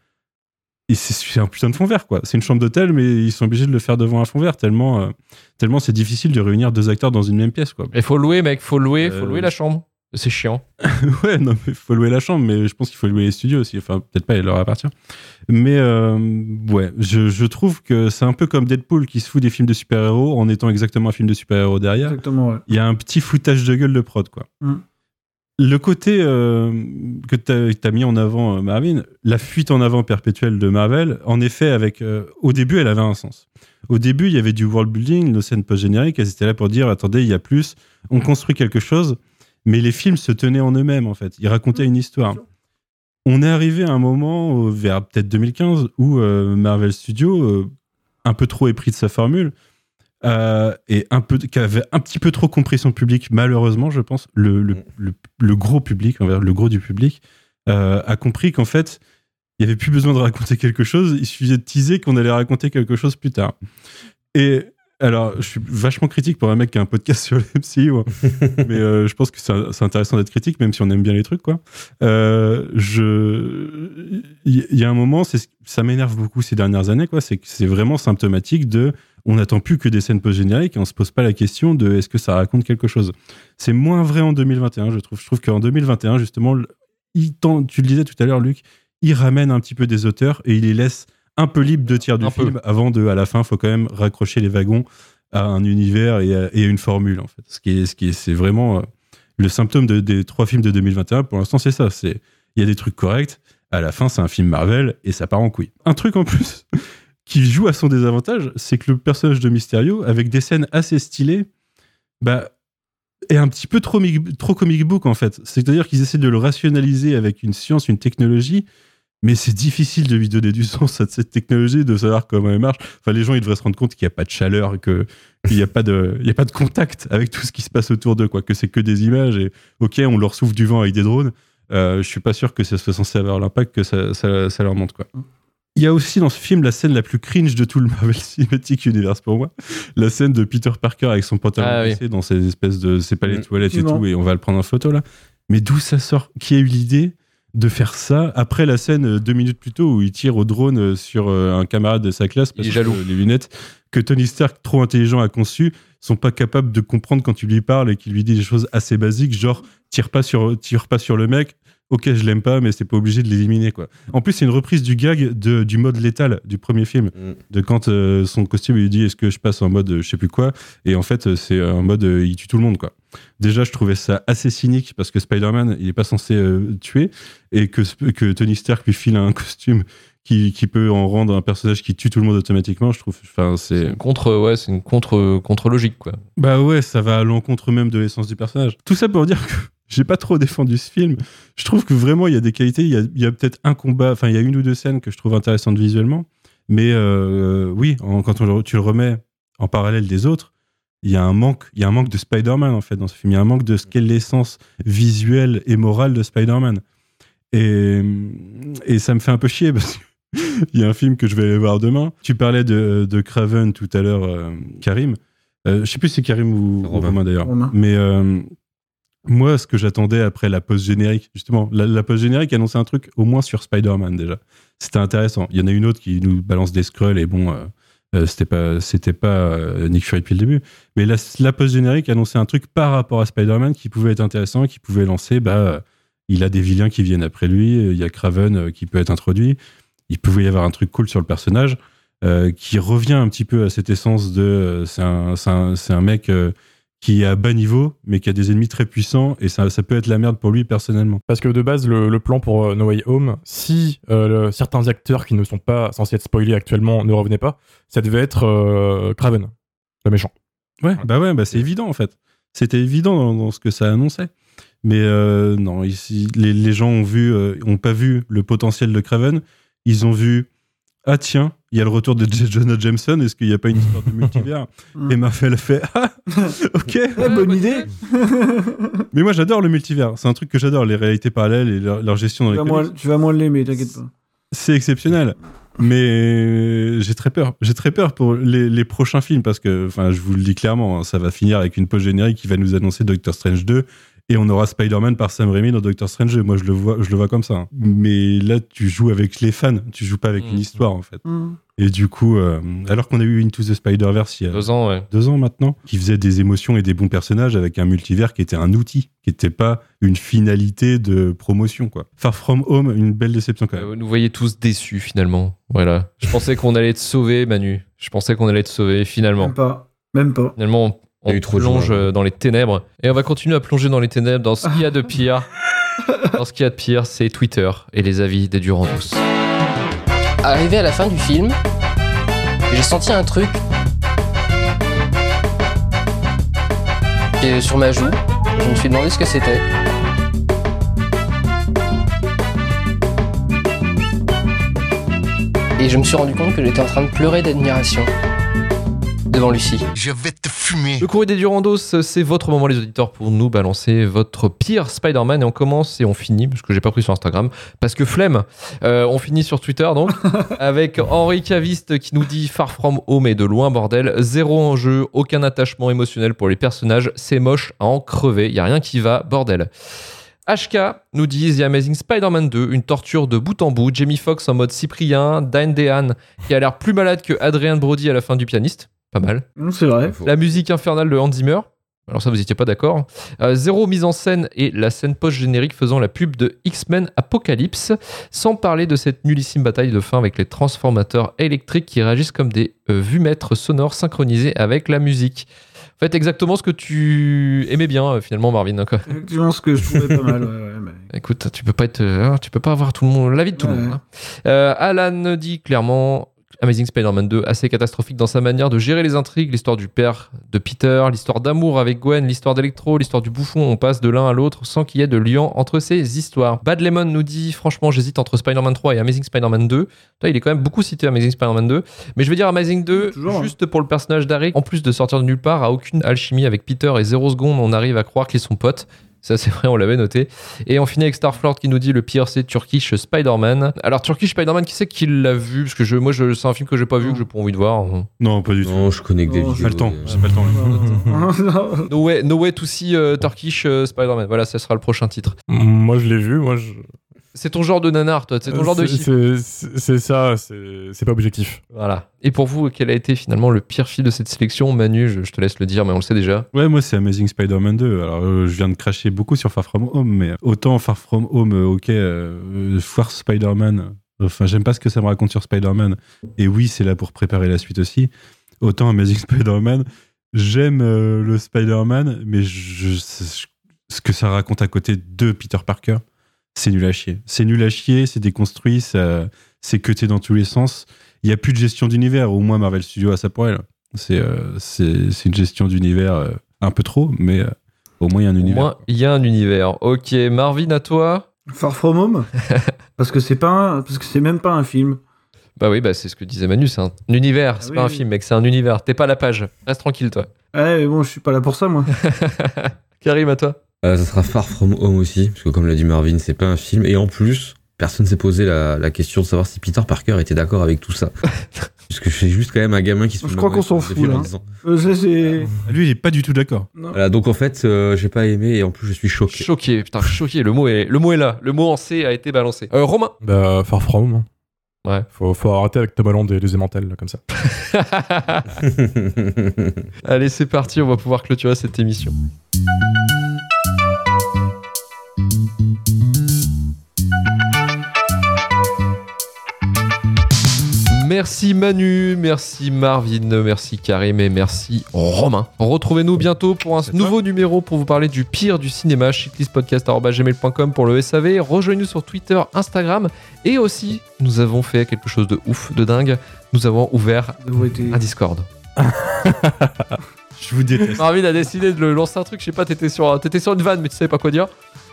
et c'est un putain de fond vert quoi c'est une chambre d'hôtel mais ils sont obligés de le faire devant un fond vert tellement euh, tellement c'est difficile de réunir deux acteurs dans une même pièce quoi Il faut louer, mec, faut louer, faut Euh, louer la chambre. C'est chiant. ouais, non, mais faut louer la chambre, mais je pense qu'il faut louer les studios aussi. Enfin, peut-être pas, il leur appartient. Mais euh, ouais, je, je trouve que c'est un peu comme Deadpool qui se fout des films de super-héros en étant exactement un film de super-héros derrière. Exactement, ouais. Il y a un petit foutage de gueule de prod, quoi. Mm. Le côté euh, que tu as, mis en avant, euh, Marvin, la fuite en avant perpétuelle de Marvel, en effet, avec euh, au début, elle avait un sens. Au début, il y avait du world building, nos scènes post-génériques, elles étaient là pour dire attendez, il y a plus, on construit quelque chose, mais les films se tenaient en eux-mêmes, en fait. Ils racontaient une histoire. On est arrivé à un moment, vers peut-être 2015, où Marvel Studios, un peu trop épris de sa formule, euh, et un peu, qui avait un petit peu trop compris son public, malheureusement, je pense, le, gros public, le gros du public, euh, a compris qu'en fait, il n'y avait plus besoin de raconter quelque chose, il suffisait de teaser qu'on allait raconter quelque chose plus tard. Et Alors, je suis vachement critique pour un mec qui a un podcast sur le MCU, hein. mais euh, je pense que c'est intéressant d'être critique, même si on aime bien les trucs, quoi. Il y, a un moment, ça m'énerve beaucoup ces dernières années, quoi. C'est c'est vraiment symptomatique de, on n'attend plus que des scènes post-génériques et on se pose pas la question de est-ce que ça raconte quelque chose. C'est moins vrai en 2021, je trouve. Je trouve qu'en 2021, justement, il tend- tu le disais tout à l'heure, Luc, il ramène un petit peu des auteurs et il les laisse un peu libres de tiers du Un peu. film avant de, à la fin, faut quand même raccrocher les wagons à un univers et à, et à une formule, en fait. Ce qui est, ce qui est, c'est vraiment euh, le symptôme de- des trois films de 2021. Pour l'instant, c'est ça. C'est, il y a des trucs corrects. À la fin, c'est un film Marvel et ça part en couille. Un truc en plus qui joue à son désavantage, c'est que le personnage de Mysterio, avec des scènes assez stylées, bah, est un petit peu trop, trop comic book en fait. C'est-à-dire qu'ils essaient de le rationaliser avec une science, une technologie, mais c'est difficile de lui donner du sens à cette technologie, de savoir comment elle marche. Enfin, les gens, ils devraient se rendre compte qu'il n'y a pas de chaleur, qu'il n'y a, pas de- contact avec tout ce qui se passe autour d'eux, quoi. Que c'est que des images et, ok, on leur souffle du vent avec des drones. Euh, je suis pas sûr que ça soit censé avoir l'impact que ça, ça- ça leur montre, quoi. Il y a aussi dans ce film la scène la plus cringe de tout le Marvel Cinematic Universe pour moi. La scène de Peter Parker avec son pantalon Ah oui. dans ces espèces de. C'est pas les Mm. toilettes et tout, et on va le prendre en photo là. Mais d'où ça sort? Qui a eu l'idée de faire ça après la scène euh, deux minutes plus tôt où il tire au drone euh, sur euh, un camarade de sa classe parce Il est que jaloux. euh, les lunettes que Tony Stark, trop intelligent, a conçues sont pas capables de comprendre quand tu lui parles et qu'il lui dit des choses assez basiques, genre tire pas sur, tire pas sur le mec. Ok, je l'aime pas, mais c'est pas obligé de l'éliminer quoi. En plus, c'est une reprise du gag de, du mode létal du premier film, Mm. de quand euh, son costume il lui dit est-ce que je passe en mode je sais plus quoi, et en fait c'est un mode euh, il tue tout le monde quoi. Déjà, je trouvais ça assez cynique parce que Spider-Man il est pas censé euh, tuer et que, que Tony Stark lui file un costume qui, qui peut en rendre un personnage qui tue tout le monde automatiquement. Je trouve, enfin C'est contre, ouais, c'est une contre, contre logique quoi. bah ouais, ça va à l'encontre même de l'essence du personnage. Tout ça pour dire que j'ai pas trop défendu ce film. Je trouve que vraiment il y a des qualités. Il y a, il y a peut-être un combat, enfin il y a une ou deux scènes que je trouve intéressantes visuellement. Mais euh, oui, en- quand on le- tu le remets en parallèle des autres, il y a un manque, il y a un manque de Spider-Man en fait dans ce film. Il y a un manque de ce qu'est l'essence visuelle et morale de Spider-Man. Et, et ça me fait un peu chier parce que il y a un film que je vais aller voir demain. Tu parlais de, de Craven tout à l'heure, euh, Karim. Euh, je sais plus si c'est Karim ou, Romain. Romain d'ailleurs. Romain. Mais euh, moi, ce que j'attendais après la pause générique, justement, la, pause générique annonçait un truc au moins sur Spider-Man déjà. C'était intéressant. Il y en a une autre qui nous balance des scrolls et bon, euh, euh, c'était pas, c'était pas euh, Nick Fury depuis le début. Mais la, pause générique annonçait un truc par rapport à Spider-Man qui pouvait être intéressant, qui pouvait lancer, bah, il a des vilains qui viennent après lui, il y a Craven qui peut être introduit. Il pouvait y avoir un truc cool sur le personnage qui revient un petit peu à cette essence de c'est un, un, un mec qui est à bas niveau mais qui a des ennemis très puissants et ça, ça peut être la merde pour lui personnellement. Parce que de base, le, le plan pour euh, No Way Home, si euh, le- certains acteurs qui ne sont pas censés être spoilés actuellement ne revenaient pas, ça devait être euh, Craven, le méchant. Ouais, bah ouais, bah c'est évident en fait. C'était évident dans, dans ce que ça annonçait. Mais euh, non, ici, les, les gens ont vu, euh, ont pas vu le potentiel de Craven. Ils ont vu, ah tiens, il y a le retour de J. Jonah Jameson. Est-ce qu'il n'y a pas une histoire de multivers? Et Marvel fait, ah, ok. Ouais, bonne idée. Mais moi j'adore le multivers. C'est un truc que j'adore, les réalités parallèles et leur, leur gestion dans tu, les vas comics. moins, tu vas moins l'aimer, t'inquiète pas. C'est exceptionnel. Mais j'ai très peur. J'ai très peur pour les, les prochains films parce que, enfin, je vous le dis clairement, hein, ça va finir avec une pause générique qui va nous annoncer Doctor Strange 2 et on aura Spider-Man par Sam Raimi dans Doctor Strange 2. Moi, je le vois, je le vois comme ça. hein. Mais là, tu joues avec les fans, tu joues pas avec une Mhm. histoire en fait. Mm. Et du coup, euh, alors qu'on a eu Into the Spider-Verse il y a Deux ans, ouais. deux ans maintenant, qui faisait des émotions et des bons personnages avec un multivers qui était un outil, qui n'était pas une finalité de promotion. quoi. Far From Home, une belle déception quand même. Euh, Nous voyez tous déçus finalement. Voilà. Je pensais qu'on allait te sauver, Manu. Je pensais qu'on allait te sauver finalement. Même pas. Même pas. Finalement, on, Il y a on eu trop de plonge euh, dans les ténèbres. Et on va continuer à plonger dans les ténèbres dans ce qu'il y a de pire. dans ce qu'il y a de pire, c'est Twitter et les avis des Durandous. Arrivé à la fin du film, j'ai senti un truc et sur ma joue. Je me suis demandé ce que c'était. Et je me suis rendu compte que j'étais en train de pleurer d'admiration. Devant Lucie. Je vais te fumer. Le courrier des Durandos, c'est votre moment, les auditeurs, pour nous balancer votre pire Spider-Man. Et on commence et on finit, parce que j'ai pas pris sur Instagram, parce que flemme. Euh, on finit sur Twitter, donc, avec Henri Caviste qui nous dit Far From Home et de loin, bordel. Zéro enjeu, aucun attachement émotionnel pour les personnages. C'est moche à en crever. Y a rien qui va, bordel. HK nous dit The Amazing Spider-Man 2, une torture de bout en bout. Jamie Foxx en mode Cyprien, Dan Dehan qui a l'air plus malade que Adrian Brody à la fin du pianiste. Pas mal. C'est vrai. La musique infernale de Hans Zimmer. Alors ça, vous étiez pas d'accord. Euh, zéro mise en scène et la scène post-générique faisant la pub de X-Men Apocalypse. Sans parler de cette nullissime bataille de fin avec les transformateurs électriques qui réagissent comme des euh, vues-mètres sonores synchronisés avec la musique. En fait, exactement ce que tu aimais bien euh, finalement, Marvin. hein, quoi. Effectivement, ce que je trouvais pas mal. Ouais, ouais, mais- Écoute, tu peux pas être, euh, tu peux pas avoir tout le monde, l'avis de tout le monde. hein. Euh, Alan dit clairement Amazing Spider-Man 2 assez catastrophique dans sa manière de gérer les intrigues, l'histoire du père de Peter, l'histoire d'amour avec Gwen, l'histoire d'Electro, l'histoire du bouffon. On passe de l'un à l'autre sans qu'il y ait de lien entre ces histoires. Bad Lemon nous dit franchement, j'hésite entre Spider-Man 3 et Amazing Spider-Man 2. Toi, il est quand même beaucoup cité Amazing Spider-Man 2, mais je vais dire Amazing 2 Toujours, hein. juste pour le personnage d'Harry. En plus de sortir de nulle part, à aucune alchimie avec Peter et zéro seconde, on arrive à croire qu'ils sont potes. Ça, c'est vrai, on l'avait noté. Et on finit avec Starflord qui nous dit le pire, c'est Turkish Spider-Man. Alors, Turkish Spider-Man, qui c'est qui l'a vu? Parce que je, moi, je, c'est un film que j'ai pas vu, que j'ai pas envie de voir. Non, pas du tout. Non, je connais que des Non, J'ai pas vidéos. le temps. et, J'ai pas le temps. Non. No way, no way to see euh, Turkish euh, Spider-Man. Voilà, ça sera le prochain titre. Moi, je l'ai vu. Moi, je... C'est ton genre de nanar, toi. C'est ton genre de C'est- ça. C'est pas objectif. Voilà. Et pour vous, quel a été finalement le pire film de cette sélection? Manu, je, je te laisse le dire, mais on le sait déjà. Ouais, moi c'est Amazing Spider-Man 2. Alors euh, je viens de cracher beaucoup sur Far From Home, mais autant Far From Home, euh, ok, euh, Far Spider-Man. Enfin, j'aime pas ce que ça me raconte sur Spider-Man. Et oui, c'est là pour préparer la suite aussi. Autant Amazing Spider-Man, j'aime euh, le Spider-Man, mais je, je- ce que ça raconte à côté de Peter Parker, c'est nul à chier. C'est nul à chier, c'est déconstruit, ça- c'est cuté dans tous les sens. Il n'y a plus de gestion d'univers. Au moins, Marvel Studios a ça pour elle. C'est euh, c'est c'est une gestion d'univers euh, un peu trop, mais euh, au moins il y a un Au univers. moins, il y a un univers. Ok, Marvin, à toi Far From Home Parce que c'est pas un- parce que c'est même pas un film. Bah oui, bah c'est ce que disait Manu, c'est un univers, c'est Ah pas oui, un oui. film, mec, c'est un univers. T'es pas à la page. Reste tranquille, toi. Ouais, mais bon, je suis pas là pour ça, moi. Karim, à toi Euh, ça sera Far From Home aussi, parce que comme l'a dit Marvin, c'est pas un film. Et en plus, personne s'est posé la, la question de savoir si Peter Parker était d'accord avec tout ça. parce que c'est juste quand même un gamin qui se Je crois qu'on s'en des fout, là. disant- Euh. Lui, il est pas du tout d'accord. Voilà, donc en fait, euh, j'ai pas aimé et en plus je suis choqué. Choqué, putain, choqué. Le mot est, le mot est là. Le mot en C a été balancé. Euh, Romain Bah, Far From. hein. Ouais. Faut, faut arrêter avec Tom Holland et les aimantelles, là, comme ça. Allez, c'est parti, on va pouvoir clôturer cette émission. Merci Manu, merci Marvin, merci Karim et merci Romain. Retrouvez-nous bientôt pour un nouveau numéro pour vous parler du pire du cinéma, shitlistpodcast.gmail.com pour le SAV. Rejoignez-nous sur Twitter, Instagram et aussi, nous avons fait quelque chose de ouf, de dingue. Nous avons ouvert un Discord. Je vous déteste. Marvin a décidé de le lancer un truc, je sais pas, t'étais sur, t'étais sur une vanne, mais tu savais pas quoi dire.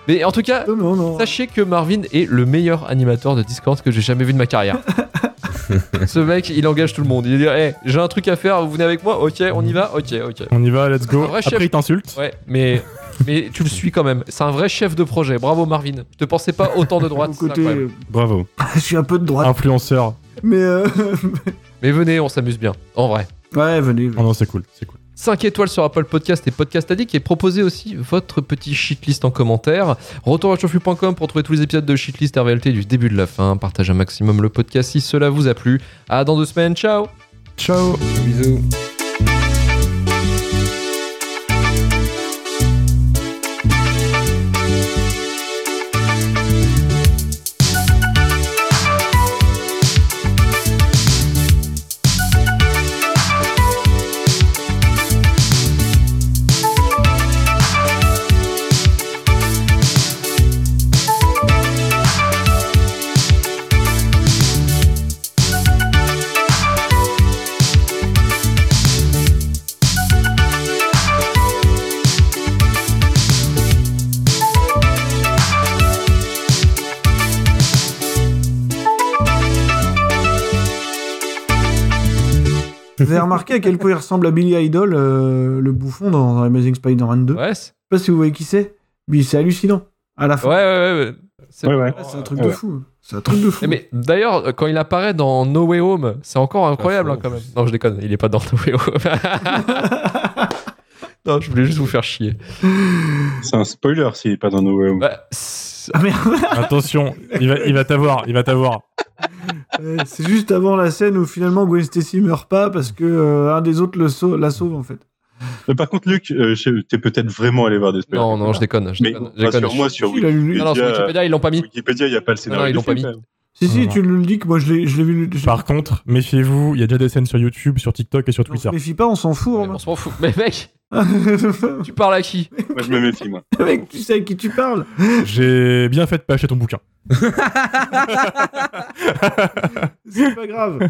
Mais en tout cas, non, non. sachez que Marvin est le meilleur animateur de Discord que j'ai jamais vu de ma carrière. Ce mec, il engage tout le monde. Il dit hey, j'ai un truc à faire, vous venez avec moi? Ok, on y va? Ok, ok. On y va, let's go. Un vrai chef. Après, il t'insulte. Ouais, mais, mais tu le suis quand même. C'est un vrai chef de projet. Bravo Marvin. Je te pensais pas autant de droite. Côté, incroyable. Bravo. je suis un peu de droite. Influenceur. Mais euh... Mais venez, on s'amuse bien. En vrai. ouais, venez. Oh non, c'est cool, c'est cool. 5 étoiles sur Apple Podcast et Podcast Addict et proposez aussi votre petit shitlist en commentaire. Retour à chauffu.com pour trouver tous les épisodes de shitlist RVLT du début de la fin. Partagez un maximum le podcast si cela vous a plu. À dans deux semaines. Ciao Ciao Bisous. Vous avez remarqué à quel point il ressemble à Billy Idol, euh, le bouffon dans, dans Amazing Spider-Man 2 Ouais. Je sais pas si vous voyez qui c'est, mais c'est hallucinant. À la fin. Ouais, ouais, ouais. C'est ouais, ouais. c'est un truc de fou. C'est un truc de fou. Mais d'ailleurs, quand il apparaît dans No Way Home, c'est encore incroyable hein, quand même. Non, je déconne, il est pas dans No Way Home. non, je voulais juste vous faire chier. C'est un spoiler s'il est pas dans No Way Home. Bah, ah merde. Attention, il va, il va t'avoir, il va t'avoir. c'est juste avant la scène où finalement Gwen Stacy meurt pas parce que euh, un des autres le sau la sauve en fait. Mais par contre, Luc, euh, t'es peut-être vraiment allé voir des spoilers. Non, non, je déconne. Je mais déconne, je déconne. moi sur Il a lu- Wikipédia, Non, non, sur Wikipédia, ils l'ont pas mis. Wikipédia, il n'y a pas le scénario. Non, ils l'ont pas mis. Si, si, tu le dis que moi je l'ai je l'ai vu. je- Par contre, méfiez-vous, il y a déjà des scènes sur YouTube, sur TikTok et sur on se Twitter. méfie pas, on s'en fout. On s'en fout. Mais mec, tu parles à qui Moi, je me méfie, moi. Mec, tu sais à qui tu parles J'ai bien fait de pas acheter ton bouquin. C'est pas grave.